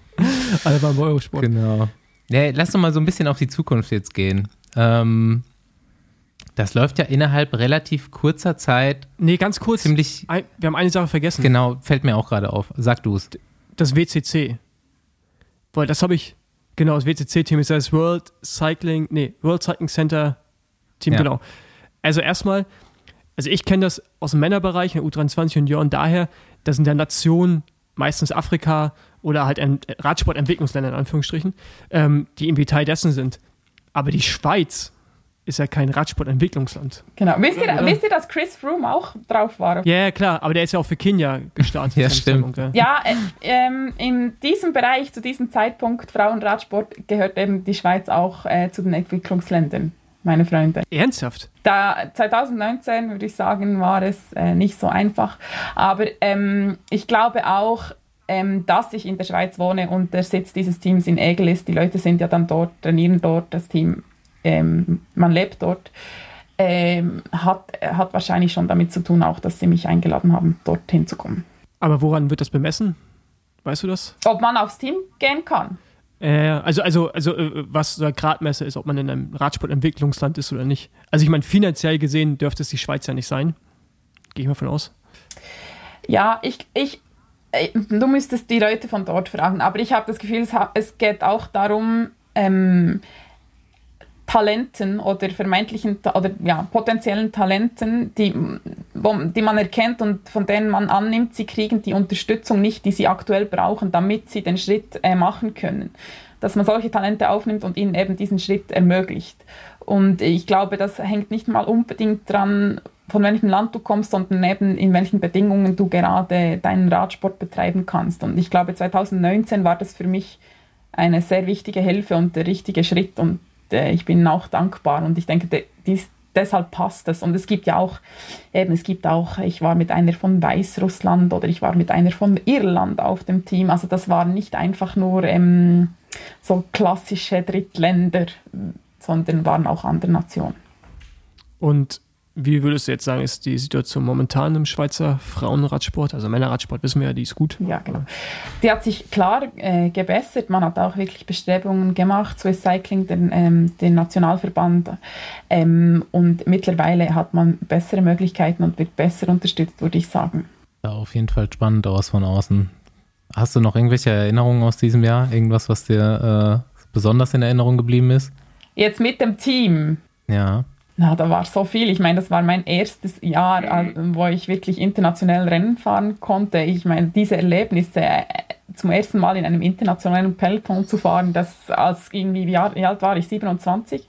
alle waren bei Eurosport. Genau. Ja, lass doch mal so ein bisschen auf die Zukunft jetzt gehen. Ähm, das läuft ja innerhalb relativ kurzer Zeit. Nee, ganz kurz. Ziemlich. Ein, wir haben eine Sache vergessen. Genau, fällt mir auch gerade auf. Sag du es. Das WCC. Weil das habe ich. Genau, das WCC-Team ist das World Cycling. Nee, World Cycling Center Team, ja. genau. Also erstmal, also ich kenne das aus dem Männerbereich, in der U23 Union, daher, dass in der Nation, meistens Afrika oder halt Radsportentwicklungsländer in Anführungsstrichen, ähm, die im Teil dessen sind. Aber die Schweiz ist ja kein Radsportentwicklungsland. Genau. Wisst ihr, wisst ihr, dass Chris Froome auch drauf war? Ja, ja, klar, aber der ist ja auch für Kenia gestartet. ja, stimmt. ja, ja äh, ähm, in diesem Bereich, zu diesem Zeitpunkt Frauenradsport, gehört eben die Schweiz auch äh, zu den Entwicklungsländern, meine Freunde. Ernsthaft? Da 2019, würde ich sagen, war es äh, nicht so einfach. Aber ähm, ich glaube auch, ähm, dass ich in der Schweiz wohne und der Sitz dieses Teams in Egel ist. Die Leute sind ja dann dort, trainieren dort, das Team, ähm, man lebt dort. Ähm, hat, hat wahrscheinlich schon damit zu tun, auch, dass sie mich eingeladen haben, dorthin zu kommen. Aber woran wird das bemessen? Weißt du das? Ob man aufs Team gehen kann. Äh, also, also, also äh, was so ein Gradmesser ist, ob man in einem Radsportentwicklungsland ist oder nicht. Also ich meine, finanziell gesehen dürfte es die Schweiz ja nicht sein. Gehe ich mal von aus. Ja, ich, ich, äh, du müsstest die Leute von dort fragen, aber ich habe das Gefühl, es, es, geht auch darum, ähm, Talenten oder vermeintlichen oder ja, potenziellen Talenten, die, die man erkennt und von denen man annimmt, sie kriegen die Unterstützung nicht, die sie aktuell brauchen, damit sie den Schritt äh, machen können. Dass man solche Talente aufnimmt und ihnen eben diesen Schritt ermöglicht. Und ich glaube, das hängt nicht mal unbedingt dran, von welchem Land du kommst, sondern eben in welchen Bedingungen du gerade deinen Radsport betreiben kannst. Und ich glaube, 2019 war das für mich eine sehr wichtige Hilfe und der richtige Schritt. Und äh, ich bin auch dankbar und ich denke, dies, deshalb passt es. Und es gibt ja auch, eben, es gibt auch, ich war mit einer von Weißrussland oder ich war mit einer von Irland auf dem Team. Also das waren nicht einfach nur ähm, so klassische Drittländer, sondern waren auch andere Nationen. Und wie würdest du jetzt sagen, ist die Situation momentan im Schweizer Frauenradsport? Also Männerradsport wissen wir ja, die ist gut. Ja, genau. Die hat sich klar äh, gebessert. Man hat auch wirklich Bestrebungen gemacht, Swiss Cycling, den, ähm, den Nationalverband. Ähm, und mittlerweile hat man bessere Möglichkeiten und wird besser unterstützt, würde ich sagen. Ja, auf jeden Fall spannend aus von außen. Hast du noch irgendwelche Erinnerungen aus diesem Jahr? Irgendwas, was dir äh, besonders in Erinnerung geblieben ist? Jetzt mit dem Team. Ja. Na, da war so viel. Ich meine, das war mein erstes Jahr, mhm. wo ich wirklich international Rennen fahren konnte. Ich meine, diese Erlebnisse äh, zum ersten Mal in einem internationalen Peloton zu fahren, das als irgendwie, wie alt war ich? 27?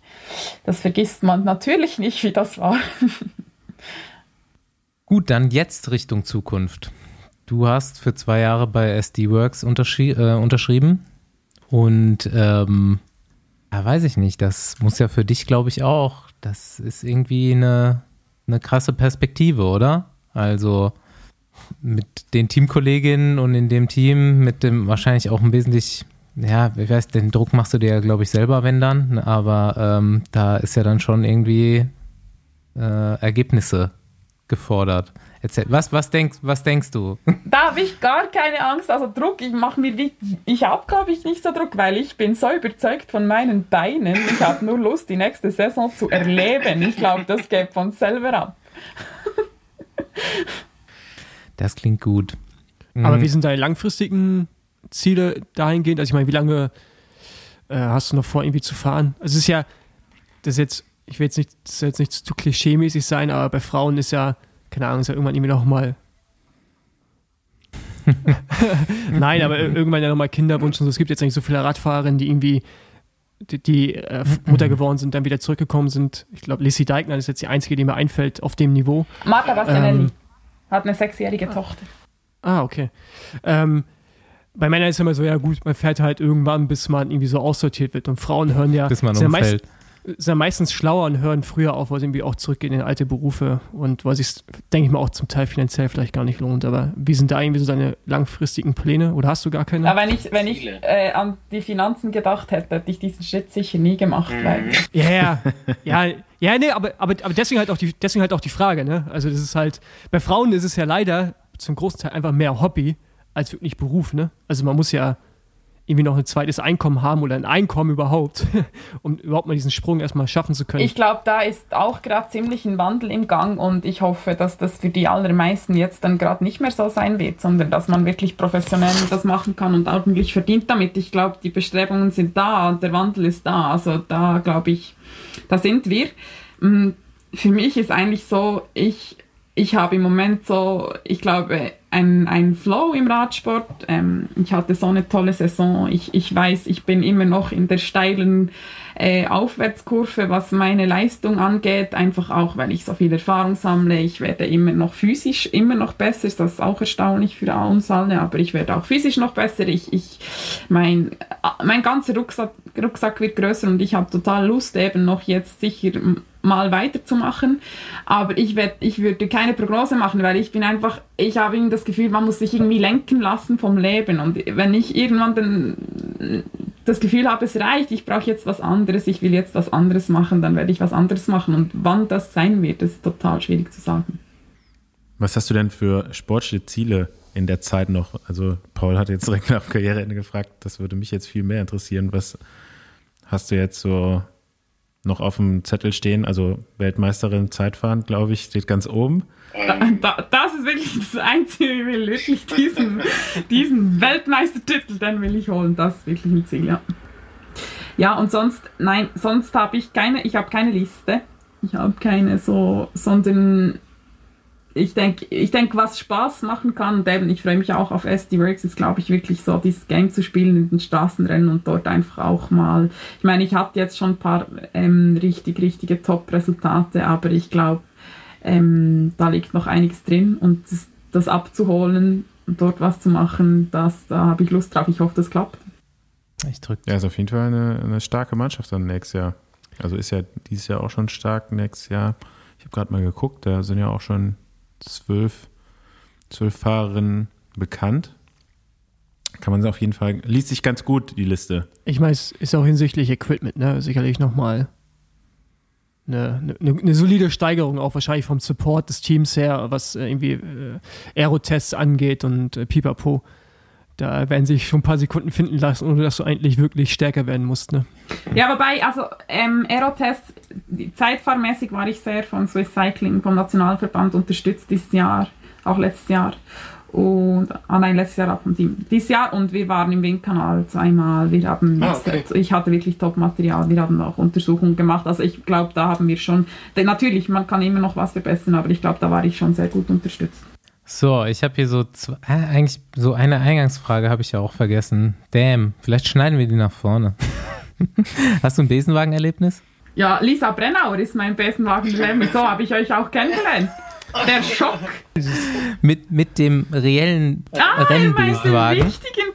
Das vergisst man natürlich nicht, wie das war. Gut, dann jetzt Richtung Zukunft. Du hast für zwei Jahre bei SD Works unterschri äh, unterschrieben und ähm, ja, weiß ich nicht, das muss ja für dich, glaube ich, auch das ist irgendwie eine, eine krasse Perspektive, oder? Also mit den Teamkolleginnen und in dem Team, mit dem wahrscheinlich auch ein wesentlich, ja, wie weiß, den Druck machst du dir ja, glaube ich, selber, wenn dann, aber ähm, da ist ja dann schon irgendwie äh, Ergebnisse gefordert. Erzähl, was, was, denkst, was denkst du? Da habe ich gar keine Angst. Also Druck, ich mache mir wie, ich habe glaube ich nicht so Druck, weil ich bin so überzeugt von meinen Beinen. Ich habe nur Lust, die nächste Saison zu erleben. Ich glaube, das geht von selber ab. Das klingt gut. Aber mhm. wie sind deine langfristigen Ziele dahingehend? Also ich meine, wie lange äh, hast du noch vor, irgendwie zu fahren? Also es ist ja, das ist jetzt, ich will jetzt nicht, das soll jetzt nicht zu klischee-mäßig sein, aber bei Frauen ist ja keine Ahnung, ist ja irgendwann irgendwie nochmal. Nein, aber irgendwann ja nochmal Kinderwunsch und so. Es gibt jetzt nicht so viele Radfahrerinnen, die irgendwie die, die äh, Mutter geworden sind, dann wieder zurückgekommen sind. Ich glaube, Lissy Deigner ist jetzt die einzige, die mir einfällt auf dem Niveau. Marta Bastianelli ähm, hat eine sechsjährige ah. Tochter. Ah, okay. Ähm, bei Männern ist es immer so, ja gut, man fährt halt irgendwann, bis man irgendwie so aussortiert wird. Und Frauen hören ja. Bis man umfällt. Ja sind ja meistens schlauer und hören früher auf, weil sie irgendwie auch zurückgehen in alte Berufe und weil sich, denke ich mal, auch zum Teil finanziell vielleicht gar nicht lohnt. Aber wie sind da irgendwie so deine langfristigen Pläne oder hast du gar keine? Ja, wenn ich, wenn ich äh, an die Finanzen gedacht hätte, hätte ich diesen Schritt sicher nie gemacht. Mhm. Weil ja, ja, ja, ja, nee, aber, aber, aber deswegen, halt auch die, deswegen halt auch die Frage. Ne? Also, das ist halt, bei Frauen ist es ja leider zum großen Teil einfach mehr Hobby als wirklich Beruf. Ne? Also, man muss ja irgendwie noch ein zweites Einkommen haben oder ein Einkommen überhaupt, um überhaupt mal diesen Sprung erstmal schaffen zu können. Ich glaube, da ist auch gerade ziemlich ein Wandel im Gang und ich hoffe, dass das für die allermeisten jetzt dann gerade nicht mehr so sein wird, sondern dass man wirklich professionell das machen kann und ordentlich verdient damit. Ich glaube, die Bestrebungen sind da und der Wandel ist da. Also da glaube ich, da sind wir. Mm, für mich ist eigentlich so, ich ich habe im Moment so, ich glaube, ein, ein Flow im Radsport. Ähm, ich hatte so eine tolle Saison. Ich, ich weiß, ich bin immer noch in der steilen äh, Aufwärtskurve, was meine Leistung angeht. Einfach auch, weil ich so viel Erfahrung sammle. Ich werde immer noch physisch immer noch besser. Das ist auch erstaunlich für uns alle, aber ich werde auch physisch noch besser. Ich, ich, mein mein ganzer Rucksack, Rucksack wird größer und ich habe total Lust eben noch jetzt sicher mal weiterzumachen. Aber ich, werd, ich würde keine Prognose machen, weil ich bin einfach, ich habe irgendwie das Gefühl, man muss sich irgendwie lenken lassen vom Leben. Und wenn ich irgendwann den, das Gefühl habe, es reicht, ich brauche jetzt was anderes, ich will jetzt was anderes machen, dann werde ich was anderes machen. Und wann das sein wird, ist total schwierig zu sagen. Was hast du denn für sportliche Ziele in der Zeit noch? Also Paul hat jetzt direkt nach Karriereende gefragt, das würde mich jetzt viel mehr interessieren. Was hast du jetzt so noch auf dem Zettel stehen. Also Weltmeisterin Zeitfahren, glaube ich, steht ganz oben. Da, das ist wirklich das Einzige, ich will wirklich diesen, diesen Weltmeistertitel, den will ich holen. Das ist wirklich ein Ziel, ja. Ja, und sonst, nein, sonst habe ich keine, ich habe keine Liste. Ich habe keine so, sondern ich denke, ich denk, was Spaß machen kann, und eben, ich freue mich auch auf SD Works, ist, glaube ich, wirklich so, dieses Game zu spielen in den Straßenrennen und dort einfach auch mal. Ich meine, ich hatte jetzt schon ein paar ähm, richtig, richtige Top-Resultate, aber ich glaube, ähm, da liegt noch einiges drin und das, das abzuholen und dort was zu machen, das, da habe ich Lust drauf. Ich hoffe, das klappt. Ich drücke. Ja, ist auf jeden Fall eine, eine starke Mannschaft dann nächstes Jahr. Also ist ja dieses Jahr auch schon stark nächstes Jahr. Ich habe gerade mal geguckt, da sind ja auch schon zwölf, zwölf Fahrerinnen bekannt. Kann man auf jeden Fall, liest sich ganz gut, die Liste. Ich meine, es ist auch hinsichtlich Equipment, ne? Sicherlich nochmal eine, eine, eine, solide Steigerung, auch wahrscheinlich vom Support des Teams her, was äh, irgendwie äh, Aerotests angeht und äh, Pipapo. Da werden sich schon ein paar Sekunden finden lassen, ohne dass du eigentlich wirklich stärker werden musst. Ne? Ja, wobei, also ähm, Aerotests, zeitfahrmäßig war ich sehr von Swiss Cycling, vom Nationalverband unterstützt dieses Jahr, auch letztes Jahr. Und, ah nein, letztes Jahr auch vom Team. Dieses Jahr und wir waren im Windkanal zweimal. Wir haben, ah, okay. ich hatte wirklich Top-Material, wir haben auch Untersuchungen gemacht. Also ich glaube, da haben wir schon, natürlich, man kann immer noch was verbessern, aber ich glaube, da war ich schon sehr gut unterstützt. So, ich habe hier so zwei, eigentlich so eine Eingangsfrage habe ich ja auch vergessen. Damn, vielleicht schneiden wir die nach vorne. Hast du ein Besenwagen-Erlebnis? Ja, Lisa Brennauer ist mein Besenwagen-Erlebnis. So habe ich euch auch kennengelernt. Der Schock. mit, mit dem reellen ah, Rennbesenwagen. Mit richtigen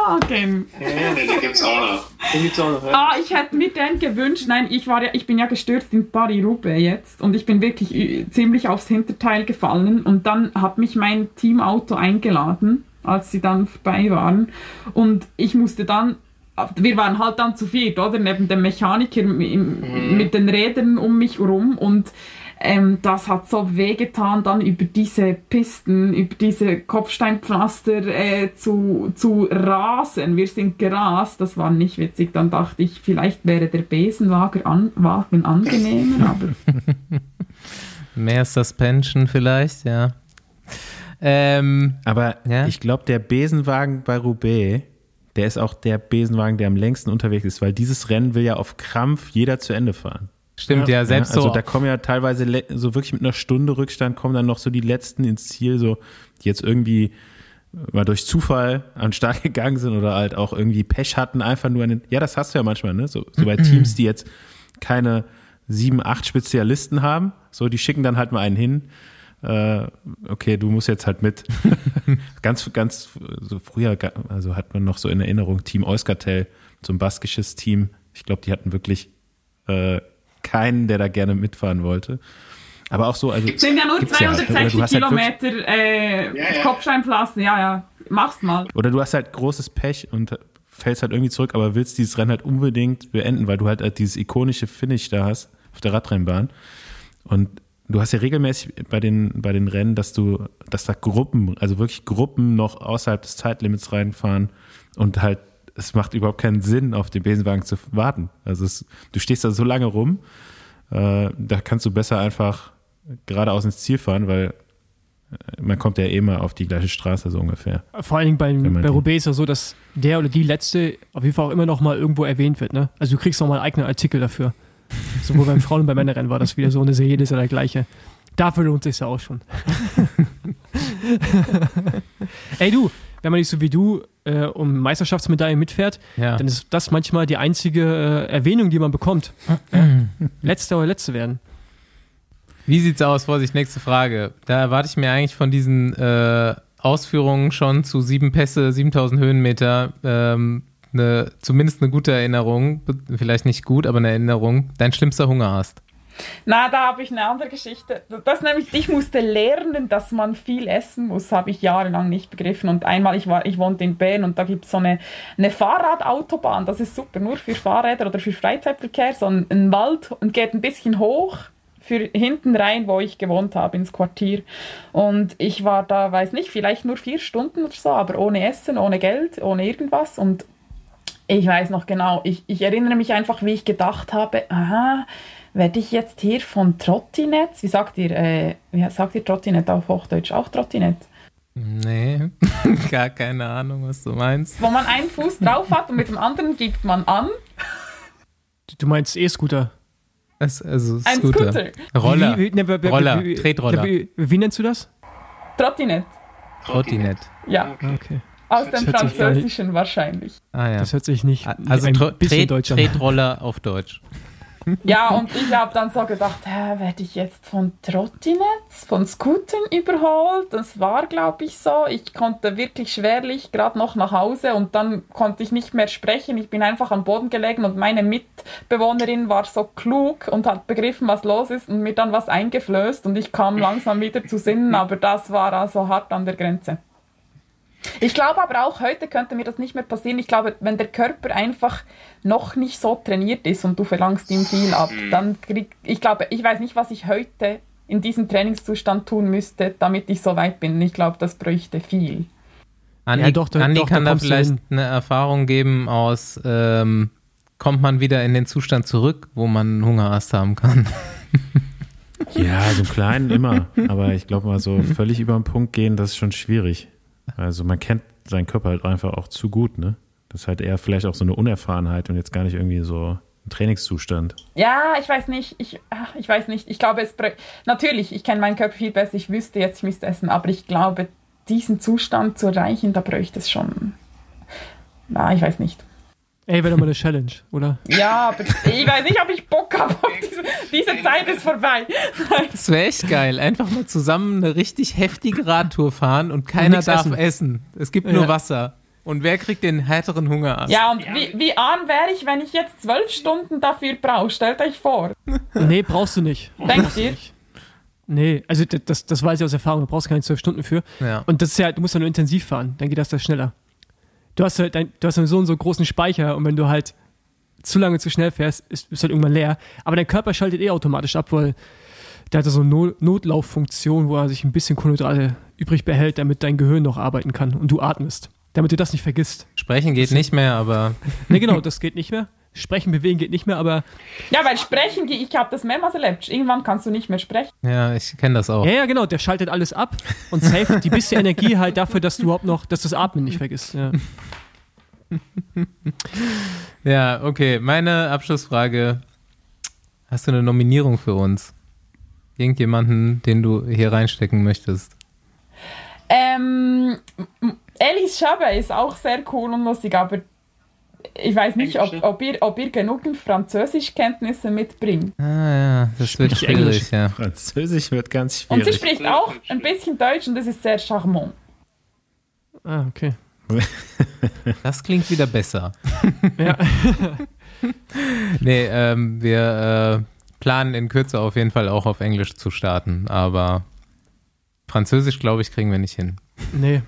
Besenwagen. Ja, den gibt's auch noch. Den gibt's auch noch. Ja. Ah, ich hätte mir den gewünscht. Nein, ich war ja, ich bin ja gestürzt in Paris-Roubaix jetzt und ich bin wirklich ziemlich aufs Hinterteil gefallen und dann hat mich mein Teamauto eingeladen, als sie dann vorbei waren und ich musste dann wir waren halt dann zu viert, oder? Neben dem Mechaniker mhm. mit den Rädern um mich herum und ähm, das hat so wehgetan, dann über diese Pisten, über diese Kopfsteinpflaster äh, zu, zu rasen. Wir sind gerast, das war nicht witzig. Dann dachte ich, vielleicht wäre der Besenwagen an, Wagen angenehmer, aber. Mehr Suspension vielleicht, ja. Ähm, aber ja? ich glaube, der Besenwagen bei Roubaix, der ist auch der Besenwagen, der am längsten unterwegs ist, weil dieses Rennen will ja auf Krampf jeder zu Ende fahren. Stimmt, ja, ja selbst also so. Also da kommen ja teilweise so wirklich mit einer Stunde Rückstand kommen dann noch so die letzten ins Ziel, so die jetzt irgendwie mal durch Zufall an den Start gegangen sind oder halt auch irgendwie Pech hatten, einfach nur einen, ja, das hast du ja manchmal, ne? So, so bei Teams, die jetzt keine sieben, acht Spezialisten haben, so, die schicken dann halt mal einen hin. Äh, okay, du musst jetzt halt mit. ganz, ganz so früher, also hat man noch so in Erinnerung Team Euskartel, so ein baskisches Team. Ich glaube, die hatten wirklich äh, keinen, der da gerne mitfahren wollte. Aber auch so, also. Es sind ja nur 260 ja. Halt Kilometer halt äh, ja, ja. Kopfsteinpflaster, ja, ja. Mach's mal. Oder du hast halt großes Pech und fällst halt irgendwie zurück, aber willst dieses Rennen halt unbedingt beenden, weil du halt, halt dieses ikonische Finish da hast auf der Radrennbahn. Und du hast ja regelmäßig bei den, bei den Rennen, dass du, dass da Gruppen, also wirklich Gruppen noch außerhalb des Zeitlimits reinfahren und halt es macht überhaupt keinen Sinn, auf den Besenwagen zu warten. Also es, du stehst da so lange rum, äh, da kannst du besser einfach geradeaus ins Ziel fahren, weil äh, man kommt ja eh mal auf die gleiche Straße so ungefähr. Vor allen Dingen beim, bei Roubaix ist ja so, dass der oder die letzte auf jeden Fall auch immer noch mal irgendwo erwähnt wird. Ne? Also du kriegst noch mal einen eigenen Artikel dafür. Sowohl beim Frauen- und beim Männerrennen war das wieder so eine Serie, das ist ja der gleiche. Dafür lohnt es sich ja auch schon. Ey du, wenn man nicht so wie du äh, um Meisterschaftsmedaillen mitfährt, ja. dann ist das manchmal die einzige äh, Erwähnung, die man bekommt. letzter oder Letzte werden. Wie sieht's aus? Vorsicht, nächste Frage. Da erwarte ich mir eigentlich von diesen äh, Ausführungen schon zu sieben Pässe, 7000 Höhenmeter, ähm, eine, zumindest eine gute Erinnerung, vielleicht nicht gut, aber eine Erinnerung, dein schlimmster Hunger hast? Na, da habe ich eine andere Geschichte. Das nämlich, ich musste lernen, dass man viel essen muss, habe ich jahrelang nicht begriffen. Und einmal, ich, war, ich wohnte in Bern und da gibt es so eine, eine Fahrradautobahn, das ist super, nur für Fahrräder oder für Freizeitverkehr, so ein, ein Wald und geht ein bisschen hoch für hinten rein, wo ich gewohnt habe, ins Quartier. Und ich war da, weiß nicht, vielleicht nur vier Stunden oder so, aber ohne Essen, ohne Geld, ohne irgendwas. Und ich weiß noch genau, ich, ich erinnere mich einfach, wie ich gedacht habe, aha, werde ich jetzt hier von Trottinetz, wie sagt ihr, äh, wie sagt ihr Trottinett auf Hochdeutsch? Auch Trottinett? Nee, gar keine Ahnung, was du meinst. Wo man einen Fuß drauf hat und mit dem anderen gibt man an. Du meinst E-Scooter? also Ein Scooter. Scooter. Roller, wie, wie, ne, Roller, wie, Tretroller. Wie, nennst du das? Trottinett. Trottinett. Ja. Okay. Aus dem Französischen wahrscheinlich. Ah, ja. Das hört sich nicht also ein bisschen Tret, Deutsch an. Tretroller auf Deutsch. Ja, und ich habe dann so gedacht, hä, werde ich jetzt von Trottinetts, von Scootern überholt? Das war, glaube ich, so. Ich konnte wirklich schwerlich gerade noch nach Hause und dann konnte ich nicht mehr sprechen. Ich bin einfach am Boden gelegen und meine Mitbewohnerin war so klug und hat begriffen, was los ist und mir dann was eingeflößt und ich kam langsam wieder zu Sinnen, aber das war also hart an der Grenze. Ich glaube aber auch, heute könnte mir das nicht mehr passieren. Ich glaube, wenn der Körper einfach noch nicht so trainiert ist und du verlangst ihm viel ab, mhm. dann krieg ich glaube, ich weiß nicht, was ich heute in diesem Trainingszustand tun müsste, damit ich so weit bin. Ich glaube, das bräuchte viel. Andi, ja, doch, da, Andi doch, kann da, da vielleicht eine Erfahrung geben aus, ähm, kommt man wieder in den Zustand zurück, wo man Hungerast haben kann. Ja, so einen kleinen immer. Aber ich glaube mal, so völlig über den Punkt gehen, das ist schon schwierig. Also man kennt seinen Körper halt einfach auch zu gut, ne? Das ist halt eher vielleicht auch so eine Unerfahrenheit und jetzt gar nicht irgendwie so ein Trainingszustand. Ja, ich weiß nicht. Ich, ich weiß nicht. Ich glaube, es natürlich, ich kenne meinen Körper viel besser. Ich wüsste jetzt, ich müsste essen, aber ich glaube, diesen Zustand zu erreichen, da bräuchte es schon. Na, ich weiß nicht. Ey, wäre doch mal eine Challenge, oder? Ja, aber ich weiß nicht, ob ich Bock habe. Diese, diese Zeit ist vorbei. Das wäre echt geil. Einfach mal zusammen eine richtig heftige Radtour fahren und keiner und darf essen. essen. Es gibt nur Wasser. Und wer kriegt den härteren Hunger an? Ja, und wie, wie arm wäre ich, wenn ich jetzt zwölf Stunden dafür brauche? Stellt euch vor. Nee, brauchst du nicht. Denkt ihr? Nee, also das, das weiß ich aus Erfahrung, du brauchst keine zwölf Stunden für. Ja. Und das ist ja, du musst ja nur intensiv fahren, dann geht das da schneller du hast halt dein, du hast so einen so großen Speicher und wenn du halt zu lange zu schnell fährst, ist, ist halt irgendwann leer. Aber dein Körper schaltet eh automatisch ab, weil der hat so eine Notlauffunktion, wo er sich ein bisschen Kohlenhydrate übrig behält, damit dein Gehirn noch arbeiten kann und du atmest. Damit du das nicht vergisst. Sprechen geht nicht mehr, aber. ne, genau, das geht nicht mehr. Sprechen, bewegen geht nicht mehr, aber. Ja, weil Sprechen, ich habe das mehrmals erlebt. Irgendwann kannst du nicht mehr sprechen. Ja, ich kenne das auch. Ja, ja, genau. Der schaltet alles ab und safe die bisschen Energie halt dafür, dass du überhaupt noch, dass du das Atmen nicht vergisst. Ja. ja, okay. Meine Abschlussfrage. Hast du eine Nominierung für uns? Irgendjemanden, den du hier reinstecken möchtest? Ähm, Alice Chabet ist auch sehr cool und lustig, aber ich weiß nicht, ob, ob, ihr, ob ihr genug Französischkenntnisse mitbringt. Ah ja, das wird schwierig, ja. Französisch wird ganz schwierig. Und sie spricht auch ein bisschen Deutsch und das ist sehr charmant. Ah, okay. Das klingt wieder besser. Ja. nee, ähm, wir äh, planen in Kürze auf jeden Fall auch auf Englisch zu starten, aber Französisch, glaube ich, kriegen wir nicht hin. Nee,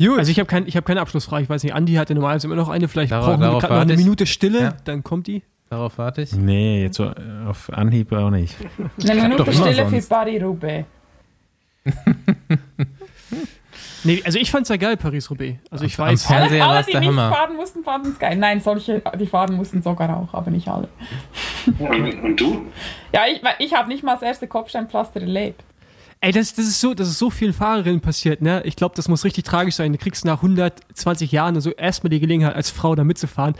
Gut. Also ich habe kein, hab keine Abschlussfrage. Ich weiß nicht, Andi hatte normalerweise immer noch eine. Vielleicht darauf, brauchen wir gerade noch eine Minute Stille, ja. dann kommt die. Darauf warte ich. Nee, jetzt so auf Anhieb auch nicht. Eine Minute Stille für Paris-Roubaix. nee, also ich fand es ja geil, Paris-Roubaix. Also ich weiß. Am alle, alle die nicht Hammer. fahren mussten, fanden es geil. Nein, solche, die fahren mussten sogar auch, aber nicht alle. Und, und du? Ja, ich, ich habe nicht mal das erste Kopfsteinpflaster erlebt. Ey, das, das, ist so, das ist so vielen Fahrerinnen passiert, ne? Ich glaube, das muss richtig tragisch sein. Du kriegst nach 120 Jahren so erstmal die Gelegenheit, als Frau da mitzufahren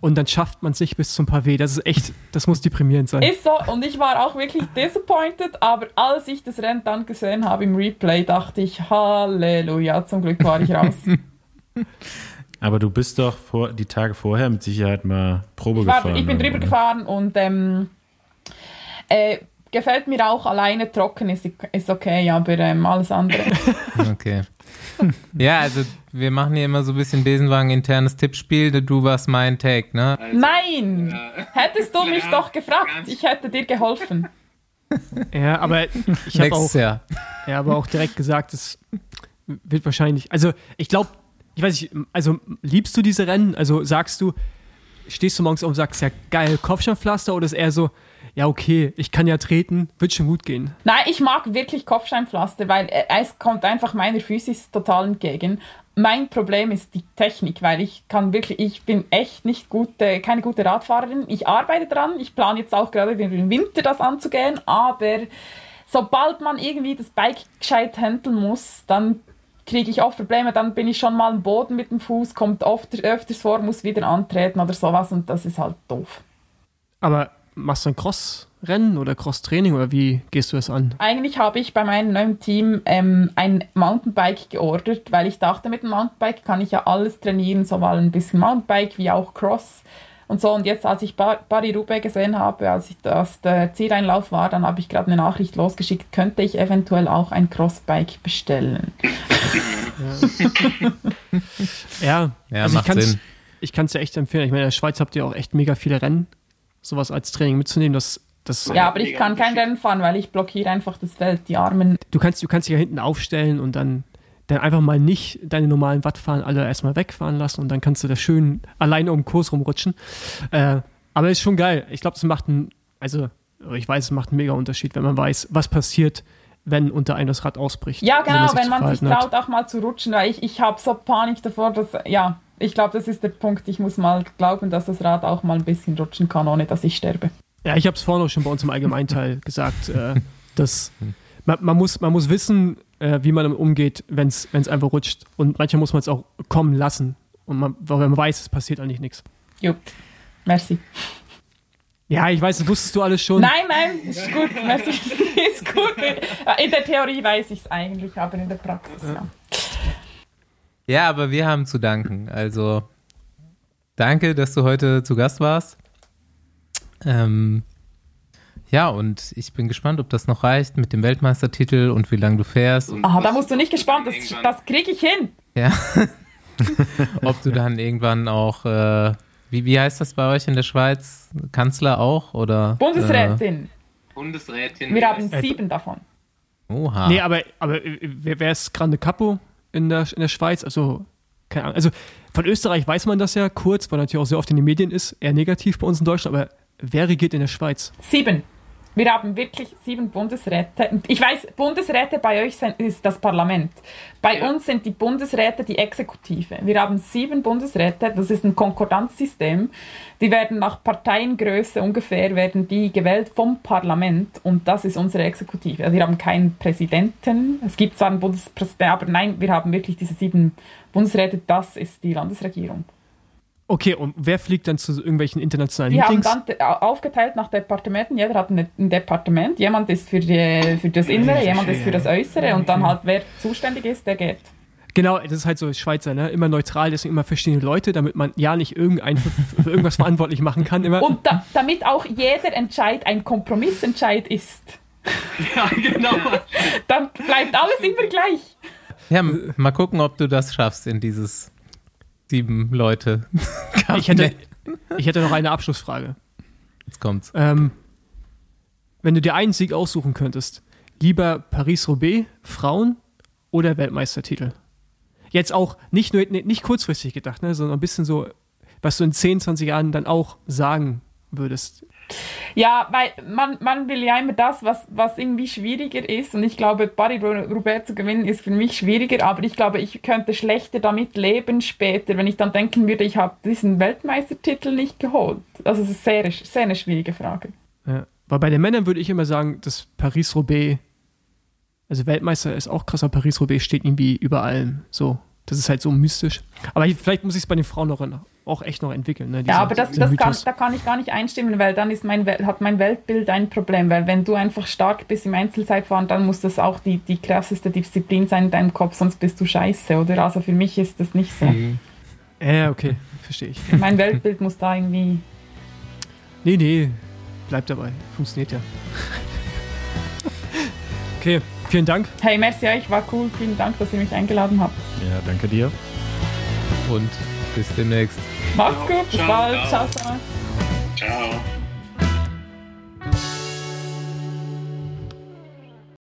und dann schafft man es nicht bis zum Pavé. Das ist echt, das muss deprimierend sein. Ist so, und ich war auch wirklich disappointed, aber als ich das Rennen dann gesehen habe im Replay, dachte ich, Halleluja, zum Glück war ich raus. Aber du bist doch vor, die Tage vorher mit Sicherheit mal Probe ich war, gefahren. Ich bin drüber oder? gefahren und ähm, äh, gefällt mir auch alleine trocken ist, ist okay, aber ähm, alles andere. Okay. ja, also wir machen hier immer so ein bisschen Besenwagen internes Tippspiel. Du warst mein Take, ne? Also, Nein! Ja. Hättest du mich ja, doch gefragt, ich hätte dir geholfen. Ja, aber ich habe auch, ja, aber auch direkt gesagt, es wird wahrscheinlich. Also ich glaube, ich weiß nicht, also liebst du diese Rennen? Also sagst du, stehst du morgens auf und sagst, ja geil, Kopfsteinpflaster oder ist eher so, ja, okay, ich kann ja treten, wird schon gut gehen. Nein, ich mag wirklich Kopfsteinpflaster, weil äh, es kommt einfach meiner Physis total entgegen. Mein Problem ist die Technik, weil ich kann wirklich, ich bin echt nicht gute, keine gute Radfahrerin. Ich arbeite dran, ich plane jetzt auch gerade den Winter das anzugehen, aber sobald man irgendwie das Bike gescheit handeln muss, dann kriege ich oft Probleme, dann bin ich schon mal am Boden mit dem Fuß, kommt oft öfters vor, muss wieder antreten oder sowas und das ist halt doof. Aber machst du ein Cross-Rennen oder Cross-Training oder wie gehst du das an? Eigentlich habe ich bei meinem neuen Team ähm, ein Mountainbike geordert, weil ich dachte, mit dem Mountainbike kann ich ja alles trainieren, sowohl ein bisschen Mountainbike wie auch Cross und so. Und jetzt, als ich Barry Rube gesehen habe, als ich das der Zieleinlauf war, dann habe ich gerade eine Nachricht losgeschickt, könnte ich eventuell auch ein Crossbike bestellen. ja, ja also macht ich kann es ja echt empfehlen. Ich meine, in der Schweiz habt ihr auch echt mega viele Rennen sowas als Training mitzunehmen, das, das Ja, aber ich kann kein Rennen fahren, weil ich blockiere einfach das Feld, die Armen. Du kannst, du kannst dich ja hinten aufstellen und dann, dann einfach mal nicht deine normalen Wattfahren alle erstmal wegfahren lassen und dann kannst du da schön alleine um den Kurs rumrutschen. Äh, aber ist schon geil. Ich glaube, es macht einen, also ich weiß, es macht einen mega Unterschied, wenn man weiß, was passiert, wenn unter einem das Rad ausbricht. Ja, genau, wenn man sich, wenn man sich traut, auch mal zu rutschen, weil ich, ich habe so Panik davor, dass, ja, ich glaube, das ist der Punkt. Ich muss mal glauben, dass das Rad auch mal ein bisschen rutschen kann, ohne dass ich sterbe. Ja, ich habe es vorhin auch schon bei uns im Allgemeinteil gesagt, äh, dass man, man, muss, man muss wissen, äh, wie man damit umgeht, wenn es einfach rutscht. Und manchmal muss man es auch kommen lassen. Und man, weil man weiß, es passiert eigentlich nichts. Jo, merci. Ja, ich weiß, das wusstest du alles schon. Nein, nein, ist gut, merci. ist gut. In der Theorie weiß ich es eigentlich, aber in der Praxis, ja. Ja, aber wir haben zu danken. Also danke, dass du heute zu Gast warst. Ähm, ja, und ich bin gespannt, ob das noch reicht mit dem Weltmeistertitel und wie lange du fährst. Ah, da musst du nicht gespannt, das, das kriege ich hin. Ja. ob du dann irgendwann auch, äh, wie, wie heißt das bei euch in der Schweiz? Kanzler auch? Oder, Bundesrätin. Äh, Bundesrätin. Wir haben sieben davon. Oha. Nee, aber, aber wer ist Grande Capo? In der, in der Schweiz. Also, keine Ahnung. Also von Österreich weiß man das ja kurz, weil natürlich auch sehr oft in den Medien ist, eher negativ bei uns in Deutschland, aber wer regiert in der Schweiz? Sieben. Wir haben wirklich sieben Bundesräte. Ich weiß, Bundesräte bei euch sind, ist das Parlament. Bei ja. uns sind die Bundesräte die Exekutive. Wir haben sieben Bundesräte, das ist ein Konkordanzsystem. Die werden nach Parteiengröße ungefähr werden die gewählt vom Parlament und das ist unsere Exekutive. Also wir haben keinen Präsidenten. Es gibt zwar einen Bundespräsidenten, aber nein, wir haben wirklich diese sieben Bundesräte, das ist die Landesregierung. Okay, und wer fliegt dann zu irgendwelchen internationalen die Meetings? Die haben dann aufgeteilt nach Departementen. Jeder hat ein, Departement. Jemand ist für, die, für das Innere, jemand ist für das Äußere und dann halt, wer zuständig ist, der geht. Genau, das ist halt so Schweizer, ne? Immer neutral, deswegen immer verschiedene Leute, damit man ja nicht irgendein für, für irgendwas verantwortlich machen kann. Immer. Und da, damit auch jeder Entscheid ein Kompromissentscheid ist. Ja, genau. dann bleibt alles immer gleich. Ja, mal gucken, ob du das schaffst in dieses sieben Leute. ich, hätte, ich hätte noch eine Abschlussfrage. Jetzt kommt's. Ähm, wenn du dir einen Sieg aussuchen könntest, lieber Paris-Roubaix, Frauen oder Weltmeistertitel? Jetzt auch nicht nur nicht kurzfristig gedacht, ne, sondern ein bisschen so, was du in 10, 20 Jahren dann auch sagen würdest. Ja, weil man, man will ja immer das, was, was irgendwie schwieriger ist. Und ich glaube, Barry Roubaix zu gewinnen ist für mich schwieriger, aber ich glaube, ich könnte schlechter damit leben später, wenn ich dann denken würde, ich habe diesen Weltmeistertitel nicht geholt. Also es ist sehr, sehr eine schwierige Frage. Ja. Weil bei den Männern würde ich immer sagen, dass Paris-Roubaix, also Weltmeister ist auch krass, aber Paris-Roubaix steht irgendwie über allem. So, das ist halt so mystisch. Aber vielleicht muss ich es bei den Frauen noch, auch echt noch entwickeln. Ne? ja, aber das, das kann, da kann ich gar nicht einstimmen, weil dann ist mein, hat mein Weltbild ein Problem. Weil wenn du einfach stark bist im Einzelzeitfahren, dann muss das auch die, die krasseste Disziplin sein in deinem Kopf, sonst bist du scheiße, oder? Also für mich ist das nicht so. Mhm. Ja, okay, verstehe ich. Mein Weltbild muss da irgendwie. Nee, nee, bleib dabei. Funktioniert ja. okay. vielen Dank. Hey, merci euch, war cool. Vielen Dank, dass ihr mich eingeladen habt. Ja, danke dir. Und bis demnächst. Macht's gut, bis Ciao. bald. Ciao, ciao. Ciao.